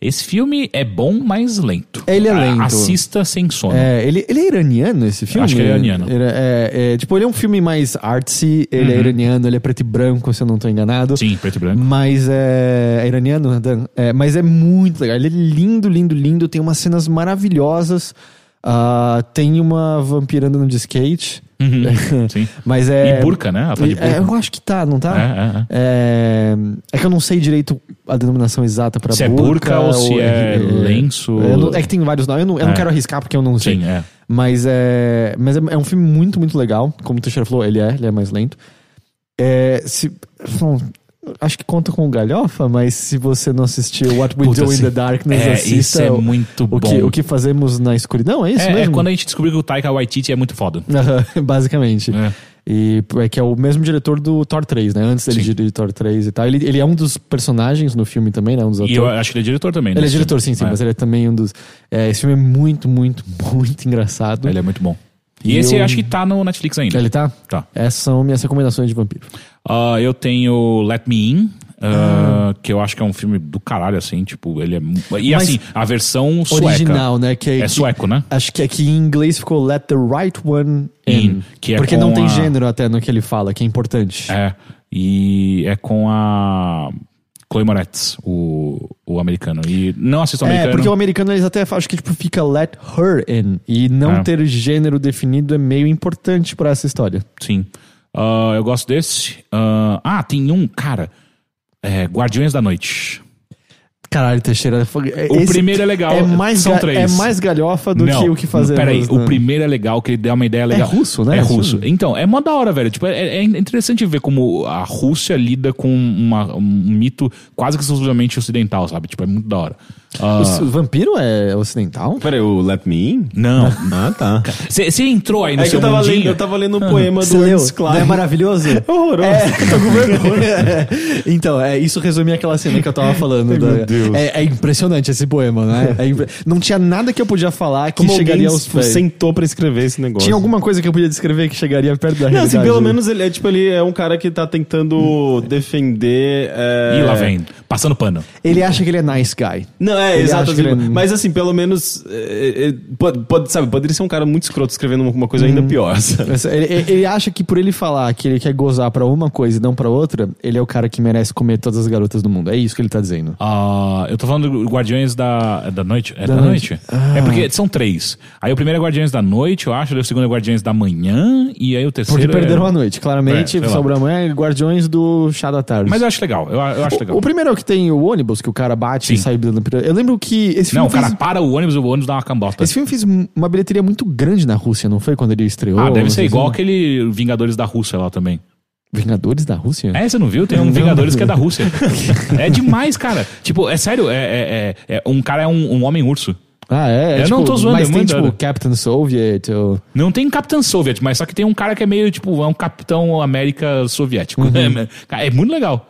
Esse filme é bom, mas lento. Ele é A- lento. Assista sem sono. É, ele, ele é iraniano, esse filme? Acho que é iraniano. Ele é, é, tipo, ele é um filme mais artsy, ele é iraniano, ele é preto e branco, se eu não tô enganado. Uhum. Sim, preto e branco. Mas é. É iraniano, Dan? É, mas é muito legal. Ele é lindo, lindo, lindo. Tem umas cenas maravilhosas. Ah, tem uma vampirando de skate. Uhum, sim. mas é. E burca, né? Ela tá de É, burca. eu acho que tá, não tá? É, é, é. É, é que eu não sei direito a denominação exata pra Se é burca. burca ou se é lenço. não- é que tem vários nomes. Eu não, eu não É. quero arriscar porque eu não sei. Sim, é. Mas é. Mas é, é um filme muito, muito legal. Como o Teixeira falou, ele é, ele é mais lento. É, se, acho que conta com galhofa, mas se você não assistiu What We Puta, Do in sim. the Darkness, É, assista isso é o, muito o bom. que, o que fazemos na escuridão, é isso É, é mesmo? quando a gente descobriu que o Taika Waititi é muito foda. Basicamente. É. E é que é o mesmo diretor do Thor 3, né? Antes dele dirigir Thor 3 e tal. Ele, ele é um dos personagens no filme também, né? Um dos E atores. eu acho que ele é diretor também. Ele é diretor, sim, sim, É. mas ele é também um dos. É, esse filme é muito, muito, muito engraçado. Ele é muito bom. E, E esse eu- acho que tá no Netflix ainda. Ele tá? Tá. Essas são minhas recomendações de vampiro. Ah, eu tenho Let Me In, ah, que eu acho que é um filme do caralho, assim, tipo, ele é. E Mas- assim, a versão sueca. Original, né? Que, É que- sueco, né? Acho que aqui em inglês ficou Let the Right One In. In, que é porque não tem a- gênero até no que ele fala, que é importante. É. E é com a. Chloe Moretz, o, o americano. E não assisto o É, americano. porque o americano eles até acho que tipo, fica let her in. E não É. ter gênero definido é meio importante pra essa história. Sim. Ah, eu gosto desse. Ah, ah, tem um, cara. É, Guardiões da Noite. Caralho, Teixeira. O primeiro é legal, É mais, são três. é mais galhofa do não, que o que fazemos. Peraí, né? o primeiro é legal, que ele dá uma ideia legal. russo, né, É russo. Então, é mó da hora, velho. Tipo, é, é interessante ver como a Rússia lida com uma- um mito quase que exclusivamente ocidental, sabe? Tipo, é muito da hora. Ah, O, o vampiro é ocidental? Peraí, o Let Me In? não. Ah, tá. Você entrou aí no É que seu eu tava, mundinho? lendo, eu tava lendo o poema Você do leu? Ernst Não é maravilhoso? horroroso. É, tô com vergonha. então, é, isso resume aquela cena que eu tava falando. da- meu Deus. É, é impressionante esse poema, né? É impre- Não tinha nada que eu podia falar que Como chegaria alguém aos pés. sentou pra escrever esse negócio. Tinha alguma coisa que eu podia descrever que chegaria perto da Não, realidade. assim, pelo menos ele é tipo, ele é um cara que tá tentando defender. é, Ih, lá vem. Passando pano. Ele acha que ele é nice guy. Não, é, exato. assim, ele é- Mas assim, pelo menos. é, é, pode, pode- sabe, poderia ser um cara muito escroto escrevendo uma coisa ainda pior. sabe? Mas Ele, ele- acha que por ele falar que ele quer gozar pra uma coisa e não pra outra, ele é o cara que merece comer todas as garotas do mundo. É isso que ele tá dizendo. Ah, eu tô falando do Guardiões da, da Noite. É Da da, Noite. noite? Ah. É porque são três. Aí o primeiro é Guardiões da Noite, eu acho. O segundo é Guardiões da Manhã. E aí o terceiro. Porque perderam é... a noite. Claramente, É, sei lá. sobrou amanhã Guardiões do Chá da Tarde. Mas eu acho legal. Eu, eu acho legal. O primeiro é o que tem o ônibus, que o cara bate e Sim. sai dando pira- Eu lembro que esse filme Não, o cara para o ônibus e o ônibus dá uma cambota. Esse filme fez uma bilheteria muito grande na Rússia, não foi? Quando ele estreou? Ah, deve Não ser igual se- aquele Vingadores da Rússia lá também. Vingadores da Rússia? É, você não viu? Tem um Não. Vingadores que é da Rússia. é demais, cara. Tipo, é sério, é, é- é- é- um cara é um, um homem urso. Ah, é? é Eu não tô zoando, Mas é tem, tipo. Captain Soviet ou... Não tem Capitão Soviet, mas só que tem um cara que é meio, tipo, é um Capitão América soviético. É, é muito legal.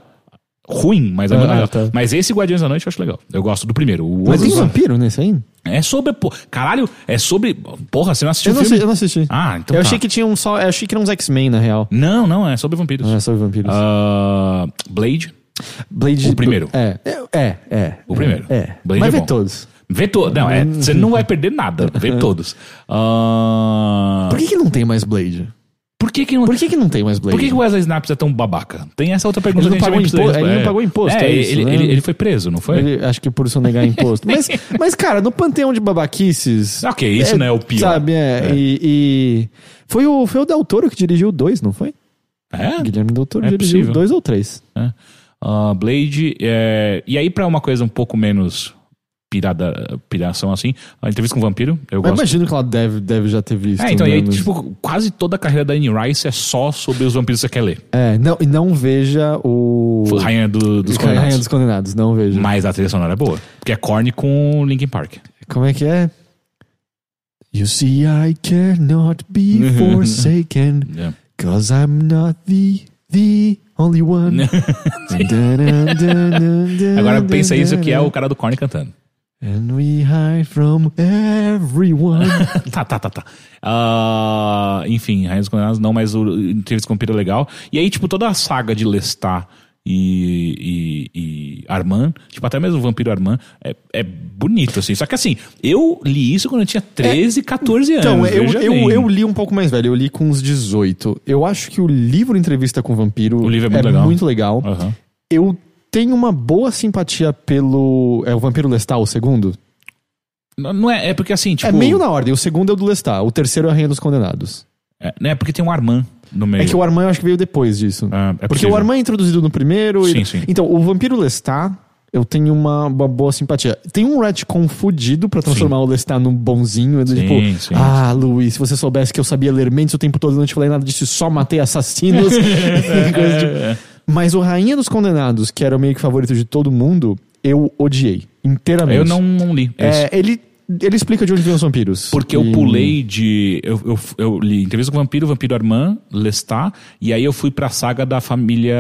Ruim, mas é muito Ah, tá. Mas esse Guardiões da Noite eu acho legal. Eu gosto do primeiro. O Mas tem vampiro nesse aí? É sobre. pô, caralho, é sobre. Porra, você não assistiu Eu não, filme? assisti, eu não assisti. Ah, então eu tá. achei que tinha um só... Eu achei que eram uns X-Men, na real. Não, não, é sobre vampiros. Não é sobre vampiros. Ah, Blade. Blade... o primeiro. É, é, é. O primeiro. É. Blade Mas é vê bom. todos. Vê todos. Não, é, você não vai perder nada. Vê todos. Ah, Por que, que não tem mais Blade? Por que que não. Por que, que não tem mais Blade? Por que, que o Wesley Snipes é tão babaca? Tem essa outra pergunta Ele não que pagou também impo- precisa ele não pagou imposto, É, é isso, ele, né? ele, ele foi preso, não foi? Ele- acho que por sonegar imposto. Mas, mas, cara, no panteão de babaquices. Ok, isso não é o pior. Sabe, é. É. E, e- Foi, o, foi o Del Toro que dirigiu dois, não foi? É? Guilherme Del Toro É dirigiu possível. dois ou três. É. Ah, Blade. é, E aí, pra uma coisa um pouco menos pirada, piração assim, a entrevista com o vampiro, eu Mas gosto. imagino que ela deve, deve já ter visto. É, então, e né, aí, mas- tipo, quase toda a carreira da Anne Rice é só sobre os vampiros que você quer ler. É, não, e não veja o. Rainha do- dos Rainha Condenados. dos Condenados, não veja. Mas a trilha sonora é boa. Porque é corny com Linkin Park. Como é que é? You see, I cannot be forsaken, É. cause I'm not the, the only one. Agora pensa isso que é o cara do Korn cantando. And we hide from everyone. tá, tá, tá, tá. Ah, enfim, Rainha dos Condenados não, mas o Entrevista com o Vampiro é legal. E aí, tipo, toda a saga de Lestat e, e, e Armand, tipo, até mesmo o Vampiro Armand, é, é bonito, assim. Só que assim, eu li isso quando eu tinha 13, 14 anos. Então, eu, eu, eu li um pouco mais velho, eu li com uns 18. Eu acho que o livro Entrevista com o Vampiro O livro é muito legal. muito legal. Aham. Eu tenho uma boa simpatia pelo. É o Vampiro Lestat, o segundo? Não, não é, é porque assim, tipo. É meio na ordem. O segundo é o do Lestat, o terceiro é a Rainha dos Condenados. É, né, porque tem um Armand no meio. É que o Armand eu acho que veio depois disso. Ah, é Porque possível. o Armand é introduzido no primeiro. Sim, e... sim. Então, o Vampiro Lestat, eu tenho uma, uma boa simpatia. Tem um retcon fudido pra transformar o Lestat num bonzinho. do Sim, tipo, sim. ah, Luiz, se você soubesse que eu sabia ler mentes o tempo todo e não te falei nada disso, só matei assassinos. Coisa tipo- Mas o Rainha dos Condenados, que era o meio que favorito de todo mundo, eu odiei. Inteiramente. Eu não, não li. É, ele, ele explica de onde vêm os vampiros. Porque eu E- pulei de. Eu, eu, eu li Entrevista com o Vampiro, Vampiro Armand, Lestat, e aí eu fui pra saga da família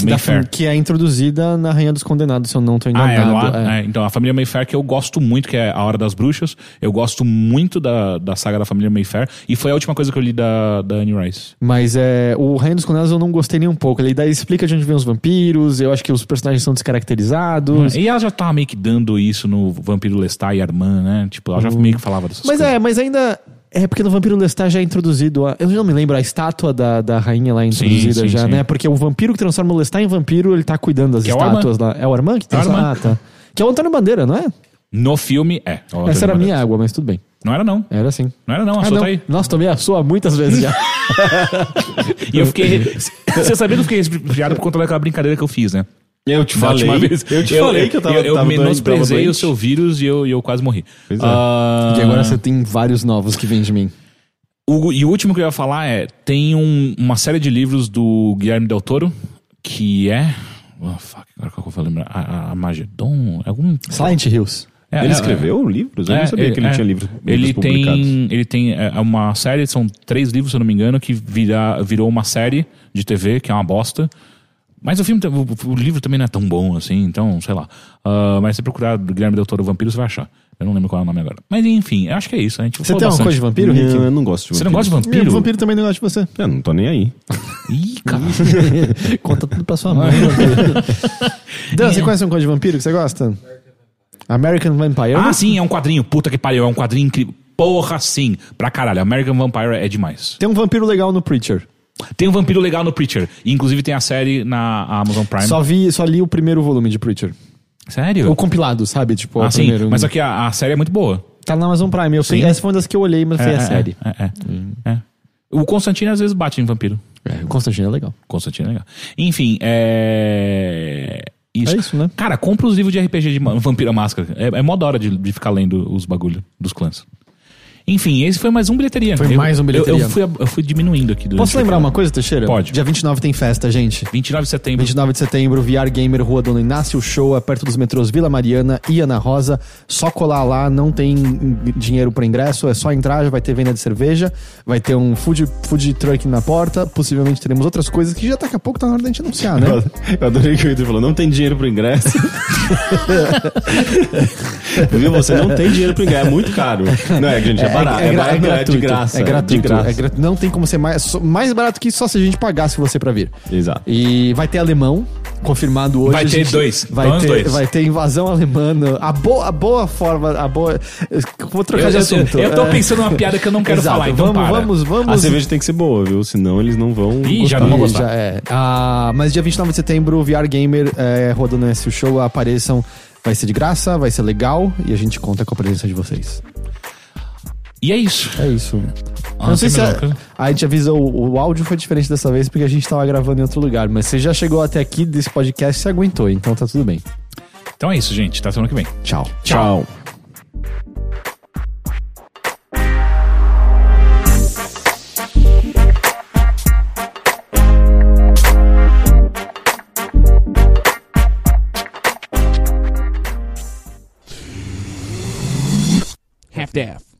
da Mayfair. fam- que é introduzida na Rainha dos Condenados, se eu não tô Ah, enganado. é, no ar? É. É, então, a família Mayfair que eu gosto muito, que é A Hora das Bruxas. Eu gosto muito da, da saga da família Mayfair. E foi a última coisa que eu li da, da Anne Rice. Mas é, o Rainha dos Condenados eu não gostei nem um pouco. Ele daí explica de onde vêm os vampiros, eu acho que os personagens são descaracterizados. E ela já tava meio que dando isso no Vampiro Lestat e Armand, né? Tipo, ela já meio que falava dessas Mas coisas. é, mas ainda. É porque no Vampiro Lestat já é introduzido. A, eu não me lembro, a estátua da, da rainha lá é introduzida sim, já, sim. né? Porque o vampiro que transforma o Lestat em vampiro, ele tá cuidando das Que é estátuas lá. É o Armand que É Armand. ah, tá. Que é o Antônio Bandeira, não é? No filme, é. Ó, Essa era a minha água, mas tudo bem. Não era, não. Era assim. Não era, não. A Ah, sua tá aí. Nossa, tomei a sua muitas vezes já. E eu fiquei. Você sabia que eu fiquei resfriado por conta daquela brincadeira que eu fiz, né? Eu te falei. Eu te falei que eu tava Eu, eu tava doente, menosprezei tava o seu vírus e eu, eu quase morri. Pois é. Ah, e agora você tem vários novos que vêm de mim. o, e o último que eu ia falar é: tem um- uma série de livros do Guilherme Del Toro que é. Oh, fuck, agora que eu vou lembrar? A, a Magedon? Algum. Silent Hills. É, Ele é, escreveu livros? Eu é, não sabia é, que ele é. tinha livros, Ele livros publicados. tem, ele tem é, uma série, são três livros, se eu não me engano, que vira, virou uma série de TV, que é uma bosta. Mas o filme, o, o livro também não é tão bom assim, então, sei lá. Ah, mas se procurar Guilherme Del Toro Vampiro, você vai achar. Eu não lembro qual é o nome agora. Mas enfim, eu acho que é isso. A gente Você tem uma coisa de vampiro, Rick? Não, eu não gosto de Você não gosta de vampiro? O vampiro também não gosta de você. Eu não tô nem aí. Ih, cara. Conta tudo pra sua mãe. Dan, você conhece um coisa de vampiro que você gosta? American Vampire. ah, sim, é um quadrinho. Puta que pariu, é um quadrinho incrível. Porra, sim. Pra caralho. American Vampire é demais. Tem um vampiro legal no Preacher. Tem um vampiro legal no Preacher. E, inclusive tem a série na Amazon Prime. Só vi, só li o primeiro volume de Preacher. Sério? O compilado, sabe? Tipo, Ah, o sim. primeiro. Mas aqui a, a série é muito boa. Tá na Amazon Prime. Eu Sim. essa foi uma das que eu olhei, mas foi a série. É, é, é. É. O Constantino às vezes bate em vampiro. É, o Constantino é legal. Constantino é legal. Enfim, é. Isso. É isso, né? Cara, compra os livros de RPG de à Máscara. É, é mó da hora de, de ficar lendo os bagulho dos clãs. Enfim, esse foi mais um bilheteria. Foi Eu- mais um bilheteria. Eu, eu fui, eu fui diminuindo aqui. durante Posso lembrar uma coisa, Teixeira? Pode. Dia 29 tem festa, gente. 29 de setembro. 29 de setembro, VR Gamer, Rua Dona Inácio Show, é perto dos metrôs Vila Mariana e Ana Rosa. Só colar lá, não tem dinheiro para ingresso, é só entrar, já vai ter venda de cerveja, vai ter um food, food truck na porta, possivelmente teremos outras coisas que já daqui a pouco tá na hora da gente anunciar, né? Eu adorei que o Pedro falou, não tem dinheiro pro ingresso. Viu? Você não tem dinheiro pro ingresso, é muito caro. Não é, gente, é barato. É, gra- barato, não, é de graça. É gratuito. De graça. é gra- Não tem como ser mais, mais barato que só se a gente pagasse você pra vir. Exato. E vai ter alemão, confirmado hoje. Vai ter dois. Vai Vamos ter, dois. vai ter invasão alemã. A boa, a boa forma, a boa. Vou trocar Eu, de eu, assunto. eu tô É. pensando numa piada que eu não quero Exato. falar, então vamos, para. vamos, vamos. A cerveja tem que ser boa, viu? Senão eles não vão. Ih, já gostar. não vou Ih, gostar. já é. Ah, mas dia 29 de setembro, VR Gamer é, rodando esse show, apareçam. Vai ser de graça, vai ser legal e a gente conta com a presença de vocês. E é isso. É isso. Ah, não sei se a, a gente avisou, o, o áudio foi diferente dessa vez porque a gente tava gravando em outro lugar, mas você já chegou até aqui desse podcast e você aguentou, então tá tudo bem. Então é isso, gente. Tá semana que vem. Tchau. Tchau. half-daff.